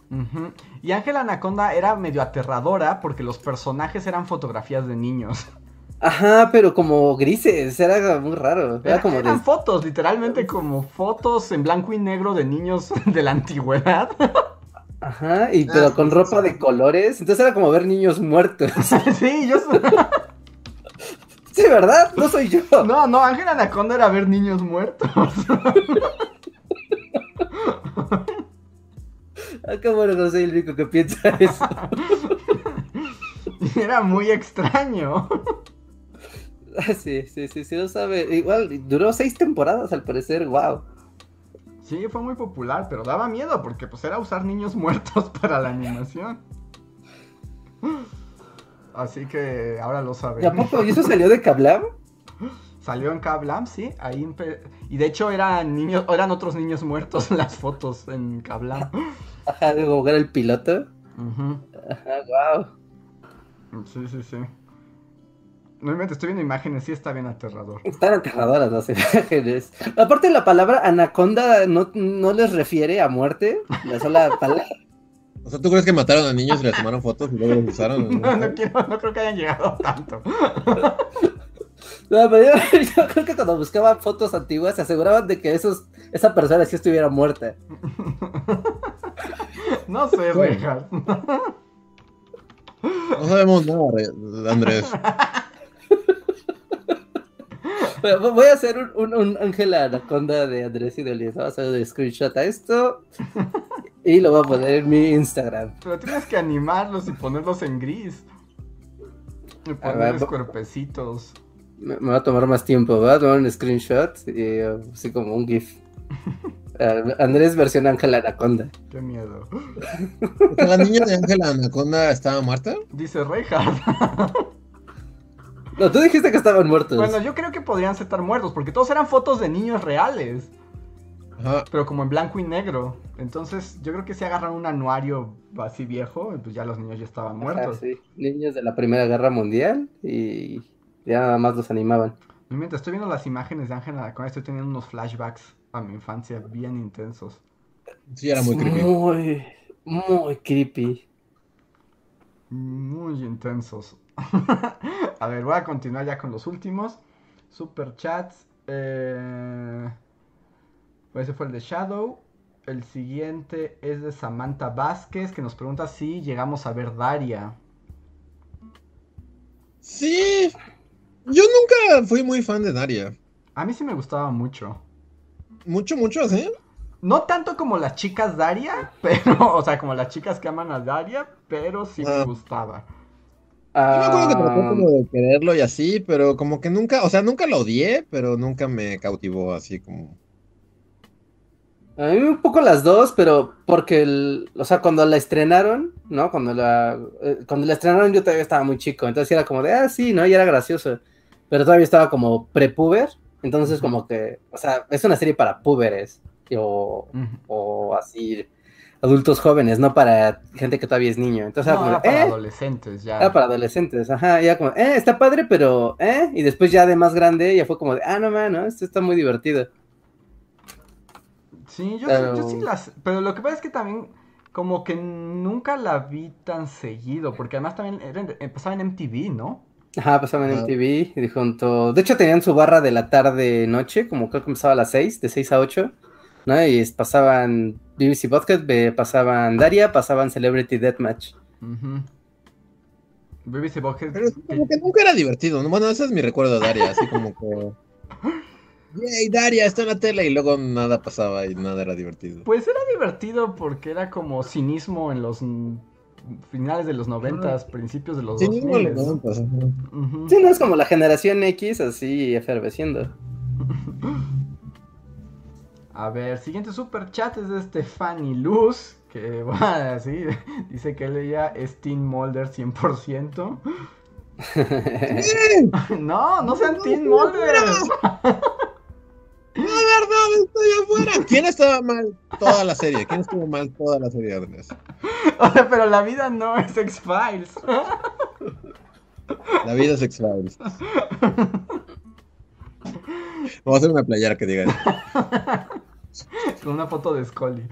Y Ángel Anaconda era medio aterradora porque los personajes eran fotografías de niños. (laughs) Ajá, pero como grises, era muy raro. Era como eran de... fotos, literalmente como fotos en blanco y negro de niños (laughs) de la antigüedad. Ajá, y pero con ropa de colores, entonces era como ver niños muertos. (laughs) sí, yo... Sí, ¿verdad? No soy yo. No, no, Ángel Anaconda era ver niños muertos. (laughs) Ah, qué bueno, no soy el único que piensa eso. (laughs) Era muy extraño. Ah, sí, sí, sí, sí, lo sabe. Igual, duró seis temporadas al parecer, wow. Sí, fue muy popular, pero daba miedo porque pues era usar niños muertos (laughs) para la animación. Así que ahora lo ¿Y a saben. poco? ¿Y eso salió de Kablam? (gasps) Salió en Kablam, sí, ahí y de hecho eran niños, eran otros niños muertos en las fotos en Kablam. (laughs) Ajá, de jugar el piloto. Ujú. Ajá, wow. Sí, sí, sí. No estoy viendo imágenes, sí está bien aterrador. Están aterradoras las (laughs) imágenes. Aparte, la palabra anaconda no, no les refiere a muerte. La sola palabra. O sea, ¿tú crees que mataron a niños y les tomaron fotos y luego los usaron? (laughs) No, no quiero, no creo que hayan llegado tanto. (laughs) No, pero yo, (laughs) yo creo que cuando buscaban fotos antiguas se aseguraban de que esos, esa persona sí estuviera muerta. No sé. Rejas. No sabemos nada, Andrés. Voy a hacer un, un, un ángel anaconda de Andrés y de Elías. Vamos a hacer un screenshot a esto y lo voy a poner en mi Instagram. Pero tienes que animarlos y ponerlos en gris. Y ver, ponerles cuerpecitos. Me, me va a tomar más tiempo, ¿va? Tomar un screenshot y uh, así como un GIF. Uh, (laughs) Andrés versión ángel anaconda. Qué miedo. ¿La niña de Ángela Anaconda estaba muerta? Dice Rejas. No, tú dijiste que estaban muertos. Bueno, yo creo que podrían estar muertos porque todos eran fotos de niños reales. Ajá. Pero como en blanco y negro. Entonces, yo creo que si agarran un anuario así viejo, pues ya los niños ya estaban muertos. Sí. Niños de la Primera Guerra Mundial y ya nada más los animaban. Y mientras estoy viendo las imágenes de Ángela Anaconda, estoy teniendo unos flashbacks a mi infancia bien intensos. Sí, era muy creepy. Muy, Muy creepy. Muy intensos. (laughs) a ver, voy a continuar ya con los últimos. Super chats. Eh... Ese fue el de Shadow. El siguiente es de Samantha Vázquez, que nos pregunta si llegamos a ver Daria. Sí. Yo nunca fui muy fan de Daria. A mí sí me gustaba mucho. Mucho, mucho, ¿sí? No tanto como las chicas Daria, (laughs) pero, o sea, como las chicas que aman a Daria, pero sí me Ah. gustaba. Yo me acuerdo que trató Ah, como de quererlo y así, pero como que nunca, o sea, nunca lo odié, pero nunca me cautivó así como. A mí un poco las dos, pero porque, el- o sea, cuando la estrenaron, ¿no? Cuando la, eh, cuando la estrenaron yo todavía estaba muy chico, entonces era como de, ah, sí, ¿no? Y era gracioso, pero todavía estaba como prepuber, entonces como que, o sea, es una serie para púberes, o, o así, adultos jóvenes, no para gente que todavía es niño, entonces era como, para eh, adolescentes ya. era para adolescentes, ajá, y era como, eh, está padre, pero, eh, y después ya de más grande ya fue como de, ah, no, man, no, esto está muy divertido. Sí, yo, Pero- sí, yo sí las... Pero lo que pasa es que también como que nunca la vi tan seguido, porque además también era pasaba en MTV, ¿no? Ajá, pasaba en. MTV y junto. De hecho, tenían su barra de la tarde-noche, como creo que empezaba a las 6, de 6 a 8, ¿no? Y es- pasaban BBC Podcast, pasaban Daria, pasaban Celebrity Deathmatch. Ujú. BBC Bucket. Pero como que nunca era divertido. ¿no? Bueno, ese es mi recuerdo de Daria, así como que. Yay, Daria está en la tele y luego nada pasaba y nada era divertido. Pues era divertido porque era como cinismo en los finales de los noventas, principios de los Sí, dos en los noventas, ajá. Sí, no es como la generación X así efervesciendo. A ver, siguiente super chat es de Stefani Luz, que (laughs) va así, dice que ella es Teen Molder 100%. (laughs) (laughs) no, no sean Teen Molder. ¡La verdad, estoy afuera! ¿Quién estaba mal toda la serie? ¿Quién estuvo mal toda la serie, Andrés? O sea, pero la vida no es X-Files. La vida es X-Files. Vamos a hacer una playera que diga eso. Con una foto de Scully.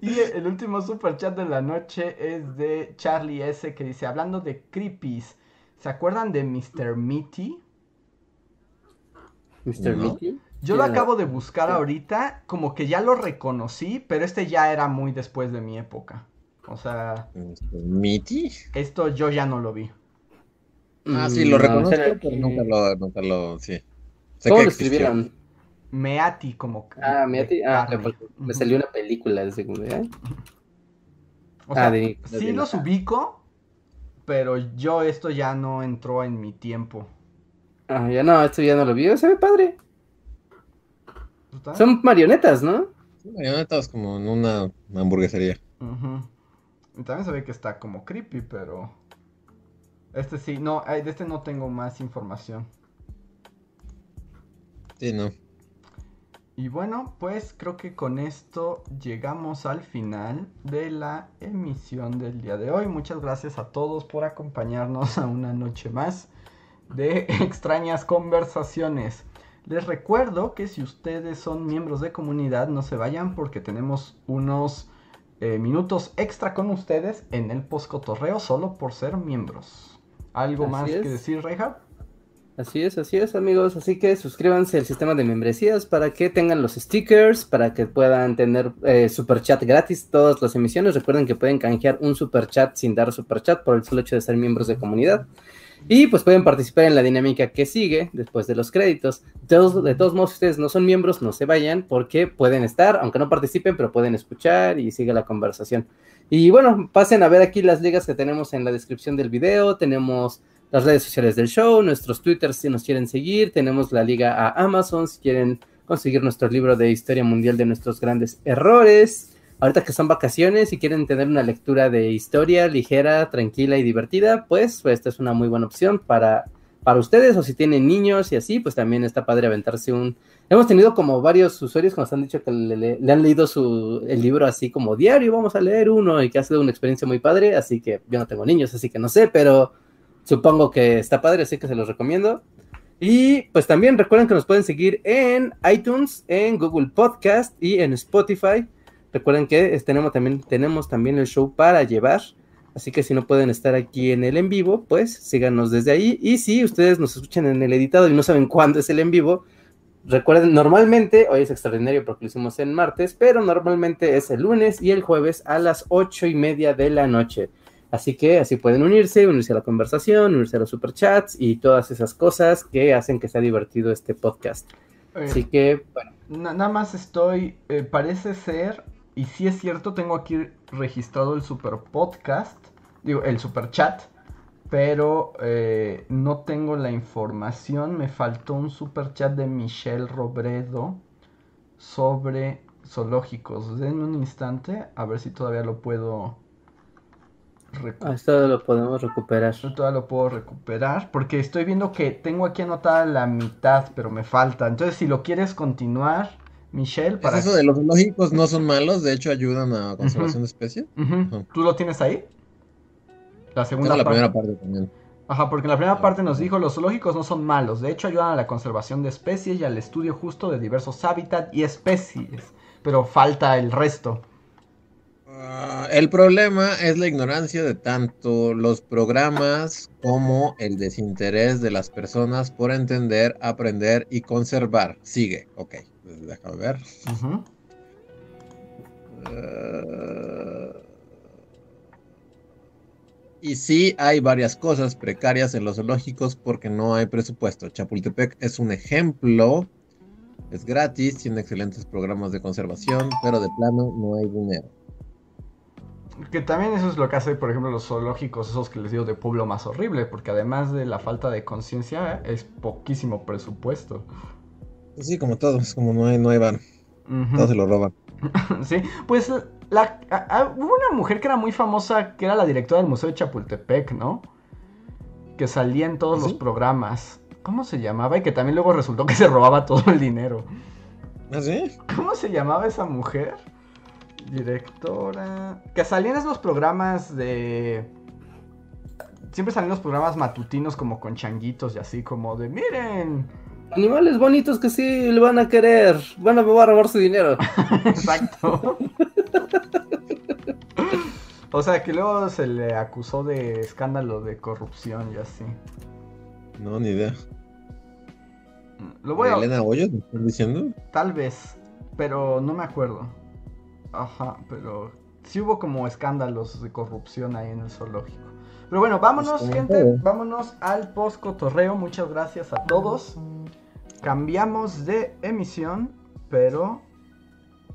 y el último super chat de la noche es de Charlie S. que dice, hablando de creepies, ¿se acuerdan de Mr. Mitty? Mr. No. Mickey. Yo lo acabo de buscar ahorita, como que ya lo reconocí, pero este ya era muy después de mi época. O sea, ¿Mitty? esto yo ya no lo vi. Ah, sí, Mm, lo no, reconozco, pero que- nunca lo, nunca lo, sí. Sé ¿Cómo que lo escribieron? Meati como... Ah, de Miati. Ah, me salió una película de segunda. ¿eh? O sea, Ah, de- de sí los ubico, pero yo esto ya no entró en mi tiempo. Ah, ya no, esto ya no lo vi. Se ve padre. Son marionetas, ¿no? Sí, marionetas como en una hamburguesería. Y también se ve que está como creepy, pero... Este sí, no, de este no tengo más información. Sí, no. Y bueno, pues creo que con esto llegamos al final de la emisión del día de hoy. Muchas gracias a todos por acompañarnos (laughs) a una noche más de (laughs) extrañas conversaciones. Les recuerdo que si ustedes son miembros de comunidad, no se vayan porque tenemos unos eh, minutos extra con ustedes en el postcotorreo solo por ser miembros. ¿Algo Así más es. que decir, Reinhardt? Así es, así es, amigos. Así que suscríbanse al sistema de membresías para que tengan los stickers, para que puedan tener eh, super chat gratis todas las emisiones. Recuerden que pueden canjear un super chat sin dar super chat por el solo hecho de ser miembros de comunidad. Y pues pueden participar en la dinámica que sigue después de los créditos. De todos, de todos modos, si ustedes no son miembros, no se vayan porque pueden estar, aunque no participen, pero pueden escuchar y sigue la conversación. Y bueno, pasen a ver aquí las ligas que tenemos en la descripción del video. Tenemos las redes sociales del show, nuestros twitters si nos quieren seguir, tenemos la liga a Amazon si quieren conseguir nuestro libro de historia mundial de nuestros grandes errores. Ahorita que son vacaciones y quieren tener una lectura de historia ligera, tranquila y divertida, pues, pues esta es una muy buena opción para, para ustedes o si tienen niños y así, pues también está padre aventarse un... Hemos tenido como varios usuarios que nos han dicho que le, le- le han leído su, el libro así como diario, vamos a leer uno y que ha sido una experiencia muy padre, así que yo no tengo niños, así que no sé, pero supongo que está padre, así que se los recomiendo. Y pues también recuerden que nos pueden seguir en iTunes, en Google Podcast y en Spotify. Recuerden que tenemos también, tenemos también el show para llevar. Así que si no pueden estar aquí en el en vivo, pues síganos desde ahí. Y si ustedes nos escuchan en el editado y no saben (laughs) cuándo es el en vivo, recuerden, normalmente, hoy es extraordinario porque lo hicimos en martes, pero normalmente es el lunes y el jueves a las ocho y media de la noche. Así que así pueden unirse, unirse a la conversación, unirse a los superchats y todas esas cosas que hacen que sea divertido este podcast. Así que, bueno. nada más estoy, eh, parece ser, y si es cierto, tengo aquí registrado el super podcast, digo, el super chat, pero eh, no tengo la información. Me faltó un super chat de Michelle Robredo sobre zoológicos. Denme un instante, a ver si todavía lo puedo Ah, esto lo podemos recuperar. Yo todavía lo puedo recuperar porque estoy viendo que tengo aquí anotada la mitad, pero me falta. Entonces, si lo quieres continuar, Michelle, para... eso de los zoológicos no son malos, de hecho ayudan a conservación de especies. ¿Tú lo tienes ahí? La segunda la primera parte también. Ajá, porque en la primera parte nos dijo los zoológicos no son malos, de hecho ayudan a la conservación de especies y al estudio justo de diversos hábitats y especies, pero falta el resto. Ah, el problema es la ignorancia de tanto los programas como el desinterés de las personas por entender, aprender y conservar. Sigue, ok, déjame ver. Ah, y sí hay varias cosas precarias en los zoológicos porque no hay presupuesto. Chapultepec es un ejemplo. Es gratis, tiene excelentes programas de conservación, pero de plano no hay dinero. Que también eso es lo que hace, por ejemplo, los zoológicos, esos que les digo de pueblo más horrible, porque además de la falta de conciencia, es poquísimo presupuesto. Sí, como todos, como no hay, no hay van. Todos se lo roban. (laughs) sí, pues la, hubo una mujer que era muy famosa, que era la directora del Museo de Chapultepec, ¿no? Que salía en todos ¿Ah, los programas. ¿Cómo se llamaba? Y que también luego resultó que (laughs) se robaba todo el dinero. ¿Ah, sí? ¿Cómo se llamaba esa mujer? Directora. Que salían esos programas de. Siempre salían los programas matutinos como con changuitos y así, como de miren. Animales bonitos que sí le van a querer. Van a, a robar su dinero. (laughs) Exacto. o sea que luego se le acusó de escándalo de corrupción y así. No, ni idea. Lo voy a... Elena Hoyos, ¿me estás diciendo? Tal vez, pero no me acuerdo. Ajá, pero sí hubo como escándalos de corrupción ahí en el zoológico. Pero bueno, vámonos, pues, gente, vámonos al post cotorreo. Muchas gracias a todos. Cambiamos de emisión, pero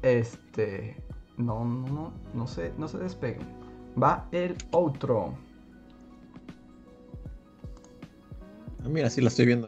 este no, no, no, no se, no se despeguen. Va el otro. Ah, mira, sí la estoy viendo.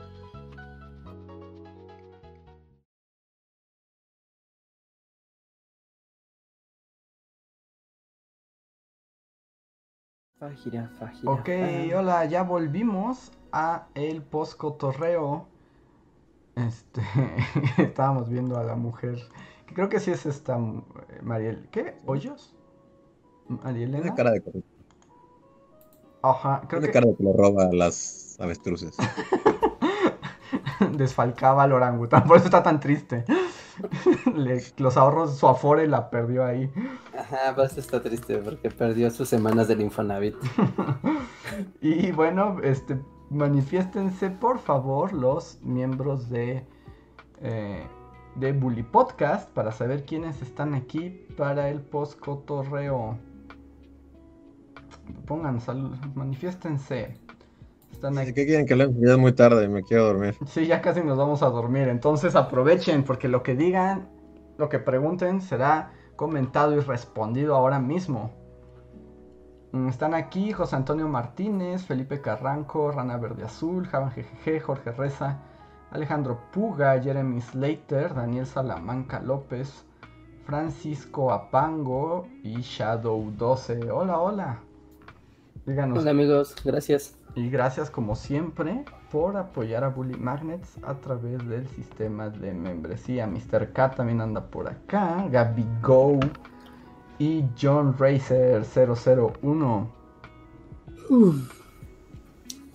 Ok, hola, ya volvimos a el post-cotorreo. Este, (laughs) estábamos viendo a la mujer, que creo que sí es esta eh, Mariel, ¿qué? ¿Hoyos? ¿Marielena? Tiene cara de. Ajá, creo Tiene cara de que le roba a las avestruces. (laughs) Desfalcaba al orangután, (laughs) por eso está tan triste. los ahorros, su afore la perdió ahí. Ajá, pues está triste porque perdió sus semanas del Infonavit. (laughs) y bueno, este, manifiéstense por favor los miembros de, eh, de Bully Podcast para saber quiénes están aquí para el post cotorreo. Pongan salud, manifiéstense. Están ¿Qué quieren que le Ya es muy tarde, me quiero dormir. Sí, ya casi nos vamos a dormir. Entonces aprovechen, porque lo que digan, lo que pregunten, será comentado y respondido ahora mismo. Mm, están aquí José Antonio Martínez, Felipe Carranco, Rana Verde Azul, Javan GGG, Jorge Reza, Alejandro Puga, Jeremy Slater, Daniel Salamanca López, Francisco Apango y Shadow 12. Hola, hola. Díganos. Hola amigos, gracias. Y gracias como siempre por apoyar a Bully Magnets a través del sistema de membresía. Mr. K también anda por acá. Gabi Go y John Racer 001.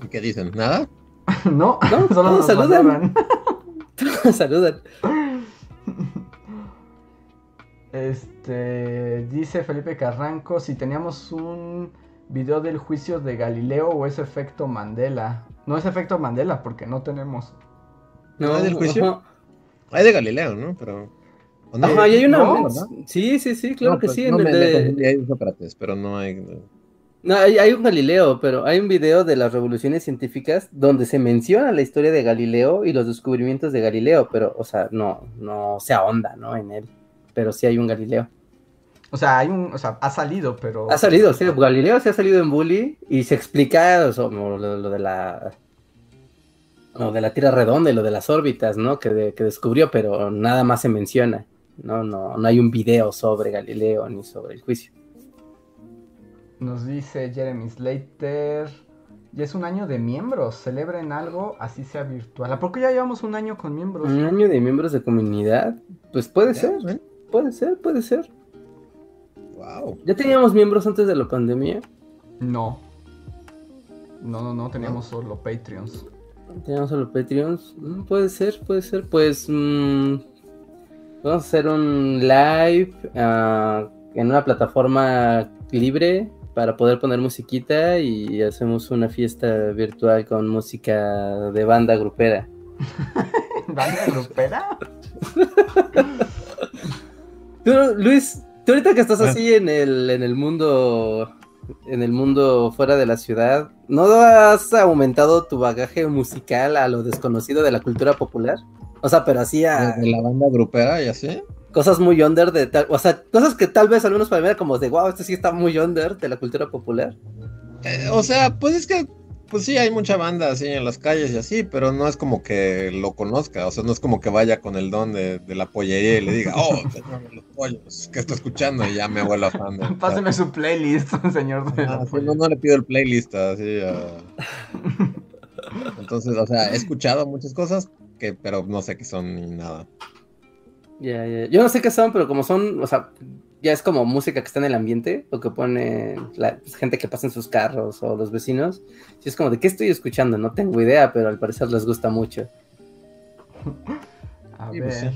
¿Y qué dicen? ¿Nada? (laughs) no, (laughs) solo nos saludan. (laughs) saludan. Este dice Felipe Carranco si teníamos un video del juicio de Galileo o es efecto Mandela. No es efecto Mandela porque no tenemos. No, hay del juicio. Hay de Galileo, ¿no? Pero. Ajá, hay una. Sí, sí, sí, claro que pues, sí. No en el de... hay Sócrates, pero no hay. No, hay, hay, un Galileo, pero hay un video de las revoluciones científicas donde se menciona la historia de Galileo y los descubrimientos de Galileo, pero, o sea, no, no se ahonda, ¿no? En él. Pero sí hay un Galileo. O sea, hay un, o sea, ha salido, pero. Ha salido, sí. Galileo sí ha salido en Bully y se explica lo, de la. Lo de la tira redonda y lo de las órbitas, ¿no? Que, que, descubrió, pero nada más se menciona. No, no, no hay un video sobre Galileo ni sobre el juicio. Nos dice Jeremy Slater. Ya es un año de miembros. Celebren algo, así sea virtual. ¿Por qué ya llevamos un año con miembros? ¿Un año de miembros de comunidad? Pues puede ser, ¿eh? Puede ser, puede ser. ¿Ya teníamos miembros antes de la pandemia? No. No, no, no, teníamos solo Patreons. Teníamos solo Patreons. Mm, puede ser, puede ser. Pues mm, vamos a hacer un live ah, en una plataforma libre para poder poner musiquita y hacemos una fiesta virtual con música de banda grupera. (laughs) ¿Banda grupera? (laughs) Luis, Tú ahorita que estás ah. así en el, en el mundo, en el mundo fuera de la ciudad, ¿no has aumentado tu bagaje musical a lo desconocido de la cultura popular? O sea, pero así a... De la banda grupera y así. Cosas muy under de tal, o sea, cosas que tal vez algunos para ver como de, wow, este sí está muy under de la cultura popular. Eh, o sea, pues es que pues sí, hay mucha banda así en las calles y así, pero no es como que lo conozca, o sea, no es como que vaya con el don de, la pollería y le diga, oh, (laughs) los pollos, que está escuchando? Y ya me vuelvo fan. (laughs) Páseme su playlist, (laughs) señor. Ah, no, no le pido el playlist así. Entonces, o sea, he escuchado muchas cosas, que, pero no sé qué son ni nada. Ya, ya. Yo no sé qué son, pero como son, o sea, ya es como música que está en el ambiente o que pone la pues, gente que pasa en sus carros o los vecinos. Y es como de qué estoy escuchando, no tengo idea, pero al parecer les gusta mucho. (laughs) A pues ver,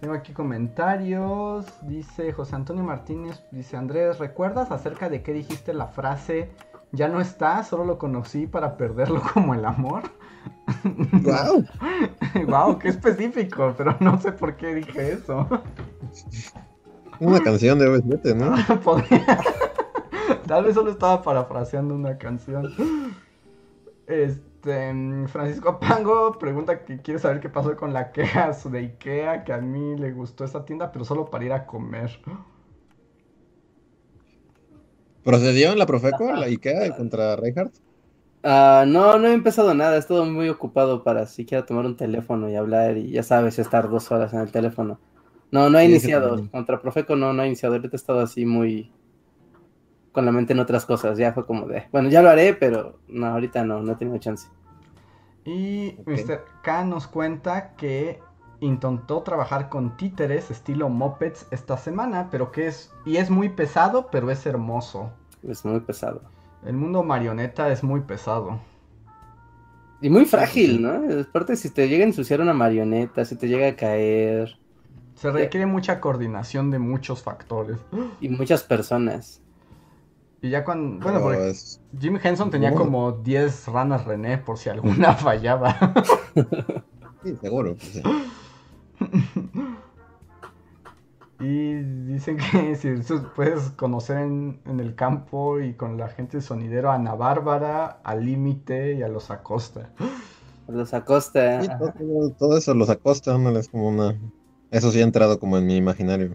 tengo aquí comentarios. Dice José Antonio Martínez, dice Andrés, ¿recuerdas acerca de qué dijiste la frase? Ya no está, solo lo conocí para perderlo (laughs) como el amor. (laughs) Wow. wow, qué específico, pero no sé por qué dije eso. Una canción de OV7, ¿no? (laughs) Tal vez solo estaba parafraseando una canción. Este, Francisco Pango pregunta que quiere saber qué pasó con la queja de Ikea, que a mí le gustó esa tienda, pero solo para ir a comer. ¿Procedió en la Profeco, la Ikea contra Reinhardt? Ah, no, no he empezado nada, he estado muy ocupado para siquiera tomar un teléfono y hablar y ya sabes, estar dos horas en el teléfono. No, no ha iniciado. Contra Profeco no, no ha iniciado. Ahorita he estado así muy con la mente en otras cosas. Ya fue como de, bueno, ya lo haré, pero no, ahorita no, no he tenido chance. Y Mr. K nos cuenta que intentó trabajar con títeres estilo mopeds esta semana, pero que es y es muy pesado, pero es hermoso. Es muy pesado. El mundo marioneta es muy pesado. Y muy frágil, ¿no? Aparte, si te llega a ensuciar una marioneta, si te llega a caer, se requiere mucha coordinación de muchos factores. Y muchas personas. Y ya cuando. Bueno, porque Jim Henson tenía como 10 ranas René por si alguna (laughs) fallaba. sí, seguro. Pues (laughs) y dicen que (laughs) si puedes conocer en, el campo y con la gente sonidero a Ana Bárbara, al Límite y a los Acosta. A los Acosta. Sí, todo, todo, eso, los Acosta, no es como una eso sí ha entrado como en mi imaginario.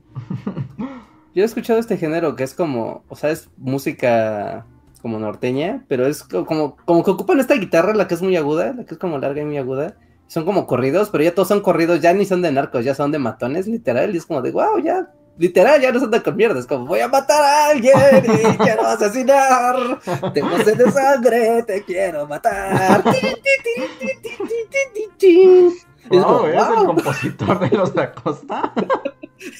(laughs) Yo he escuchado este género que es como, o sea, es música como norteña, pero es como, como que ocupan esta guitarra, la que es muy aguda, la que es como larga y muy aguda. Son como corridos, pero ya todos son corridos, ya ni son de narcos, ya son de matones, literal. Y es como de, wow, ya, literal, ya no se anda con mierda. Es como, voy a matar a alguien y (laughs) quiero asesinar. Tengo sed de sangre, te quiero matar. Es como, ¿es el compositor de los da Costa? (laughs)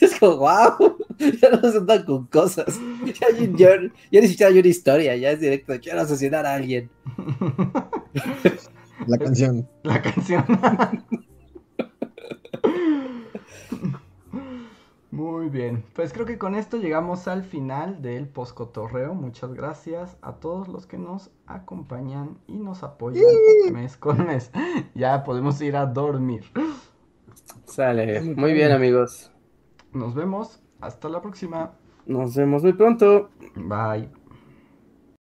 Es como, wow, ya no se andan con cosas. Ya, ya, ya ni siquiera hay una historia, ya es directo, quiero asesinar a alguien. La canción. La canción. (laughs) Muy bien, pues creo que con esto llegamos al final del poscotorreo. Muchas gracias a todos los que nos acompañan y nos apoyan mes con mes. (laughs) Ya podemos ir a dormir. Sale, muy bien amigos. Nos vemos, hasta la próxima. Nos vemos muy pronto. Bye.